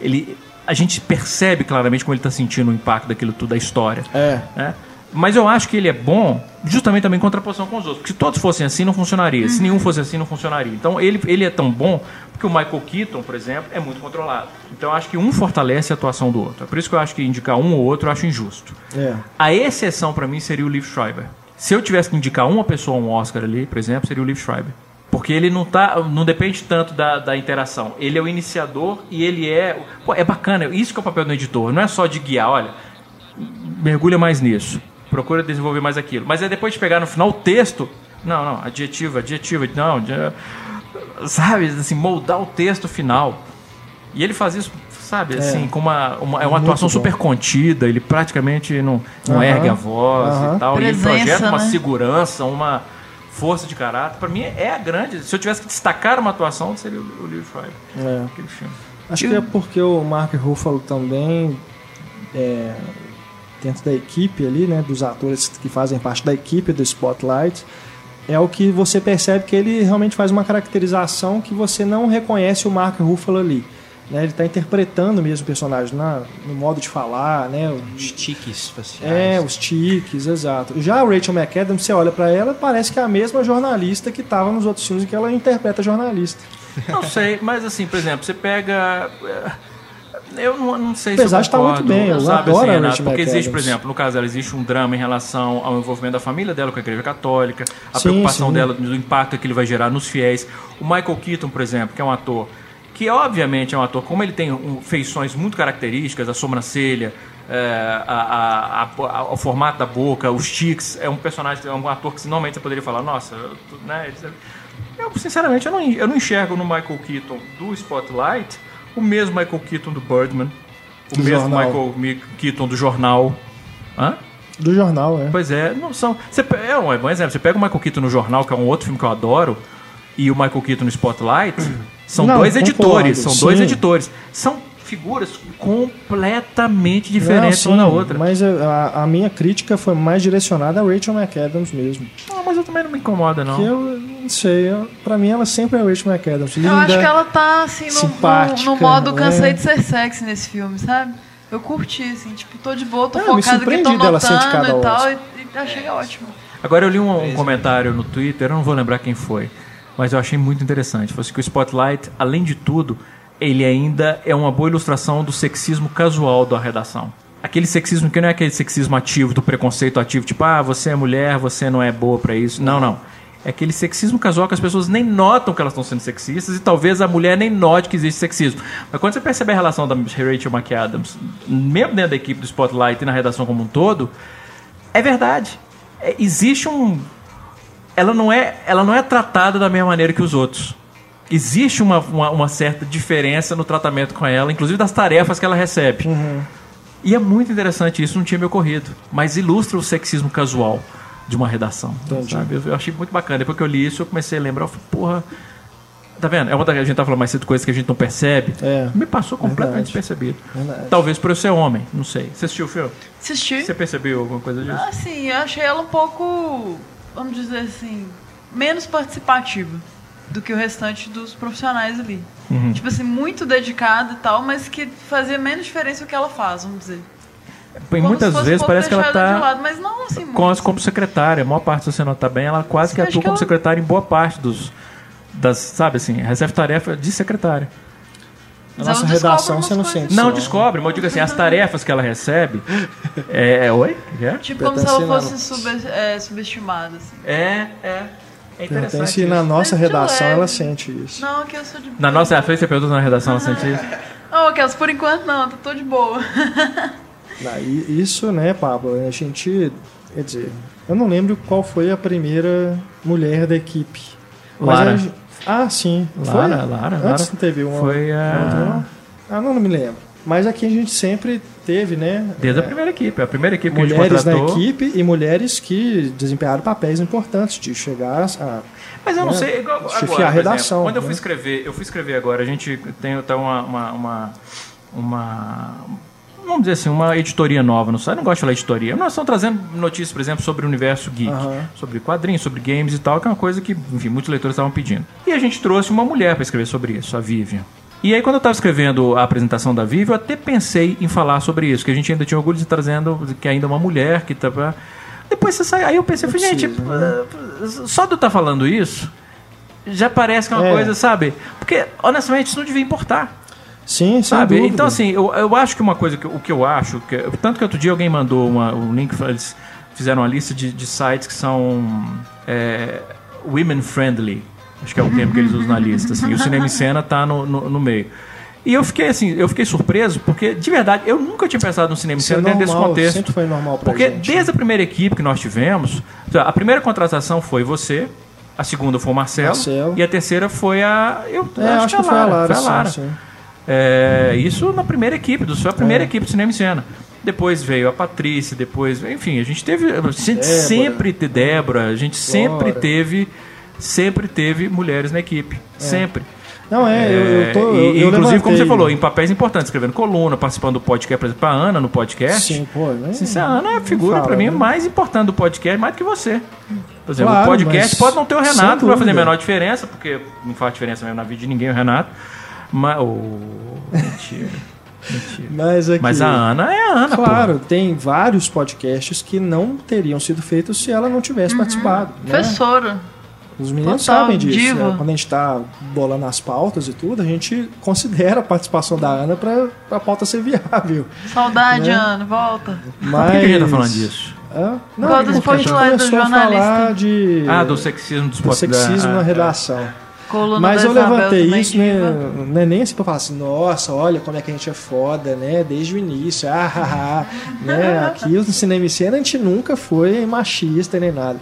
Ele, a gente percebe claramente como ele está sentindo o impacto daquilo tudo, da história. É. né? Mas eu acho que ele é bom justamente também em contraposição com os outros. Porque se todos fossem assim, não funcionaria. Se nenhum fosse assim, não funcionaria. Então ele, ele é tão bom porque o Michael Keaton, por exemplo, é muito controlado. Então eu acho que um fortalece a atuação do outro. É por isso que eu acho que indicar um ou outro eu acho injusto. É. A exceção para mim seria o Liv Schreiber. Se eu tivesse que indicar uma pessoa a um Oscar ali, por exemplo, seria o Liv Schreiber. Porque ele não tá, não depende tanto da, da interação. Ele é o iniciador e ele é, pô, é bacana. Isso que é o papel do editor. Não é só de guiar, olha, mergulha mais nisso, procura desenvolver mais aquilo. Mas é depois de pegar no final o texto, não, não, adjetivo, adjetivo, não, sabe, assim, moldar o texto final. E ele faz isso sabe, assim, com uma, uma, é uma atuação bom. super contida, ele praticamente não, não ergue a voz e tal, e ele Presença, projeta uma né? segurança, uma força de caráter. Pra mim é a grande. Se eu tivesse que destacar uma atuação, seria o, o Liv Schreiber, É. aquele filme. Acho que é porque o Mark Ruffalo também, é, dentro da equipe ali, né, dos atores que fazem parte da equipe do Spotlight, é o que você percebe que ele realmente faz uma caracterização que você não reconhece o Mark Ruffalo ali. Né, ele está interpretando mesmo o personagem na, no modo de falar, né, Os tiques faciais. é, os tiques, exato. Já a Rachel McAdams, você olha pra ela, parece que é a mesma jornalista que estava nos outros filmes que ela interpreta jornalista. Não sei, mas assim, por exemplo, você pega. eh, Eu não, não sei Apesar de se estar eu muito concordo, bem, eu sabe, adoro assim, a Renato, Rachel Porque existe, por exemplo, no caso dela, existe um drama em relação ao envolvimento da família dela com a igreja católica, a Sim, preocupação sim. dela do impacto que ele vai gerar nos fiéis. O Michael Keaton, por exemplo, que é um ator que obviamente é um ator, como ele tem um, feições muito características, a sobrancelha, é, a- a- a- o formato da boca, os tics, é um personagem, é um ator que normalmente você poderia falar, nossa, eu, né, eu, sinceramente, eu não, eu não enxergo no Michael Keaton do Spotlight o mesmo Michael Keaton do Birdman, o Do mesmo jornal. Michael Mi- Keaton do jornal. Hã? Do jornal, é. Pois é, não são. Você, é um bom exemplo. Você pega o Michael Keaton no jornal, que é um outro filme que eu adoro, e o Michael Keaton no Spotlight, são Não, dois concordo, editores. São dois sim. editores. São figuras completamente diferentes Não, uma da sim, outra. Mas a, a minha crítica foi mais direcionada a Rachel McAdams mesmo. Não, mas eu também não me incomoda, não. Que eu não sei, eu, pra mim ela sempre é a Rachel McAdams. Linda, Eu acho que ela tá, assim, no, no, no modo né? cansei de ser sexy nesse filme, sabe? Eu curti, assim, tipo, tô de boa, tô É, focada aqui, tô surpreendi dela ser notando e tal, e, e achei ótimo. Agora eu li um, um comentário no Twitter, eu não vou lembrar quem foi, mas eu achei muito interessante. Foi assim que o Spotlight, além de tudo, ele ainda é uma boa ilustração do sexismo casual da redação. Aquele sexismo que não é aquele sexismo ativo, do preconceito ativo, tipo, ah, você é mulher, você não é boa pra isso. Não, não. É aquele sexismo casual que as pessoas nem notam que elas estão sendo sexistas e talvez a mulher nem note que existe sexismo. Mas quando você percebe a relação da Rachel McAdams, mesmo dentro da equipe do Spotlight e na redação como um todo, é verdade. É, existe um. Ela não, é, ela não é tratada da mesma maneira que os outros. Existe uma, uma, uma certa diferença no tratamento com ela, inclusive das tarefas que ela recebe. E é muito interessante isso, não tinha me ocorrido. Mas ilustra o sexismo casual de uma redação. Entendi. Sabe? Eu, eu achei muito bacana. Depois que eu li isso, eu comecei a lembrar, eu falei, porra. Tá vendo? É uma da a gente tá falando mais cedo coisas que a gente não percebe. É. Me passou completamente despercebido. Talvez por eu ser homem, não sei. Você assistiu o filme? Assisti. Você percebeu alguma coisa disso? Assim, eu achei ela um pouco, vamos dizer assim, menos participativa do que o restante dos profissionais ali. Uhum. Tipo assim, muito dedicada e tal, mas que fazia menos diferença o que ela faz, vamos dizer. E Como muitas um vezes parece que ela tá não assim, com as muito. como secretária. A maior parte, se você notar bem, ela quase que atua que como ela- secretária em boa parte dos. Das, sabe assim, recebe tarefa de secretária. Na Mas nossa redação você não sente. Não descobre, mas eu digo assim, as tarefas que ela recebe. É. é oi? É? Tipo como se ela fosse sube- é, subestimada, assim. É, é. É interessante. Isso. na nossa Mas redação, leve. ela sente isso. Não, que eu sou de Na nossa frente, você pergunta na redação, ela sente isso? Não, aquelas por enquanto não, tô, tô de boa. Não, e isso, né, Pablo, a gente. Quer dizer, eu não lembro qual foi a primeira mulher da equipe. Mas Lara. a gente- ah, sim. Lara, foi? Lara, Antes Lara. não teve uma. Foi a- não? Ah, não, não me lembro. Mas aqui a gente sempre teve, né? Desde a é, primeira equipe. A primeira equipe que a gente mulheres na equipe e mulheres que desempenharam papéis importantes de chegar a. Mas eu não né, sei, igual agora, a redação, exemplo, quando eu né? fui escrever, eu fui escrever agora, a gente tem até uma, uma, uma, uma- vamos dizer assim, uma editoria nova no site. Eu não gosto de falar editoria. Nós estamos trazendo notícias, por exemplo, sobre o universo geek, Aham. sobre quadrinhos, sobre games e tal, que é uma coisa que, enfim, muitos leitores estavam pedindo. E a gente trouxe uma mulher para escrever sobre isso, a Vivian. E aí, quando eu estava escrevendo a apresentação da Vivian, eu até pensei em falar sobre isso, que a gente ainda tinha orgulho de estar trazendo que ainda é uma mulher que estava. Depois você sai. Aí eu pensei, Não falei, gente, né? eh, só de eu estar falando isso, já parece que é uma É. coisa, sabe? Porque, honestamente, isso não devia importar. Sim, Sabe? dúvida. Então, assim, eu, eu acho que uma coisa que o que eu acho, que, tanto que outro dia alguém mandou uma, um link, eles fizeram uma lista de, de sites que são é, women friendly. Acho que é o termo que eles usam na lista. Assim, e o cinema em cena tá no, no, no meio. E eu fiquei assim, eu fiquei surpreso, porque, de verdade, eu nunca tinha pensado no cinema em Isso é cena dentro desse normal, contexto. sempre foi normal pra Porque gente. desde a primeira equipe que nós tivemos, a primeira contratação foi você, a segunda foi o Marcelo, Marcelo. e a terceira foi a. Eu É, acho que foi a Lara. Foi a Lara. sim, sim. É, isso na primeira equipe, do- foi a primeira É. equipe do Cinema em Cena. Depois veio a Patrícia, depois, enfim, a gente teve, a gente Débora. sempre teve Débora, a gente sempre teve, sempre teve mulheres na equipe, sempre. Não, é, eu, eu tô. É, eu- e- eu e, inclusive, como você falou, em papéis importantes, escrevendo coluna, participando do podcast, por exemplo, a Ana no podcast. Sim, pô, né? Assim, a Ana é a figura, pra mim, né? mais importante do podcast, mais do que você. Por exemplo, Claro, o podcast pode não ter o Renato, que vai fazer a menor diferença, porque não faz diferença mesmo na vida de ninguém o Renato. Mas. Oh, mentira. mentira. Mas, aqui, Mas a Ana é a Ana, Claro, tem vários podcasts que não teriam sido feitos se ela não tivesse participado. Né? Professora. Os meninos Total, sabem disso. né? Quando a gente tá bolando as pautas e tudo, a gente considera a participação da Ana pra, pra pauta ser viável. Saudade, Né? Ana, volta. Mas... Por que, a gente tá falando disso? Hã? Não, causa dos a gente começou a falar de... Ah, do sexismo dos do sexismo ah, na ah, redação. Coluna Mas eu Isabel levantei isso, né? Não é nem assim pra falar assim, nossa, olha como é que a gente é foda, né? Desde o início, ah, ah, ah, né? Aqui no cinema e cena a gente nunca foi machista nem nada.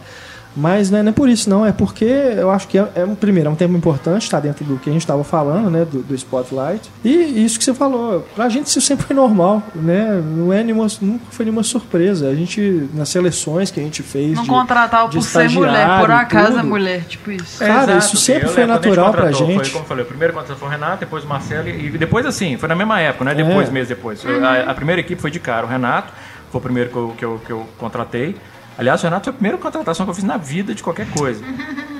Mas né, não é por isso, não. É porque eu acho que é, é um, primeiro, é um tema importante, está dentro do que a gente estava falando, né? Do, do Spotlight. E isso que você falou, pra gente isso sempre foi normal, né? Não é nenhuma, nunca foi nenhuma surpresa. A gente, nas seleções que a gente fez. Não de- contratava de por ser mulher, por acaso é tudo. mulher, tipo isso. É, Cara, exato, isso sempre eu foi natural pra contratou, gente. Foi como eu falei, o primeiro contrato foi o Renato, depois o Marcelo e depois assim, foi na mesma época, né? Depois, É. meses depois. A, a primeira equipe foi de cara, o Renato foi o primeiro que eu, que eu, que eu contratei. Aliás, o Renato foi a primeira contratação que eu fiz na vida de qualquer coisa.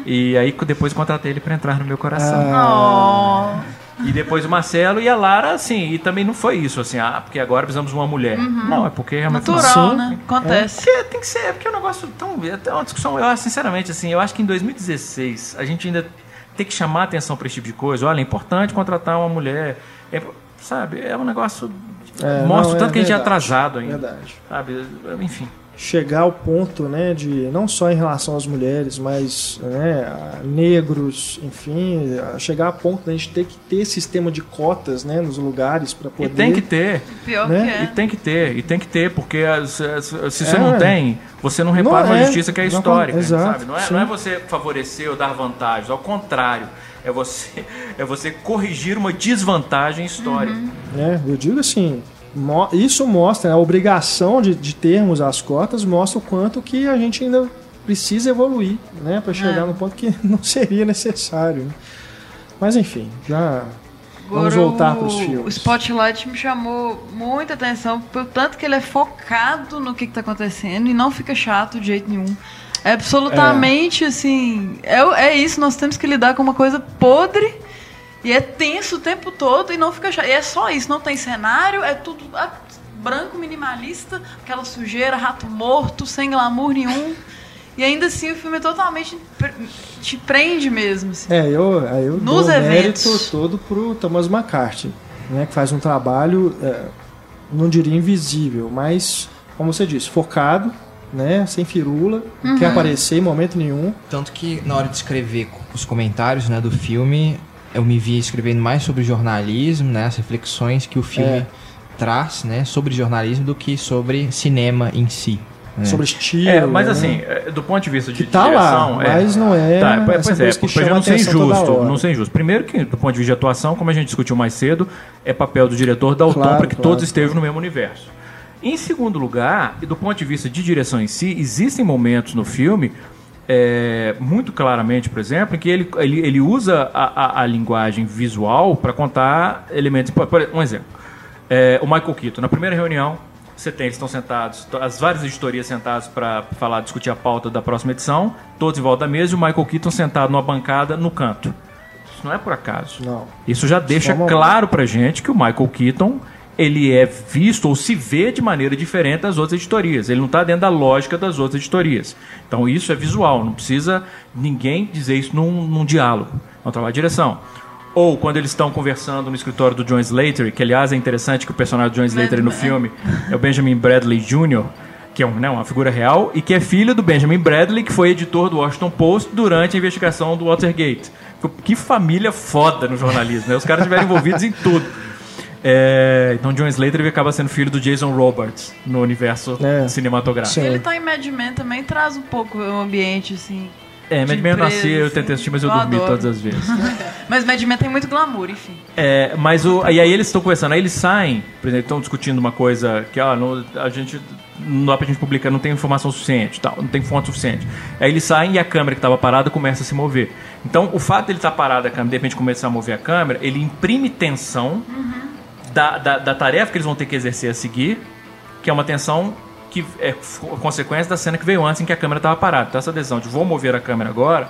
E aí depois contratei ele pra entrar no meu coração. Ah. Oh. E depois o Marcelo e a Lara, assim, e também não foi isso, assim, ah, porque agora precisamos de uma mulher. Não, é porque realmente Natural, Sim. né? Acontece. porque tem que ser, porque é um negócio tão. É até uma discussão. Eu sinceramente, assim, eu acho que em 2016 a gente ainda tem que chamar atenção para esse tipo de coisa. Olha, é importante contratar uma mulher. é- sabe, é um negócio. É, mostra não, o tanto é que a gente é verdade. atrasado ainda. Verdade. Sabe? Enfim. Chegar ao ponto, né, de não só em relação às mulheres, mas né, a negros, enfim, a chegar a ponto da gente ter que ter sistema de cotas, né, nos lugares para E poder. tem que ter. Pior né? que E é. tem que ter, e tem que ter, porque as- as- se você É. não tem, você não repara Não uma é. justiça que é Não histórica. exato, sabe? Não, é, sim. não é você favorecer ou dar vantagens, ao contrário. É você, é você corrigir uma desvantagem histórica. né, eu digo assim, isso mostra né, a obrigação de, de termos as cotas, mostra o quanto que a gente ainda precisa evoluir, né, para chegar É. no ponto que não seria necessário. né. Mas enfim, já vamos Agora, voltar o- para os O filmes. Spotlight me chamou muita atenção, pelo tanto que ele é focado no que, que tá acontecendo e não fica chato de jeito nenhum. É absolutamente assim. É, é isso, nós temos que lidar com uma coisa podre e é tenso o tempo todo e não fica chato. E é só isso, não tem cenário, é tudo ah, branco minimalista, aquela sujeira, rato morto, sem glamour nenhum. E ainda assim o filme é totalmente. te prende mesmo. Assim. É, eu, aí eu Nos dou o eventos. mérito todo pro Thomas McCarthy, né, que faz um trabalho, é, não diria invisível, mas, como você disse, focado, né, sem firula, não quer aparecer em momento nenhum. Tanto que na hora de escrever os comentários né, do filme, eu me vi escrevendo mais sobre jornalismo, né, as reflexões que o filme É. traz né, sobre jornalismo do que sobre cinema em si. né. Sobre estilo. É, mas né? assim, é, do ponto de vista de Que tá direção... lá, é, mas não é Tá, pois é, chama não ser injusto, não ser injusto. Primeiro que, do ponto de vista de atuação, como a gente discutiu mais cedo, é papel do diretor dar o Claro, tom para que claro. todos estejam no mesmo universo. Em segundo lugar, e do ponto de vista de direção em si, existem momentos no filme, é, muito claramente, por exemplo, em que ele, ele, ele usa a, a, a linguagem visual para contar elementos. Por, por- um exemplo. É, o Michael Keaton, na primeira reunião, você tem, eles estão sentados, as várias editorias sentadas para falar, discutir a pauta da próxima edição, todos em volta da mesa e o Michael Keaton sentado numa bancada no canto. Isso não é por acaso. Não. Isso já deixa Só claro pra gente que o Michael Keaton ele é visto ou se vê de maneira diferente das outras editorias. Ele não está dentro da lógica das outras editorias. Então isso é visual, não precisa ninguém dizer isso num, num diálogo. É um trabalho de direção. Ou quando eles estão conversando no escritório do John Slater, que aliás é interessante que o personagem do John Slater no filme é o Benjamin Bradley Jr., que é um, né, uma figura real, e que é filho do Benjamin Bradley, que foi editor do Washington Post durante a investigação do Watergate. Que família foda no jornalismo, né? Os caras estiveram envolvidos em tudo. É, então John Slater ele acaba sendo filho do Jason Robards no universo É. cinematográfico. Sim. Ele tá em Mad Men também traz um pouco o ambiente, assim. É, Mad Men eu nasci, eu tentei assistir, mas eu, Eu dormi adoro. todas as vezes. Mas Mad Men tem muito glamour, enfim. É, mas o, e aí eles estão conversando, aí eles saem, por exemplo, estão discutindo uma coisa que ó, não, a gente não dá pra gente publicar, não tem informação suficiente, tal, não tem fonte suficiente. Aí eles saem e a câmera que estava parada começa a se mover. Então, o fato dele estar parado a câmera, de repente começar a mover a câmera, ele imprime tensão da, da, da tarefa que eles vão ter que exercer a seguir, que é uma tensão que é consequência da cena que veio antes em que a câmera estava parada. Então, essa decisão de vou mover a câmera agora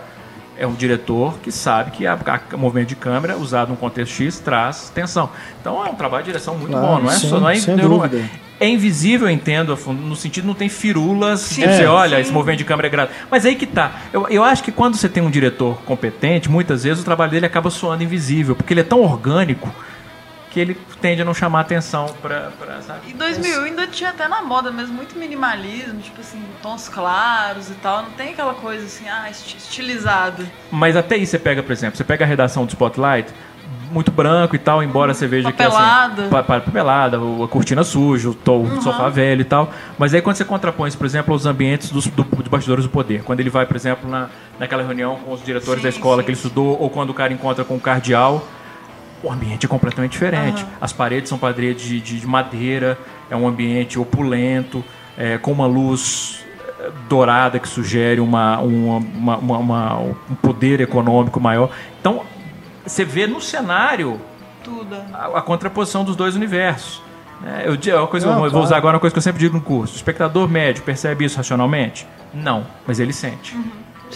é um diretor que sabe que a, a- o movimento de câmera usado num contexto X traz tensão. Então é um trabalho de direção muito Claro, bom, não é sim, só não é, sem dúvida. é invisível, eu entendo, no sentido não tem firulas de Sim. dizer, É. olha, Sim. esse movimento de câmera é grave. Mas aí que tá. Eu, eu acho que quando você tem um diretor competente, muitas vezes o trabalho dele acaba soando invisível, porque ele é tão orgânico que ele tende a não chamar atenção pra, pra sabe? E 2000 ainda tinha até na moda mesmo, muito minimalismo, tipo assim, tons claros e tal. Não tem aquela coisa assim, ah, esti- estilizado. Mas até aí você pega, por exemplo, você pega a redação do Spotlight, muito branco e tal, embora você veja Papelada. que assim, pa- pa- papelada, a cortina suja, o, to- o sofá velho e tal. Mas aí quando você contrapõe isso, por exemplo, aos ambientes dos, do, dos bastidores do poder, quando ele vai, por exemplo, na, naquela reunião com os diretores Sim, da escola sim, que ele estudou, ou quando o cara encontra com o cardeal, o ambiente é completamente diferente. As paredes são paredes de, de- de madeira, é um ambiente opulento, é, com uma luz eh, dourada que sugere uma, uma- uma- uma- uma- um poder econômico maior. Então, você vê no cenário Tudo. a, a contraposição dos dois universos. né? eu, é uma coisa, Não, eu vou claro. usar agora uma coisa que eu sempre digo no curso. O espectador médio percebe isso racionalmente? Não, mas ele sente.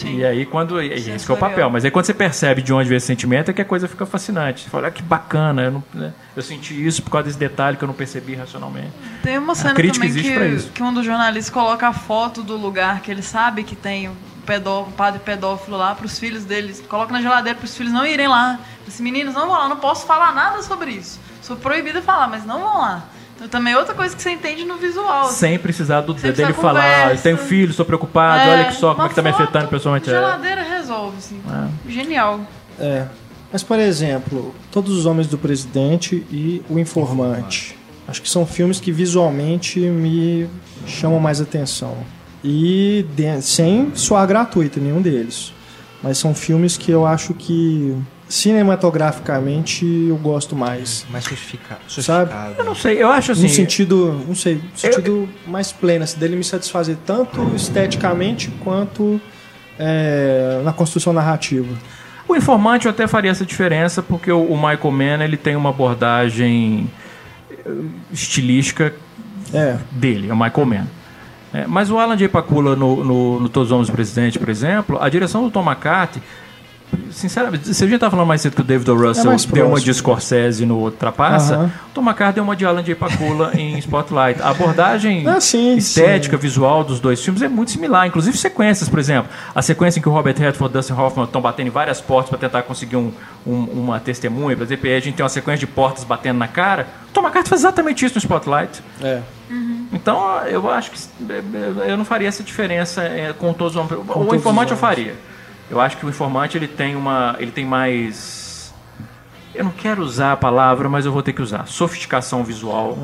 Sim. E aí quando. E esse que é o papel. Mas aí quando você percebe de onde vem esse sentimento é que a coisa fica fascinante. Você fala, ah, que bacana, eu, não- né? eu senti isso por causa desse detalhe que eu não percebi racionalmente. Tem uma cena crítica também existe pra isso. que, que um dos jornalistas coloca a foto do lugar que ele sabe que tem pedó, padre pedófilo lá pros filhos deles. Coloca na geladeira pros filhos não irem lá. Assim, meninos, não vão lá, não posso falar nada sobre isso. Sou proibido falar, mas não vão lá. Então também é outra coisa que você entende no visual. assim. Sem precisar do, Sem dele precisar falar, ah, tenho filho, estou preocupado, É, olha que só como é que tá me afetando pessoalmente. É. Geladeira resolve, assim. Genial. É. Mas, por exemplo, Todos os Homens do Presidente e O Informante. Acho que são filmes que visualmente me chamam mais atenção. E de- sem soar gratuito, nenhum deles. Mas são filmes que eu acho que cinematograficamente eu gosto mais. Mais sofistica- Sabe? sofisticado. Eu não sei, eu acho assim. no sentido, não sei, no sentido mais pleno, assim, dele me satisfazer tanto esteticamente quanto é, na construção narrativa. O informante eu até faria essa diferença porque o, Michael Mann ele tem uma abordagem eh, estilística É, dele, é o Michael Mann. É, mas o Alan J. Pakula no, no, no Todos os Homens do Presidente, por exemplo, a direção do Tom McCarthy, sinceramente, você já estava falando mais cedo que o David O. Russell mais deu uma de Scorsese no Trapaça, Aham. o Tom McCarthy deu uma de Alan J. Pakula em Spotlight. A abordagem Ah, sim, estética, sim. visual dos dois filmes é muito similar, inclusive sequências, por exemplo. A sequência em que o Robert Redford e o Dustin Hoffman estão batendo em várias portas para tentar conseguir um, um- uma testemunha, por exemplo, e a gente tem uma sequência de portas batendo na cara. O Tom McCarthy faz exatamente isso no Spotlight. é. Então, eu acho que eu não faria essa diferença é, com todos os homens. O informante eu faria. Eu acho que o informante ele tem uma, ele tem mais eu não quero usar a palavra, mas eu vou ter que usar. Sofisticação visual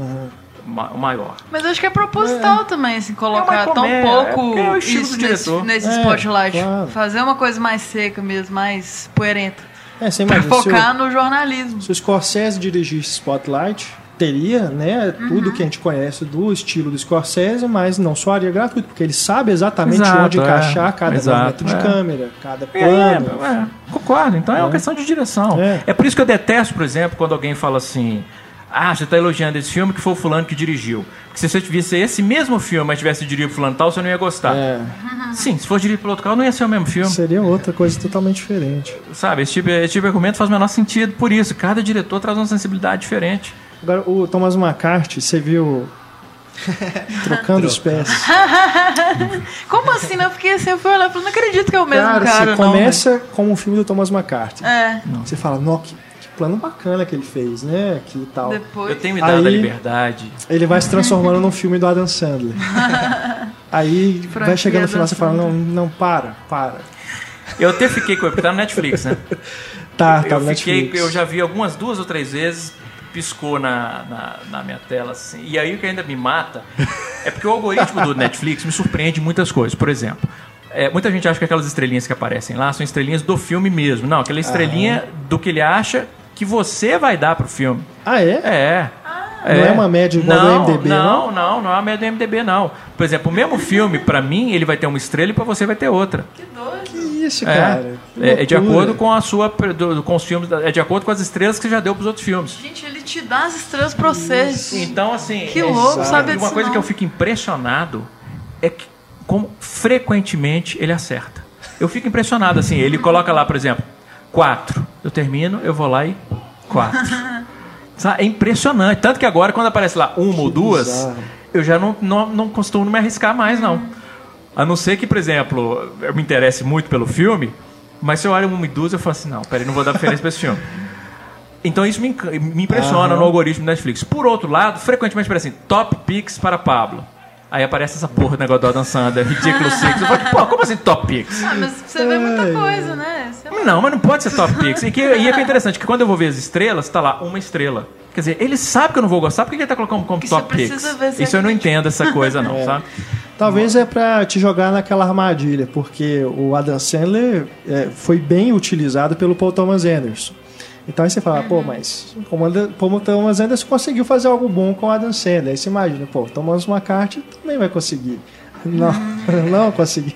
ma- maior. Mas acho que é proposital também, assim, É colocar uma tão é pouco é isso nesse, nesse É, spotlight. claro. Fazer uma coisa mais seca mesmo, mais poerenta. É, você Pra imagina, se o- focar no jornalismo. Se o Scorsese dirigisse Spotlight, teria né, tudo Uhum. que a gente conhece do estilo do Scorsese, mas não soaria gratuito, porque ele sabe exatamente Exato, onde é. encaixar cada Exato, movimento de é. câmera, cada É, plano. é, concordo. Então é, uma questão de direção. É. É. por isso que eu detesto, por exemplo, quando alguém fala assim. Ah, você está elogiando esse filme que foi o fulano que dirigiu. Porque se você visse esse mesmo filme, mas tivesse dirigido por fulano tal, você não ia gostar. É, Sim, se for dirigido pelo outro cara, não ia ser o mesmo filme. seria outra coisa totalmente diferente. Sabe, esse tipo, esse tipo de argumento faz o menor sentido por isso. Cada diretor traz uma sensibilidade diferente. Agora, o Thomas McCarthy, você viu trocando os pés. Como assim? Não, fiquei assim, eu fui olhar e falei, não acredito que é o mesmo Cara, cara, você não. começa com o filme do Thomas McCarthy. É, Você fala, nó, que, que plano bacana que ele fez, né? Que tal. depois. Eu tenho me dado a Aí- liberdade. Ele vai se transformando num filme do Adam Sandler. Aí vai chegando no final, você fala, não, não, para, para. Eu até fiquei com ele, porque tá no Netflix, né? Tá, tá eu no fiquei, Netflix. eu já vi algumas duas ou três vezes, piscou na, na, na minha tela assim. E aí o que ainda me mata é porque o algoritmo do Netflix me surpreende em muitas coisas. Por exemplo, é, muita gente acha que aquelas estrelinhas que aparecem lá são estrelinhas do filme mesmo. Não, aquela estrelinha do que ele acha que você vai dar pro filme. Ah, é? É. Não é uma média igual não, do MDB, não? Não, não, é uma média do MDB, não. Por exemplo, o mesmo filme, pra mim, ele vai ter uma estrela e pra você vai ter outra. Que doido. Que isso, É, cara. Que é, é de acordo com a sua do- com os filmes, é de acordo com as estrelas que você já deu pros outros filmes. Gente, ele te dá as estrelas pra você. Então, assim, Que é- louco, e sabia uma coisa não. que eu fico impressionado é que como frequentemente ele acerta. Eu fico impressionado assim, ele coloca lá, por exemplo, quatro. Eu termino, eu vou lá e quatro. Sabe? É impressionante. Tanto que agora, quando aparece lá uma ou duas, bizarro. eu já não, não, não costumo me arriscar mais, não. A não ser que, por exemplo, eu me interesse muito pelo filme, mas se eu olho uma duas, eu falo assim, não, peraí, não vou dar preferência pra esse filme. Então isso me, me impressiona Aham. no algoritmo da Netflix. Por outro lado, frequentemente aparece assim, top picks para Pablo. Aí aparece essa porra do negócio do Adam Sandler, Ridiculous Six. Eu falo, pô, como assim top picks? Ah, mas você vê muita coisa, né? Não, mas não pode ser top picks. E, que, e é que é interessante, que quando eu vou ver as estrelas, tá lá, uma estrela. Quer dizer, ele sabe que eu não vou gostar, por que ele tá colocando como top picks? ver se Isso eu não acredita. entendo essa coisa, não, sabe? Talvez é pra te jogar naquela armadilha, porque o Adam Sandler é, foi bem utilizado pelo Paul Thomas Anderson. Então aí você fala, pô, mas como o Paul Thomas Anderson conseguiu fazer algo bom com o Adam Sandler. Aí você imagina, pô, Thomas McCarthy também vai conseguir. Não, não conseguiu.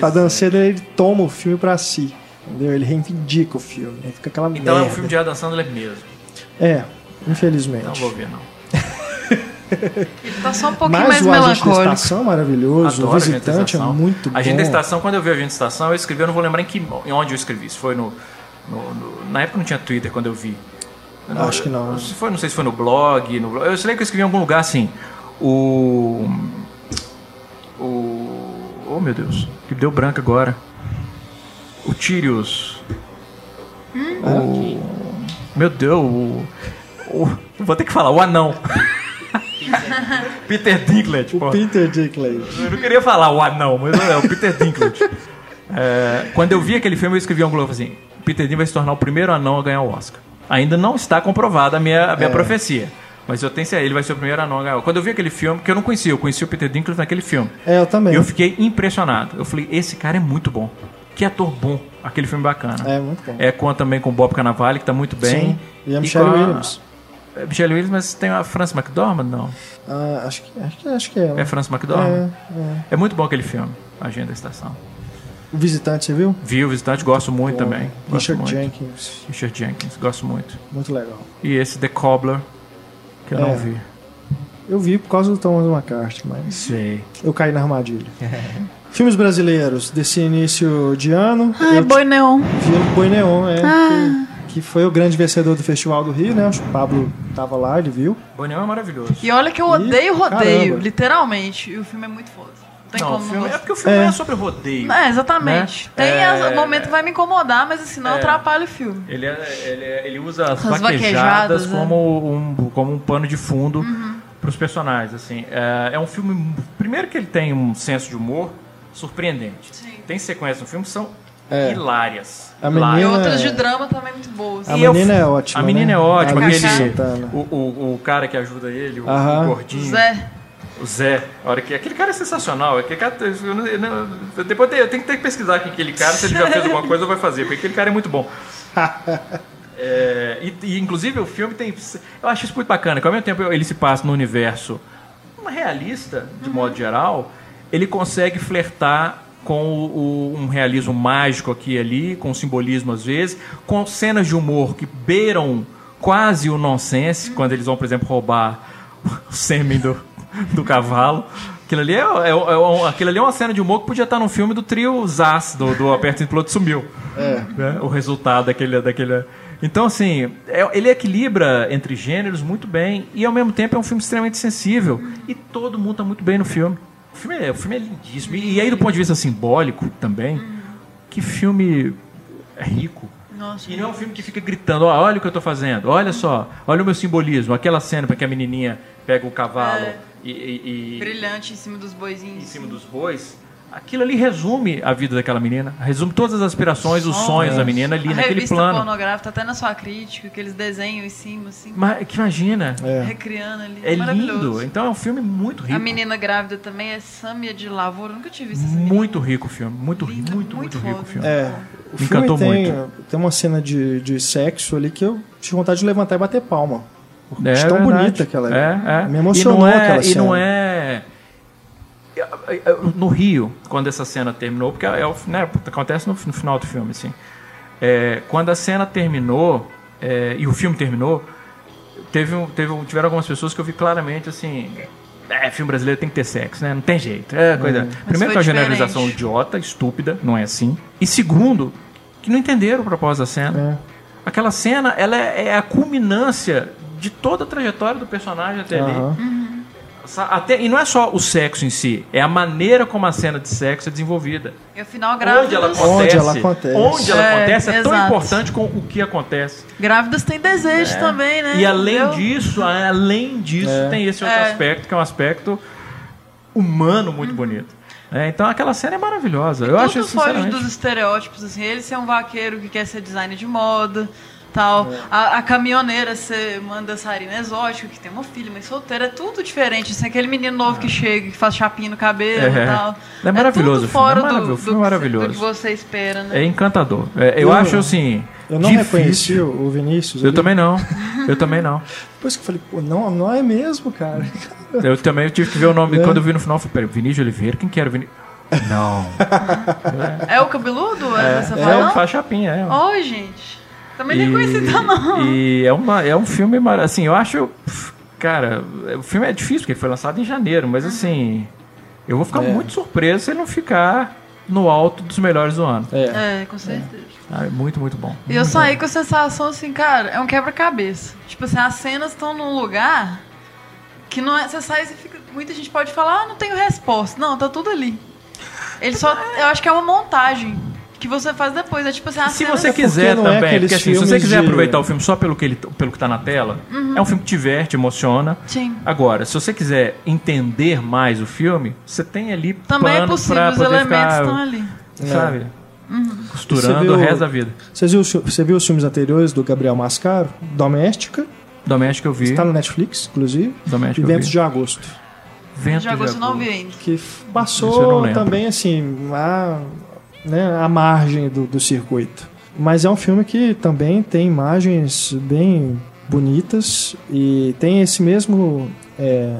O Adam Sandler, ele toma o filme pra si. Entendeu? Ele reivindica o filme. Fica aquela Então é um merda. filme de Adam Sandler mesmo. É, infelizmente. Não vou ver, não. Ele tá só um pouquinho Mas mais o Agente da melancólico. Estação é maravilhoso. Adoro o Visitante é muito bom. Agente da Estação, quando eu vi a Agente da Estação, eu escrevi, eu não vou lembrar em, que, em onde eu escrevi. Se foi no, no- no- Na época não tinha Twitter quando eu vi. Eu Acho que não. Se foi, não sei se foi no blog. No, blog- eu sei que eu escrevi em algum lugar assim. O. O. Oh meu Deus, que deu branco agora. O Tyrius. O. Meu Deus, o. o- Vou ter que falar, o anão. Peter Dinklage, pô. O Peter Dinklage. Eu não queria falar o anão, mas é o Peter Dinklage. É, quando eu vi aquele filme, eu escrevi algum lugar assim: Peter Dinklage vai se tornar o primeiro anão a ganhar o Oscar. Ainda não está comprovada a minha, a minha profecia. Mas eu tenho certeza, ele vai ser o primeiro anão a ganhar. Quando eu vi aquele filme, que eu não conhecia, eu conheci o Peter Dinklage naquele filme. É, eu também. E eu fiquei impressionado. Eu falei, esse cara é muito bom. Que ator bom. Aquele filme bacana. É, muito bom. É com também com o Bob Cannavale, que tá muito bem. Sim. E a Michelle com Williams. É Michelle Williams, mas tem a Frances McDormand, não. Ah, acho, que, acho, que, acho que é. É Frances McDormand? É, é. É muito bom aquele filme, Agenda da Estação. O Visitante, você viu? Vi o Visitante, gosto muito Bom, também. Gosto Richard muito. Jenkins. Richard Jenkins, gosto muito. Muito legal. E esse The Cobbler, que eu É. não vi. Eu vi por causa do Thomas McCarthy, mas Sei. eu caí na armadilha. Filmes brasileiros desse início de ano. Ai, eu boi neon. vi o Boi Neon, é. Que, que foi o grande vencedor do Festival do Rio, né? Acho que o Pablo tava lá, ele viu. Boneão é maravilhoso. E olha que eu odeio rodeio, caramba. literalmente. E o filme é muito foda. Não tem Não, o como filme, não é porque o filme É. é sobre rodeio. É, exatamente. Né? Tem É, as- momento que vai me incomodar, mas assim, não É. atrapalha o filme. Ele, é- ele, é- ele usa as, As vaquejadas, vaquejadas, né? como, um, como um pano de fundo Uhum. para os personagens. Assim. É, é um filme. Primeiro que ele tem um senso de humor surpreendente. Sim. Tem sequências no filme que são É. hilárias. A Hilárias. E menina- outras de drama também muito boas. A E eu- menina é ótima. A menina né? é ótima, A aquele. Santana. O, o, o cara que ajuda ele, o, o gordinho. Zé. O Zé, a hora que aquele cara é sensacional. Aquele cara, eu não- eu não- eu depois eu tenho que ter que pesquisar quem aquele cara, se ele já fez alguma coisa, eu vou fazer, porque aquele cara é muito bom. É, e, e, inclusive o filme tem. Eu acho isso muito bacana, que ao mesmo tempo ele se passa no universo realista, de modo geral, ele consegue flertar com o- o- um realismo mágico aqui e ali, com simbolismo às vezes, com cenas de humor que beiram quase o nonsense, quando eles vão, por exemplo, roubar o sêmen do, do cavalo. Aquilo ali é, é- é um- aquilo ali é uma cena de humor que podia estar no filme do trio Zaz, do, do Aperto e Piloto Sumiu. né? O resultado daquele... daquele então, assim, é- ele equilibra entre gêneros muito bem e, ao mesmo tempo, é um filme extremamente sensível. E todo mundo está muito bem no filme. O filme é, o filme é lindíssimo. E, e aí, do ponto de vista simbólico também, que filme rico. Nossa. E não é um filme que fica gritando, "Ó, olha o que eu estou fazendo, olha só, olha o meu simbolismo, aquela cena para que a menininha pega o cavalo É. e, e- e- Brilhante em cima dos em boizinhos. cima dos bois. Aquilo ali resume a vida daquela menina, resume todas as aspirações, os sonhos da menina ali a naquele revista plano. pornográfica, tá até na sua crítica, aqueles desenhos em cima, assim, Mas que imagina, É. recriando ali. é Maravilhoso. lindo. Então é um filme muito rico. A menina grávida também é Samia de Lavoura. Eu nunca tive visto essa menina. Muito rico o filme, muito, ri- Linda, muito, muito muito rico o filme. É, o Me filme encantou tem, muito. tem uma cena de, de sexo ali que eu tive vontade de levantar e bater palma. É de tão verdade. bonita que ela é. é. é. Me emocionou e não é, aquela E não cena. é... No Rio, quando essa cena terminou, porque é o, né, acontece no, no final do filme, assim. É, quando a cena terminou, é, e o filme terminou, teve, teve, tiveram algumas pessoas que eu vi claramente, assim... É, filme brasileiro tem que ter sexo, né? Não tem jeito. É coisa... Primeiro que é uma generalização idiota, estúpida, não é assim. E segundo, que não entenderam o propósito da cena. É. Aquela cena, ela é, é a culminância de toda a trajetória do personagem até ali. Aham. Até, e não é só o sexo em si, é a maneira como a cena de sexo é desenvolvida. E o final grávidas. Onde ela acontece. Onde ela acontece. onde ela É, acontece é tão exato. importante com o que acontece. Grávidas têm desejo também, né? E além Entendeu? disso, além disso, É. tem esse outro É. aspecto, que é um aspecto humano muito bonito. É, então aquela cena é maravilhosa. Eu acho Tudo foge sinceramente. dos estereótipos, assim. Ele ser um vaqueiro que quer ser designer de moda, tal. A, a caminhoneira ser uma dançarina exótica, que tem uma filha, mas solteira. É tudo diferente, assim. Aquele menino novo que chega, que faz chapinha no cabelo É. e tal. É maravilhoso o tudo filme, fora é maravilhoso, do, o filme do, é que- maravilhoso. do que você espera, né? É encantador. É, eu, Eu- acho assim. Eu não difícil. reconheci o o Vinícius. Eu ali. também não. Eu também não. Depois que eu falei, pô, não, não é mesmo, cara. Eu também tive que ver o nome. É. Quando eu vi no final, eu falei, peraí, Vinícius Oliveira? Quem que era o Vinícius? Não. É o cabeludo? É, você É, fala? o faz chapinha, é. Oi, gente. Também nem conheci tão, não. E é, uma, é um filme, assim, eu acho. Cara, o filme é difícil, porque ele foi lançado em janeiro, mas assim. Eu vou ficar É. muito surpreso se ele não ficar no alto dos melhores do ano. É. É, com certeza. Ah, é muito, muito bom. E eu saí com a sensação assim, cara, é um quebra-cabeça. Tipo assim, as cenas estão num lugar que não é. Você sai e fica. Muita gente pode falar, ah, não tenho resposta. Não, tá tudo ali. Ele só. Eu acho que é uma montagem que você faz depois. É tipo assim, as Se você quiser porque é também, aqueles porque assim, se você quiser de- aproveitar o filme só pelo que, ele, pelo que tá na tela, é um filme que diverte, emociona. Sim. Agora, se você quiser entender mais o filme, você tem ali Também é possível, pra os elementos ficar, estão ali. sabe? Você Costurando viu- o resto da vida. Você viu, você viu os filmes anteriores do Gabriel Mascaro? Doméstica, Doméstica eu vi. está no Netflix, inclusive. E Doméstica eu Ventos de Agosto. Vento De agosto eu não Agosto. vi ainda. Que passou também, assim, a, né, a margem do, do circuito. Mas é um filme que também tem imagens bem bonitas e tem esse mesmo. é,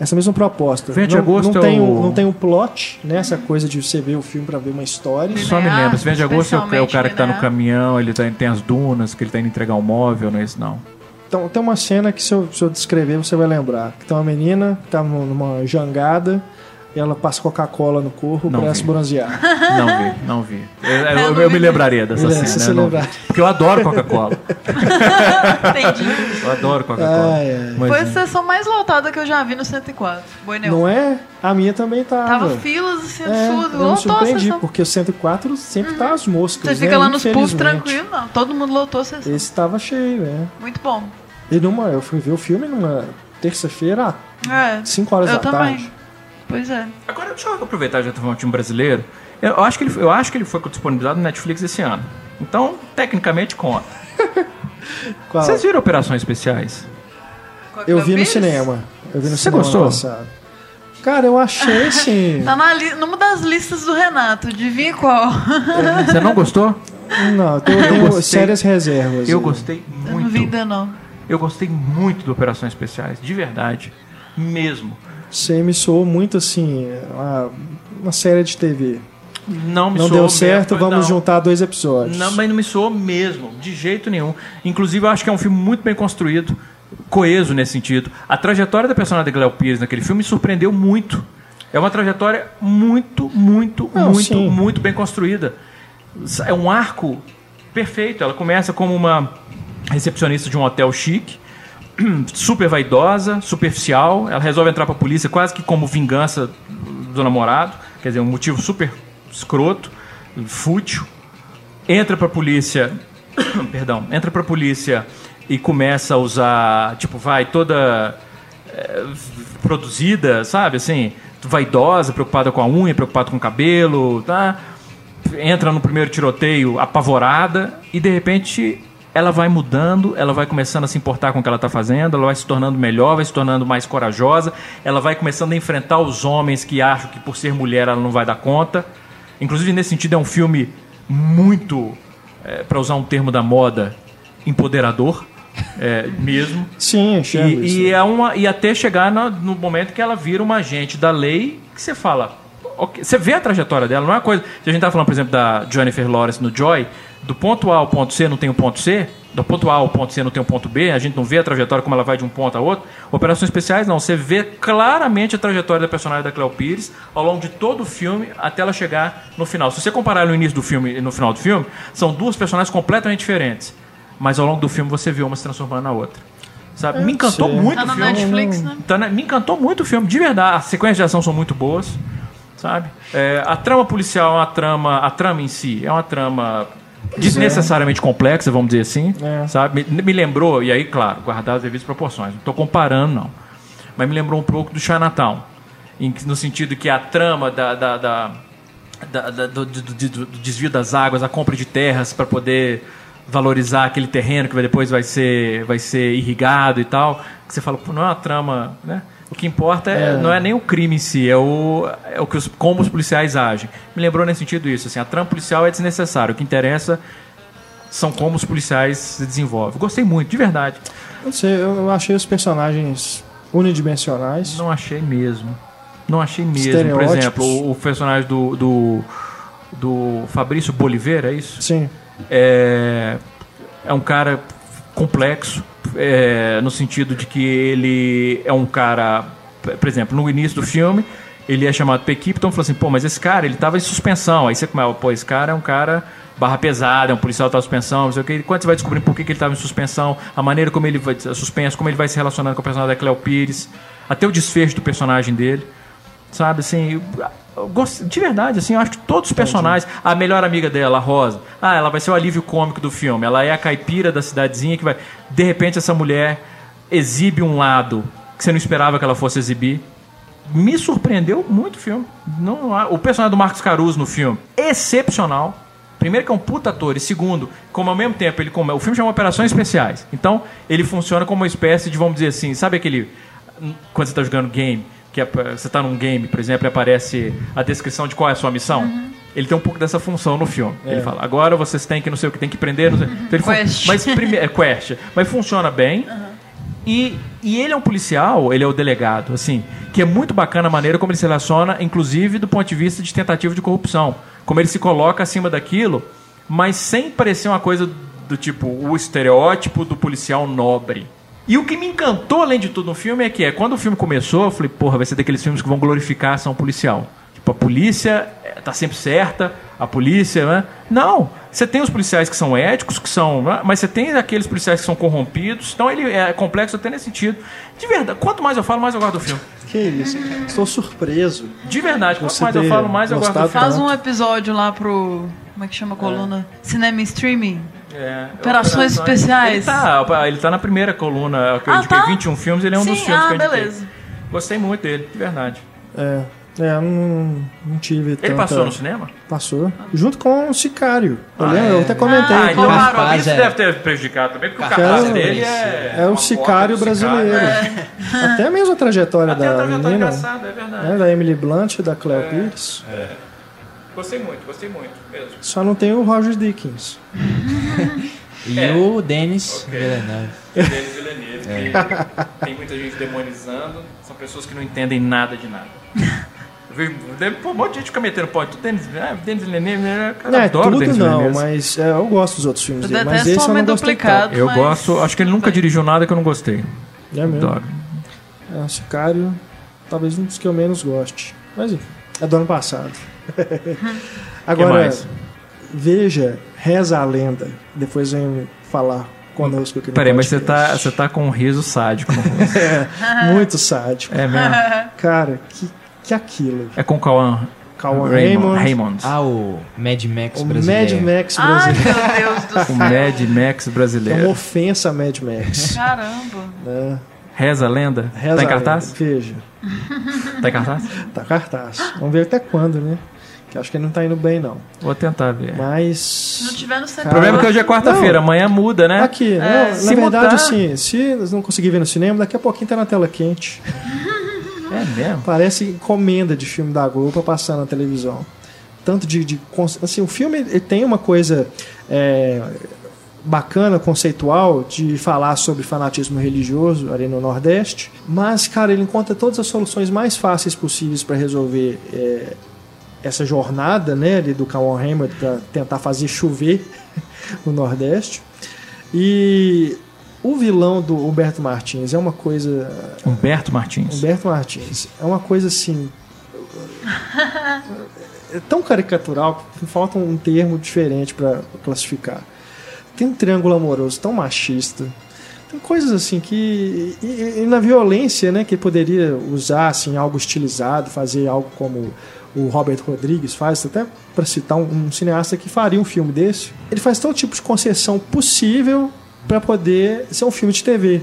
essa mesma proposta. Vento de não, Agosto não é tem, o- um, não tem um plot, né? Essa coisa de você ver o filme pra ver uma história. Só me Linear, lembro. Esse Vento de Agosto é o- é o cara que tá no linear. caminhão, ele tá, tem as dunas, que ele tá indo entregar um móvel, não é esse não. Então, tem uma cena que se eu, se eu descrever você vai lembrar. Que tem uma menina que tá num- numa jangada ela passa Coca-Cola no corpo Não pra vi. se bronzear. Não vi, não vi. Eu, eu- Eu eu me lembraria dessa É, cena. se né? não lembrar. Porque eu adoro Coca-Cola. Entendi. Eu adoro Coca-Cola. Foi a sessão mais lotada que eu já vi no 104. Boi Neon. Não é? A minha também tava. Tava filas assim, É, absurdo. eu me surpreendi, porque o 104 sempre tá as moscas. Você né? fica lá nos puffs tranquilo, não. Todo mundo lotou a sessão. Esse tava cheio, é. Muito bom. E numa, eu fui ver o filme numa terça-feira, É. 5 horas eu da também. tarde. Pois é. Agora, deixa eu aproveitar já de time brasileiro. Eu acho, que ele, eu acho que ele foi disponibilizado no Netflix esse ano. Então, tecnicamente, conta. Qual? Vocês viram Operações Especiais? Eu Cleo vi no cinema. Eu vi no Você cinema gostou? passado. Cara, eu achei assim. Tá na li... numa das listas do Renato. Adivinha qual? Você não gostou? Não, eu tenho, Eu eu tenho gostei. sérias reservas. Eu aí. gostei Eu não vi muito. ainda não. Eu gostei muito do Operações Especiais, de verdade. Mesmo. Você me soou muito assim, uma, uma série de TV. Não me Não deu certo, mesmo, vamos não. juntar dois episódios. Não, mas não me soou mesmo, de jeito nenhum. Inclusive, eu acho que é um filme muito bem construído, coeso nesse sentido. A trajetória da personagem da Cleo Pires naquele filme me surpreendeu muito. É uma trajetória muito, muito, Não, muito, sim. muito bem construída. É um arco perfeito. Ela começa como uma recepcionista de um hotel chique, super vaidosa, superficial. Ela resolve entrar pra polícia quase que como vingança do namorado. Quer dizer, um motivo super escroto, fútil. Entra pra polícia. perdão. Entra pra polícia e começa a usar. Tipo, vai toda. eh, produzida, sabe? Assim. vaidosa, preocupada com a unha, preocupada com o cabelo, tá? Entra no primeiro tiroteio apavorada e de repente ela vai mudando, ela vai começando a se importar com o que ela está fazendo, ela vai se tornando melhor, vai se tornando mais corajosa, ela vai começando a enfrentar os homens que acham que por ser mulher ela não vai dar conta. Inclusive, nesse sentido, é um filme muito, é, para usar um termo da moda, empoderador. É, mesmo. Sim, E, isso. e, é uma, e até chegar no, no momento que ela vira uma agente da lei, que você fala. você vê a trajetória dela, não é uma coisa. Se a gente tá falando, por exemplo, da Jennifer Lawrence no Joy, do ponto A ao ponto C não tem um ponto C, do ponto A ao ponto C não tem um ponto B, a gente não vê a trajetória como ela vai de um ponto a outro. Operações especiais não, você vê claramente a trajetória da personagem da Cleo Pires ao longo de todo o filme até ela chegar no final. Se você comparar no início do filme e no final do filme, são duas personagens completamente diferentes. Mas ao longo do filme você vê uma se transformando na outra. Sabe? Me encantou sei. muito Tá o na filme. Netflix, né? Tá na- me encantou muito o filme, de verdade. As sequências de ação são muito boas, sabe? É, a trama policial é uma trama, a trama em si é uma trama desnecessariamente complexa, vamos dizer assim, É. sabe? Me, me lembrou, e aí, claro, guardar as devidas proporções. Não estou comparando, não. Mas me lembrou um pouco do Chinatown, em no sentido que a trama da, da- da- da- da- do, do- do- do desvio das águas, a compra de terras para poder valorizar aquele terreno que vai- depois vai ser, vai ser irrigado e tal, que você fala, pô, não é uma trama, né? O que importa é, não é nem o crime em si, é o, é o que os, como os policiais agem. Me lembrou nesse sentido isso, assim, a trama policial é desnecessária, o que interessa são como os policiais se desenvolvem. Gostei muito, de verdade. Não sei, eu achei os personagens unidimensionais. Não achei mesmo. Não achei mesmo. Por exemplo, o, o personagem do, do, do Fabrício Boliveira, é isso? Sim. é, é um cara complexo, é, no sentido de que ele é um cara, por exemplo, no início do filme, ele é chamado pra equipe, então falou assim, pô, mas esse cara, ele tava em suspensão. Aí você começa, pô, esse cara é um cara barra pesada, é um policial que tá em suspensão, não sei o que. Quando você vai descobrir por que, que ele tava em suspensão, a maneira como ele vai, suspenso, como ele vai se relacionando com o personagem da Cleo Pires, até o desfecho do personagem dele. Sabe, assim, de verdade, assim, eu acho que todos os personagens, a melhor amiga dela, a Rosa, ah, ela vai ser o alívio cômico do filme, ela é a caipira da cidadezinha que vai, de repente essa mulher exibe um lado que você não esperava que ela fosse exibir. Me surpreendeu muito o filme. Não, o personagem do Marcos Caruso no filme, excepcional. Primeiro que é um puta ator, e segundo, como ao mesmo tempo ele como o filme chama Operações Especiais. Então, ele funciona como uma espécie de, vamos dizer assim, sabe aquele quando você está jogando game, que é- você está num game, por exemplo, e aparece a descrição de qual é a sua missão. Ele tem um pouco dessa função no filme. Ele fala, agora vocês têm que não sei o que, tem que prender. Não sei. Então ele fun- Quest. Mas primeiro é quest, mas funciona bem. E, e ele é um policial, ele é o delegado, assim, que é muito bacana a maneira como ele se relaciona, inclusive do ponto de vista de tentativa de corrupção. Como ele se coloca acima daquilo, mas sem parecer uma coisa do tipo o estereótipo do policial nobre. E o que me encantou, além de tudo, no filme é que é, quando o filme começou, eu falei, porra, vai ser daqueles filmes que vão glorificar a ação policial. Tipo, a polícia eh, tá sempre certa, a polícia, né? Não, você tem os policiais que são éticos, que são. né? Mas você tem aqueles policiais que são corrompidos. Então ele é complexo até nesse sentido. De verdade, quanto mais eu falo, mais eu gosto do filme. Que isso. Estou surpreso. De verdade, quanto Você mais eu falo, mais eu gosto do filme. Faz um episódio lá pro. Como é que chama a coluna? Cinema Streaming. É, Operações especiais. Ele tá, ele tá na primeira coluna, que eu Ah, indiquei tá? 21 filmes, ele é um Sim, dos filmes ah, que eu indiquei. beleza. Gostei muito dele, de verdade. É, é eu não, não tive Ele tanta... passou no cinema? Passou. Junto com o Sicário. Eu, Ah, eu é. até comentei. Ah, então eu- Claro, isso é. deve ter prejudicado também, porque o Cara, cartaz dele é... é o Sicário brasileiro. Até mesmo a trajetória Até a da trajetória menina. engraçada, é verdade. né, da Emily Blunt e da Cleo Pires. Gostei muito, gostei muito mesmo. Só não tem o Roger Dickens. E É. o Denis Villeneuve. Denis Villeneuve, que tem muita gente demonizando, são pessoas que não entendem nada de nada. Pô, um monte de gente fica metendo pau. Tu Denis, ah, Denis Villeneuve, cara, Não, é adoro tudo Denis não, mas é, eu gosto dos outros filmes dele. Mas esse eu não gostei Duplicado. tanto. Eu mas- gosto, acho que ele nunca dirigiu nada que eu não gostei. É mesmo. Adoro. É, o Sicário, talvez um dos que eu menos goste. Mas enfim, é do ano passado. Agora, veja, reza a lenda. Depois vem falar conosco aqui no Peraí, mas você tá, você tá com um riso sádico. Muito sádico. é mesmo? Cara, que, que aquilo. É com o Cauã Cauã Raymond. Raymond. Raymond. Ah, o Mad Max O Mad brasileiro. Max Ai, brasileiro. meu Deus do O céu. Mad Max É uma brasileiro. ofensa a Mad Max. Caramba. né? Reza a lenda. Reza tá em cartaz? Veja, Tá em cartaz? tá cartaz. Vamos ver até quando, né? Que acho que ele não tá indo bem, não. Vou tentar ver. Se não Mas. tiver no O cinema. problema é que hoje é quarta-feira, amanhã muda, né? Aqui, É, não, se na verdade, mudar- assim, se não conseguir ver no cinema, daqui a pouquinho tá na tela quente. É mesmo. Parece encomenda de filme da Globo pra passar na televisão. Tanto de. de assim, o filme ele tem uma coisa é, bacana, conceitual, de falar sobre fanatismo religioso ali no Nordeste, mas, cara, ele encontra todas as soluções mais fáceis possíveis para resolver é, essa jornada né, ali do Kawan Hammer para tentar fazer chover no Nordeste. E o vilão do Humberto Martins é uma coisa Humberto Martins. Humberto Martins. É uma coisa assim. É tão caricatural que falta um termo diferente para classificar. Tem um triângulo amoroso tão machista. Tem coisas assim que. E, e- na violência, né? Que ele poderia usar assim, algo estilizado, fazer algo como o Robert Rodrigues faz, até para citar um, um cineasta que faria um filme desse. Ele faz todo tipo de concessão possível para poder ser um filme de TV.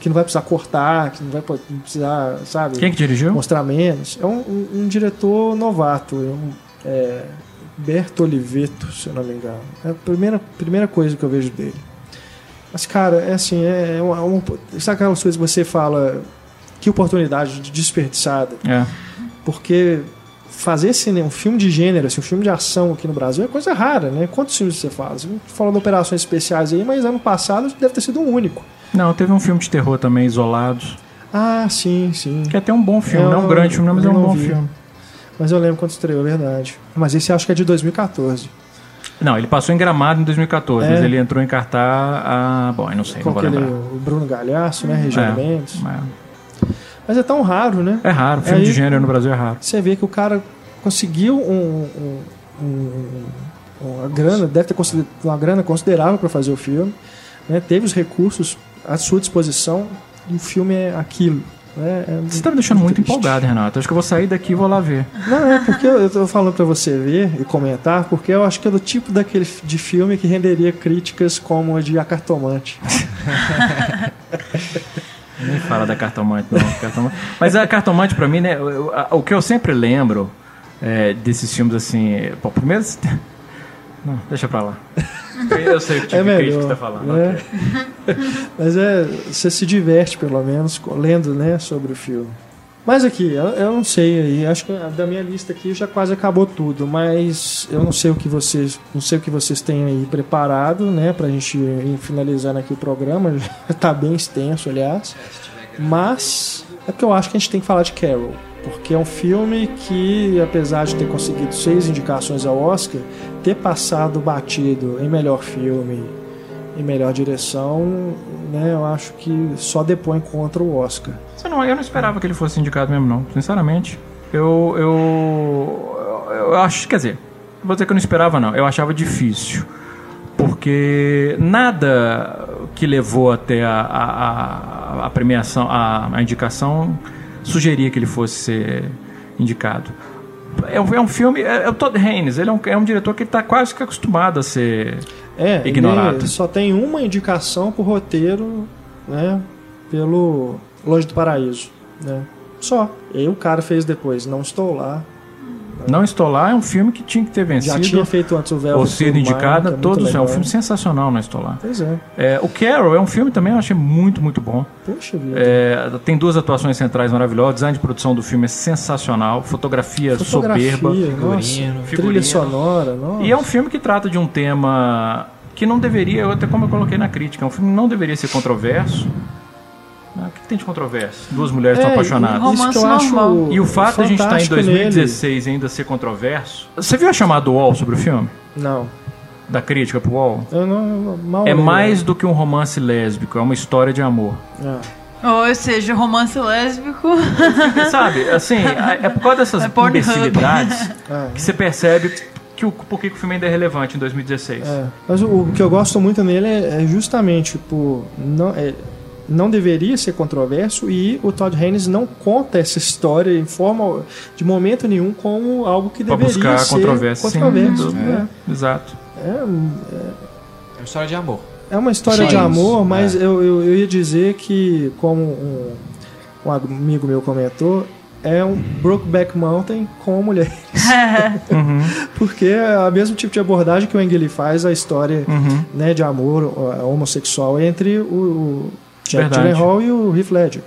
Que não vai precisar cortar, que não vai não precisar, sabe? Quem que dirigiu? mostrar menos. É um, um- um diretor novato, é um, é, Berto Oliveto, se eu não me engano. É a primeira, primeira coisa que eu vejo dele. Mas, cara, é assim, é, é uma, uma- sabe aquelas coisas que você fala, que oportunidade desperdiçada. É. Porque fazer cinema, um filme de gênero, assim, um filme de ação aqui no Brasil é coisa rara, né? Quantos filmes você fala? Você fala de operações especiais aí, mas ano passado deve ter sido o único. Não, teve um filme de terror também, Isolados. Ah, sim, sim. Que é até um bom filme, Eu não é um grande filme, mas é um bom vi. filme. Mas eu lembro quando estreou, é verdade. Mas esse acho que é de 2014. Não, ele passou em Gramado em 2014, É. mas ele entrou em cartaz. Ah, bom, eu não sei, Com não vou aquele, lembrar. o Bruno Galhaço, né? Regina É. Mendes. É. Mas é tão raro, né? É raro, filme Aí- de gênero no Brasil é raro. Você vê que o cara conseguiu um, um- um- uma grana, deve ter consider- uma grana considerável para fazer o filme, né? Teve os recursos à sua disposição e o filme é aquilo. Né? É Você tá me deixando muito triste. empolgado, Renato. Acho que eu vou sair daqui e vou lá ver. Não, é porque eu, tô falando para você ver e comentar, porque eu acho que é do tipo daquele de filme que renderia críticas como a de A Cartomante. Nem fala da cartomante, não. Cartomante. Mas a cartomante, pra mim, né? O que eu sempre lembro é, desses filmes assim. Bom, primeiro. Não, deixa pra lá. Eu sei o tipo É de melhor, que você tá falando. né? ok. Mas é, você se diverte pelo menos lendo, né, sobre o filme. Mas aqui, eu, eu não sei aí, acho que da minha lista aqui já quase acabou tudo, mas eu não sei o que vocês, não sei o que vocês têm aí preparado, né, pra gente ir finalizando aqui o programa, tá bem extenso, aliás. Mas é porque eu acho que a gente tem que falar de Carol, porque é um filme que, apesar de ter conseguido seis indicações ao Oscar, ter passado batido em melhor filme, em melhor direção, né, eu acho que só depõe contra o Oscar. Você não, eu não esperava que ele fosse indicado mesmo, não. Sinceramente. Eu, eu, eu acho, quer dizer, vou dizer que eu não esperava, não. Eu achava difícil. Porque nada que levou até a, a, a premiação, a, a indicação, sugeria que ele fosse ser indicado. É um, é um filme. É, é o Todd Haynes, ele é um, é um diretor que está quase que acostumado a ser. É, Ignorado. ele só tem uma indicação pro roteiro, né, pelo Longe do Paraíso, né? Só. E aí o cara fez depois, não estou lá. Não Estou Lá é um filme que tinha que ter Já vencido. tinha feito antes o Velvet ou sido que é todos. É um filme sensacional, Não Estou Lá. Pois é. É, o Carol é um filme também, eu achei muito, muito bom. Poxa vida. É, tem duas atuações centrais maravilhosas. O design de produção do filme é sensacional. Fotografia, Fotografia, soberba. nossa, figurino. trilha Figurino. sonora, nossa. E é um filme que trata de um tema que não deveria, até como eu coloquei na crítica, é um filme que não deveria ser controverso. Ah, O que, tem de controverso? Duas mulheres estão É, apaixonadas. Isso que eu normal. E acho o fato de a gente estar em fantástico nele. 2016 e ainda ser controverso. Você viu a chamada do UOL sobre o filme? Não. Da crítica pro UOL? Eu não, eu mal É lembro. mais do que um romance lésbico, é uma história de amor. Ah. Ou seja, romance lésbico. Sabe, assim, é por causa dessas É imbecilidades Ah. que você percebe que o, por que que o filme ainda é relevante em 2016. É, mas o, o que eu gosto muito nele é, é justamente por não, é, não deveria ser controverso e o Todd Haynes não conta essa história em forma de momento nenhum como algo que Pra deveria buscar ser controvérsia. sim, controverso. do- né? Exato. É, É uma história de amor. É uma história Sim. de amor, mas É. eu, eu, eu ia dizer que, como um, um amigo meu comentou, é um Brokeback Mountain com mulheres. Porque é o mesmo tipo de abordagem que o Engeli faz a história Uhum. né, de amor homossexual entre o, o Jack. Gyllenhaal e o Heath Ledger.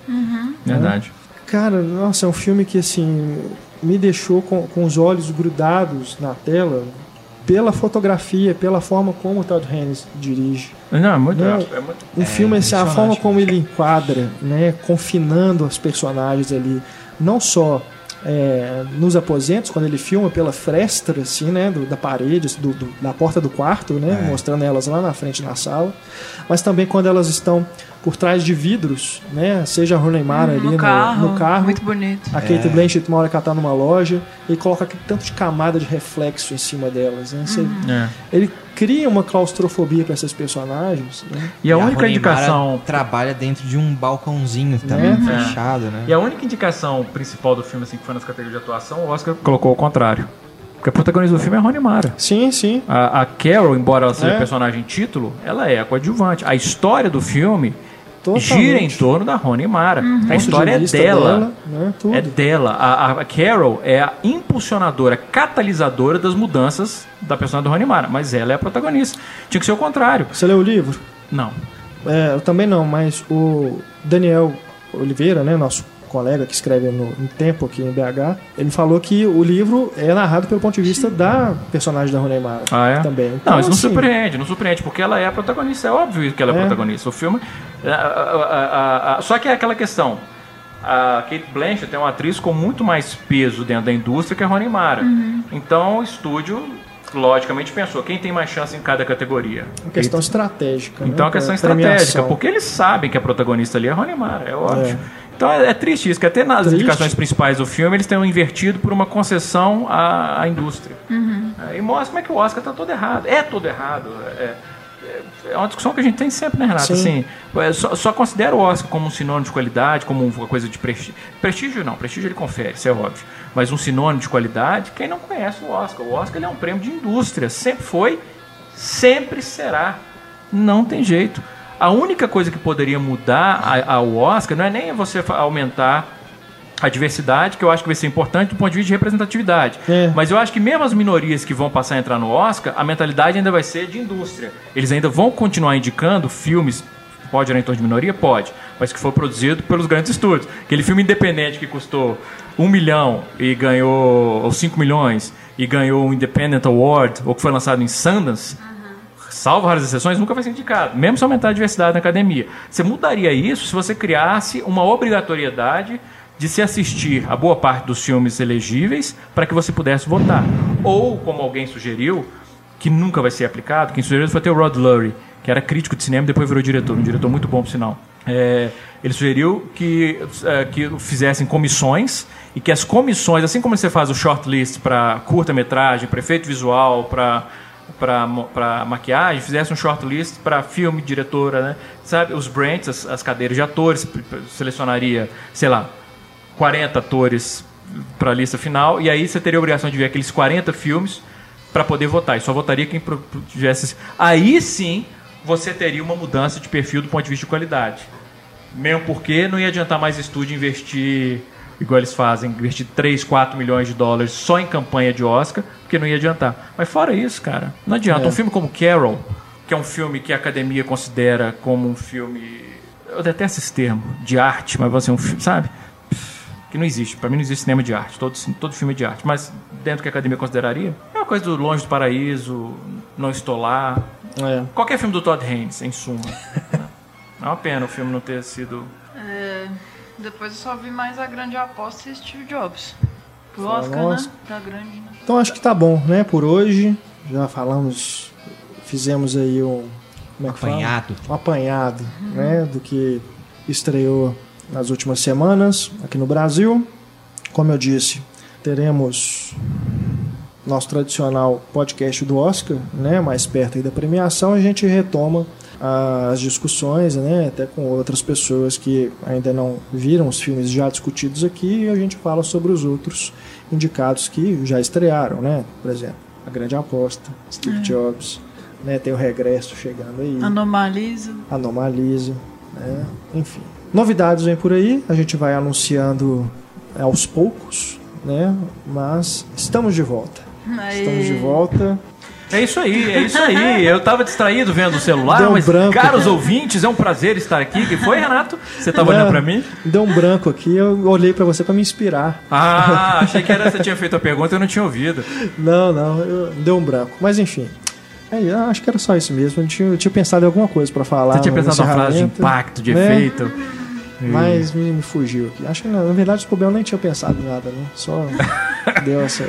Verdade. Cara, nossa, é um filme que assim me deixou com, com os olhos grudados na tela pela fotografia, pela forma como o Todd Haynes dirige. Não, é muito. Não, é muito O filme, assim, a forma como ele enquadra, né, confinando os personagens ali, não só é, nos aposentos, quando ele filma pela fresta, assim, né, do- da parede, do, do- da porta do quarto, né, mostrando elas lá na frente na sala, mas também quando elas estão por trás de vidros, né, seja a Rooney Mara ali no, no, carro, no carro, Muito bonito. a Kate Blanchett uma hora que ela tá numa loja, ele coloca aquele tanto de camada de reflexo em cima delas, né, Você- É. ele cria uma claustrofobia para esses personagens, né, E a E única Rooney indicação. Trabalha dentro de um balcãozinho também, Né? fechado, né? E a única indicação principal do filme, assim, que foi nas categorias de atuação, o Oscar colocou ao contrário. Porque a protagonista do filme é a Rony Mara. Sim, sim. A, a Carol, embora ela seja É. personagem título, ela é a coadjuvante. A história do filme Totalmente. gira em torno da Rony Mara. A Ponto história é vista dela. né. É dela. A, a Carol é a impulsionadora, catalisadora das mudanças da personagem do Rony Mara. Mas ela é a protagonista. Tinha que ser o contrário. Você leu o livro? Não. É, eu também não, mas o Daniel Oliveira, né, nosso colega que escreve no, no Tempo aqui em BH, ele falou que o livro é narrado pelo ponto de vista da personagem da Rony Mara Ah, é? também. Então, não, isso não assim, surpreende, não surpreende, porque ela é a protagonista, é óbvio que ela é, É. protagonista. O filme. A- a- a- a- só que é aquela questão. A Kate Blanchett é uma atriz com muito mais peso dentro da indústria que a Rony Mara. Então o estúdio, logicamente, pensou: quem tem mais chance em cada categoria? Uma questão estratégica. Então é né, uma questão estratégica, premiação. porque eles sabem que a protagonista ali é a Rony Mara, é óbvio. Então é, é triste isso, que até nas Triste. indicações principais do filme eles tenham invertido por uma concessão à, à indústria. É, e mostra como é que o Oscar está todo errado. É todo errado. É, é- uma discussão que a gente tem sempre, né, Renato? Sim. Assim, é, só, só considera o Oscar como um sinônimo de qualidade, como uma coisa de prestígio. Prestígio não, prestígio ele confere, isso é óbvio. Mas um sinônimo de qualidade, quem não conhece o Oscar? O Oscar ele é um prêmio de indústria, sempre foi, sempre será. Não tem jeito. A única coisa que poderia mudar ao Oscar não é nem você aumentar a diversidade, que eu acho que vai ser importante do ponto de vista de representatividade. É. Mas eu acho que mesmo as minorias que vão passar a entrar no Oscar, a mentalidade ainda vai ser de indústria. Eles ainda vão continuar indicando filmes. Pode ir em torno de minoria? Pode. Mas que foi produzido pelos grandes estúdios. Aquele filme independente que custou um milhão e ganhou. ou 5 milhões e ganhou um Independent Award, ou que foi lançado em Sundance, salvo raras exceções, nunca vai ser indicado, mesmo se aumentar a diversidade na academia. Você mudaria isso se você criasse uma obrigatoriedade de se assistir a boa parte dos filmes elegíveis para que você pudesse votar. Ou, como alguém sugeriu, que nunca vai ser aplicado, quem sugeriu foi até o Rod Lurie, que era crítico de cinema e depois virou diretor, um diretor muito bom, por sinal. É, ele sugeriu que, é, que fizessem comissões e que as comissões, assim como você faz o shortlist para curta-metragem, para efeito visual, para para maquiagem, fizesse um shortlist para filme, diretora, né? Sabe, os brands, as, as cadeiras de atores, selecionaria, sei lá, 40 atores para a lista final, e aí você teria a obrigação de ver aqueles 40 filmes para poder votar. E só votaria quem tivesse. Aí sim você teria uma mudança de perfil do ponto de vista de qualidade. Mesmo porque não ia adiantar mais estúdio investir, igual eles fazem, investir 3, 4 milhões de dólares só em campanha de Oscar, porque não ia adiantar. Mas fora isso, cara, não adianta. É. Um filme como Carol, que é um filme que a academia considera como um filme. Eu detesto esse termo, de arte, mas você um filme, sabe? Que não existe. Pra mim não existe cinema de arte. Todo, todo filme é de arte. Mas dentro que a academia consideraria, é uma coisa do Longe do Paraíso, Não Estou Lá. É. Qualquer filme do Todd Haynes, em suma. É uma pena o filme não ter sido. É, depois eu só vi mais a grande aposta e Steve Jobs. Pro Fala, Oscar, nossa. né? Tá grande, né? Então acho que tá bom, né, por hoje. Já falamos, fizemos aí um como é que fala? Apanhado. um apanhado, né, do que estreou nas últimas semanas aqui no Brasil. Como eu disse, teremos nosso tradicional podcast do Oscar, né, mais perto da premiação, a gente retoma as discussões, né, até com outras pessoas que ainda não viram os filmes já discutidos aqui e a gente fala sobre os outros indicados que já estrearam, né, por exemplo, A Grande Aposta, Steve Jobs, né? Tem o regresso chegando aí. Anomaliza. Anomaliza, né? Enfim. Novidades vem por aí, a gente vai anunciando aos poucos, né? Mas estamos de volta. Aí. Estamos de volta. É isso aí, é isso aí. Eu tava distraído vendo o celular, Deu um mas, branco. caros ouvintes, é um prazer estar aqui. Que foi, Renato? Você tava Não, olhando pra mim? Deu um branco aqui, eu olhei pra você pra me inspirar. Ah, achei que era, você tinha feito a pergunta e eu não tinha ouvido. Não, não, eu- deu um branco. Mas enfim. É, eu acho que era só isso mesmo. Eu tinha, eu tinha pensado em alguma coisa pra falar. Você tinha pensado numa frase de impacto, de né? efeito. Mas me, me fugiu aqui. Acho que na, na verdade o problema nem tinha pensado em nada, né? Só deu essa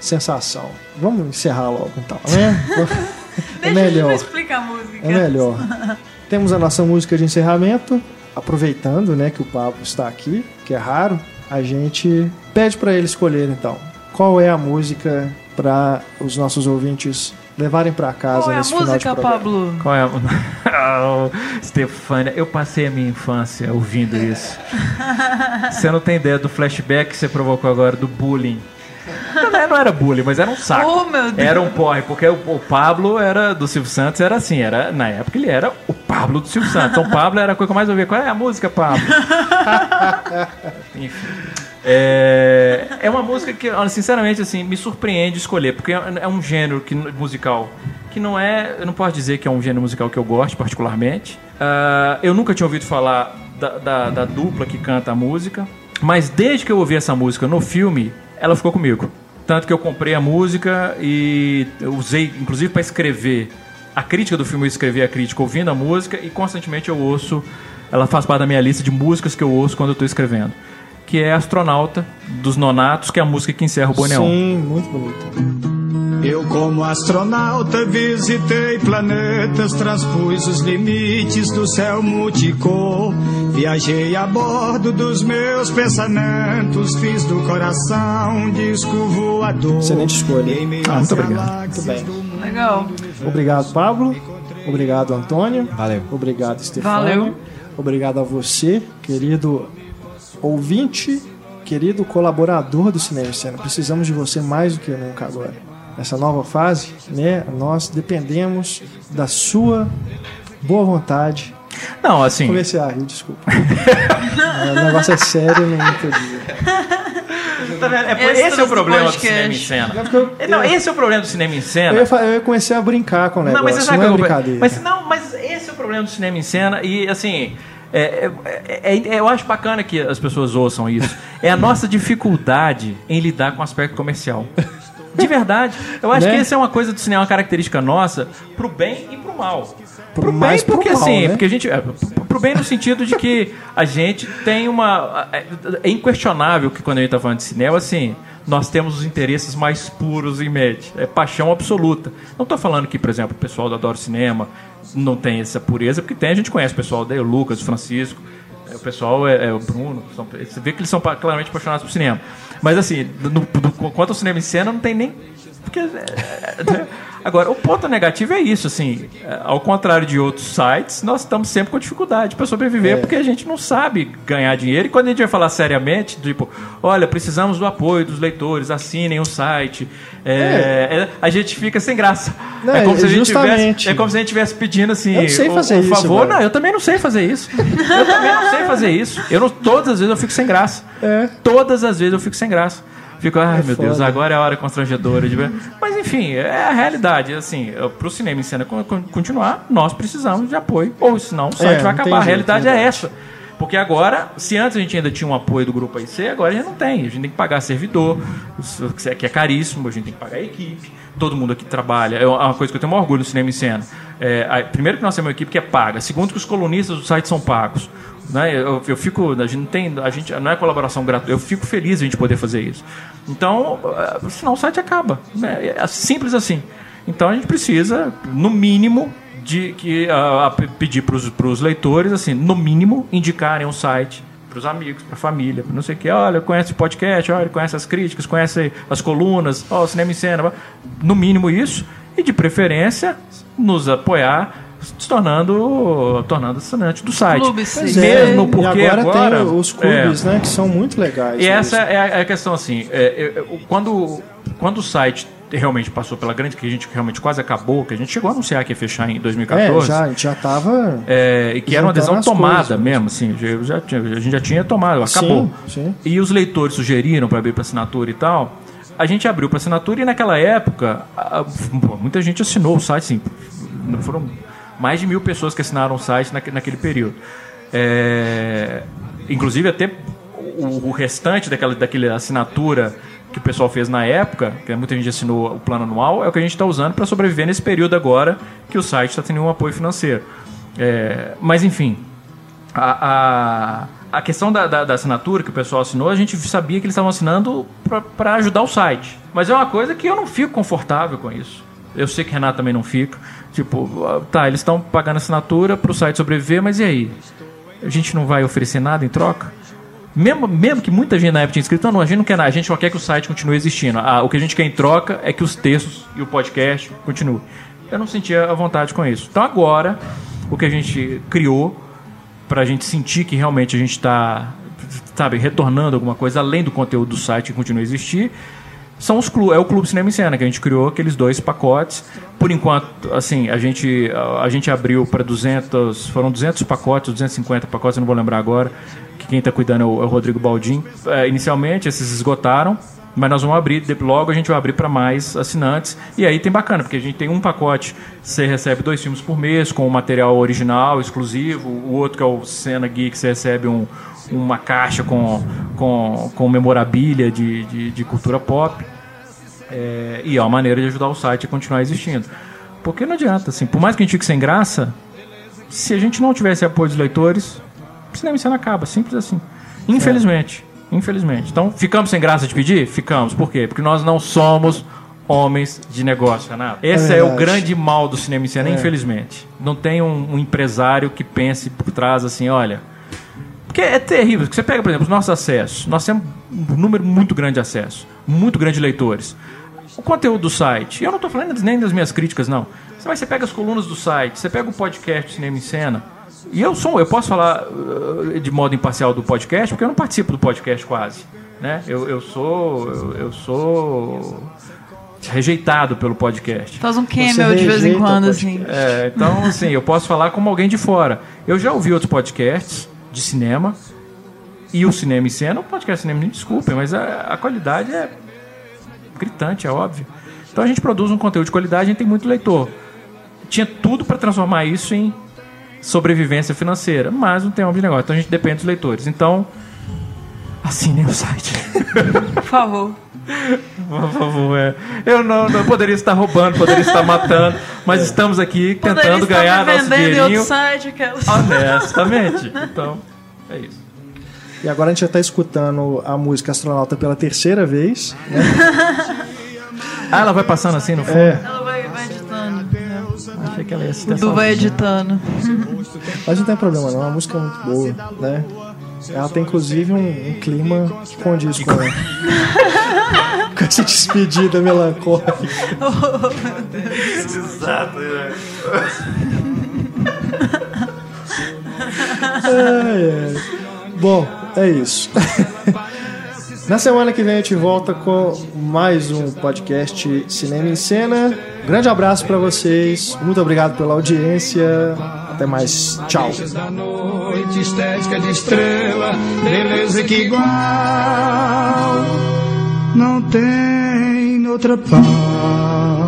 sensação. Vamos encerrar logo então, né? É Deixa melhor. explicar a música. É melhor. Temos a nossa música de encerramento. Aproveitando, né, que o Pablo está aqui, que é raro, a gente pede para ele escolher então. Qual é a música para os nossos ouvintes levarem para casa Qual é a nesse final de música? Pablo? Qual é a... oh, Stefânia, eu passei a minha infância ouvindo isso. Você não tem ideia do flashback que você provocou agora, do bullying. Não, não era bullying, mas era um saco. Oh, meu Deus. Era um porre, porque o, o Pablo era do Silvio Santos, era assim, era, na época ele era o Pablo do Silvio Santos. Então Pablo era a coisa que eu mais ouvia. Qual é a música, Pablo? Enfim. É, é uma música que, sinceramente, assim, me surpreende escolher, porque é um gênero que, musical que não é. Eu não posso dizer que é um gênero musical que eu gosto particularmente. Ah, eu nunca tinha ouvido falar da, da- da dupla que canta a música, mas desde que eu ouvi essa música no filme, ela ficou comigo. Tanto que eu comprei a música e usei, inclusive, para escrever a crítica do filme, eu escrevi a crítica ouvindo a música e constantemente eu ouço. Ela faz parte da minha lista de músicas que eu ouço quando eu estou escrevendo. Que é Astronauta, dos Nonatos, que é a música que encerra o Boneon. Sim, muito bonito. Eu, como astronauta, visitei planetas, transpus os limites do céu multicor. Viajei a bordo dos meus pensamentos, fiz do coração um disco voador. Excelente escolha. Ah, muito obrigado. Muito bem. Legal. Obrigado, Pablo. Obrigado, Antônio. Valeu. Obrigado, Stefano. Valeu. Obrigado a você, querido ouvinte, querido colaborador do Cinema Cena. Precisamos de você mais do que nunca agora. Nessa nova fase, né, nós dependemos da sua boa vontade. Não, assim. Comecei a rir, desculpa. É, o negócio é sério, não entendi. tá vendo? É Extras esse é o problema do cinema em cena. É eu- Não, esse é o problema do cinema em Eu, cena. ia, eu ia comecei a brincar com o negócio, Não, mas você não é eu- brincadeira. Mas, não, mas esse é o problema do cinema em cena e assim. É- é- é- é- eu acho bacana que as pessoas ouçam isso. É a nossa dificuldade em lidar com o aspecto comercial. De verdade. Eu acho Né? que essa é uma coisa do cinema, uma característica nossa, pro bem e pro mal. Pro bem, mais pro porque mal, assim, né? porque a gente. é, pro- Pro bem no sentido de que a gente tem uma. É é inquestionável que quando a gente tá falando de cinema, assim, nós temos os interesses mais puros em mente. É paixão absoluta. Não tô falando que, por exemplo, o pessoal do Adoro Cinema não tem essa pureza, porque tem, a gente conhece o pessoal o Lucas, o Francisco. é, O pessoal é, é o Bruno, são- você vê que eles são claramente apaixonados por cinema. Mas assim, no, no- quanto ao cinema em cena, não tem nem. Porque, é, é, agora, o ponto negativo é isso, assim, é, ao contrário de outros sites, nós estamos sempre com dificuldade para sobreviver, É. porque a gente não sabe ganhar dinheiro. E quando a gente vai falar seriamente, tipo, olha, precisamos do apoio dos leitores, assinem o site, é, é, a gente fica sem graça. Não, é como se a gente tivesse, é como se a gente estivesse pedindo assim, Eu não sei fazer isso, favor. velho. Não, eu também não sei fazer isso. Eu também não sei fazer isso. Eu não, todas as vezes eu fico sem graça. Todas as vezes eu fico sem graça. Fico, ai É meu Deus, foda. agora é a hora constrangedora de ver. Mas enfim, é a realidade. Assim, para o cinema em cena con- con- continuar, nós precisamos de apoio. Ou senão o site É, vai acabar. A jeito, realidade é essa. Porque agora, se antes a gente ainda tinha um apoio do grupo AIC, agora a gente não tem. A gente tem que pagar servidor, isso que é caríssimo, a gente tem que pagar a equipe. Todo mundo aqui trabalha. É uma coisa que eu tenho maior orgulho no cinema em cena. É, primeiro que nós temos uma equipe que é paga. Segundo que os colunistas do site são pagos. Né? Eu, eu fico, a gente não tem, a gente não é colaboração gratuita. Eu fico feliz a gente poder fazer isso. Então, eh, senão o site acaba. né? É simples assim. Então a gente precisa, no mínimo, de que ah, ah, pe- pedir para os leitores, assim, no mínimo, indicarem um site para os amigos, para a família, para não sei o que. Olha, conhece o podcast, olha, conhece as críticas, conhece as colunas, ó, cinema em cena. No mínimo isso. E de preferência, nos apoiar se tornando, tornando assinante do site. Clube, sim. É, Mesmo e porque agora, agora, tem os clubes, né, que são muito legais. e essa mesmo. é a, é a questão assim, é, é, é, o- quando, quando o site realmente passou pela grande, que a gente realmente quase acabou, que a gente chegou a anunciar que ia fechar em É, 2014. já, a gente já tava. É, e que era uma adesão tomada coisas. mesmo, assim, já, já a gente já tinha tomado, acabou. Sim, sim. E os leitores sugeriram para abrir para assinatura e tal. A gente abriu para assinatura e naquela época a- pô, muita gente assinou o site, assim, foram mais de mil pessoas que assinaram o site naque- naquele período. É, inclusive até o, o restante daquela, daquela assinatura que o pessoal fez na época, que muita gente assinou o plano anual, é o que a gente está usando para sobreviver nesse período agora que o site está tendo um apoio financeiro. É, mas enfim, a, a, a questão da, da, da assinatura que o pessoal assinou, a gente sabia que eles estavam assinando para ajudar o site. Mas é uma coisa que eu não fico confortável com isso. Eu sei que o Renato também não fica. Tipo, tá, eles estão pagando assinatura para o site sobreviver, mas e aí? A gente não vai oferecer nada em troca? Mesmo, mesmo que muita gente na época tinha escrito, não, a gente não quer nada, a gente só quer que o site continue existindo. Ah, o que a gente quer em troca é que os textos e o podcast continuem. Eu não sentia a vontade com isso. Então agora, o que a gente criou para a gente sentir que realmente a gente está, sabe, retornando alguma coisa além do conteúdo do site que continua a existir, são os clu é o Clube Cinema em Cena, que a gente criou aqueles dois pacotes. Por enquanto, assim, a gente, a, gente abriu para 200, foram 200 pacotes, 250 pacotes, eu não vou lembrar agora, que quem está cuidando é o, é o Rodrigo Baldim. É, inicialmente, esses esgotaram, mas nós vamos abrir, logo a gente vai abrir para mais assinantes. E aí tem bacana, porque a gente tem um pacote, você recebe dois filmes por mês, com o material original, exclusivo. O outro, que é o Cena Geek, você recebe um, uma caixa com, com, com memorabilia de, de, de cultura pop. É, e é uma maneira de ajudar o site a continuar existindo. Porque não adianta, assim, por mais que a gente fique sem graça, se a gente não tivesse apoio dos leitores, o cinema em acaba, simples assim. Infelizmente. Infelizmente. Então, ficamos sem graça de pedir? Ficamos. Por quê? Porque nós não somos homens de negócio, Renato. Esse é, o verdade. grande mal do cinema em cena, infelizmente. Não tem um, um empresário que pense por trás assim, olha. Porque é terrível. porque Você pega, por exemplo, os nossos acessos. Nós temos um número muito grande de acessos. Muito grande de leitores. O conteúdo do site. Eu não estou falando nem das minhas críticas, não. Mas você pega as colunas do site, você pega o podcast Cinema em Cena. E eu sou, eu posso falar uh, de modo imparcial do podcast, porque eu não participo do podcast quase. Né? Eu, eu sou. Eu, eu sou rejeitado pelo podcast. Faz um cameo de vez em quando, assim. É, então, assim, eu posso falar como alguém de fora. Eu já ouvi outros podcasts de cinema e o cinema em cena, o podcast cinema, me desculpem, mas a, a qualidade é gritante, é óbvio. Então a gente produz um conteúdo de qualidade, a gente tem muito leitor. Tinha tudo para transformar isso em sobrevivência financeira, mas não tem homem de negócio, então a gente depende dos leitores. Então, assinem o site. Por favor. Por favor, é. Eu não, não poderia estar roubando, poderia estar matando, mas estamos aqui Poderia tentando estar ganhar me nosso em outro site, aquelas... honestamente. Então, é isso. E agora a gente já tá escutando a música Astronauta pela terceira vez. né? Ah, ela vai passando assim no fundo? É, Ela vai, vai editando. Achei que ela ia se O Du vai editando. mas não tem problema não, a música é muito boa, né? Ela tem inclusive um, um clima que condiz com, com essa despedida melancólica. Exato, é. Ai, ai. Bom, é isso. Na semana que vem a gente volta com mais um podcast Cinema em Cena. Grande abraço pra vocês. Muito obrigado pela audiência. Até mais. Tchau. não tem outra paz.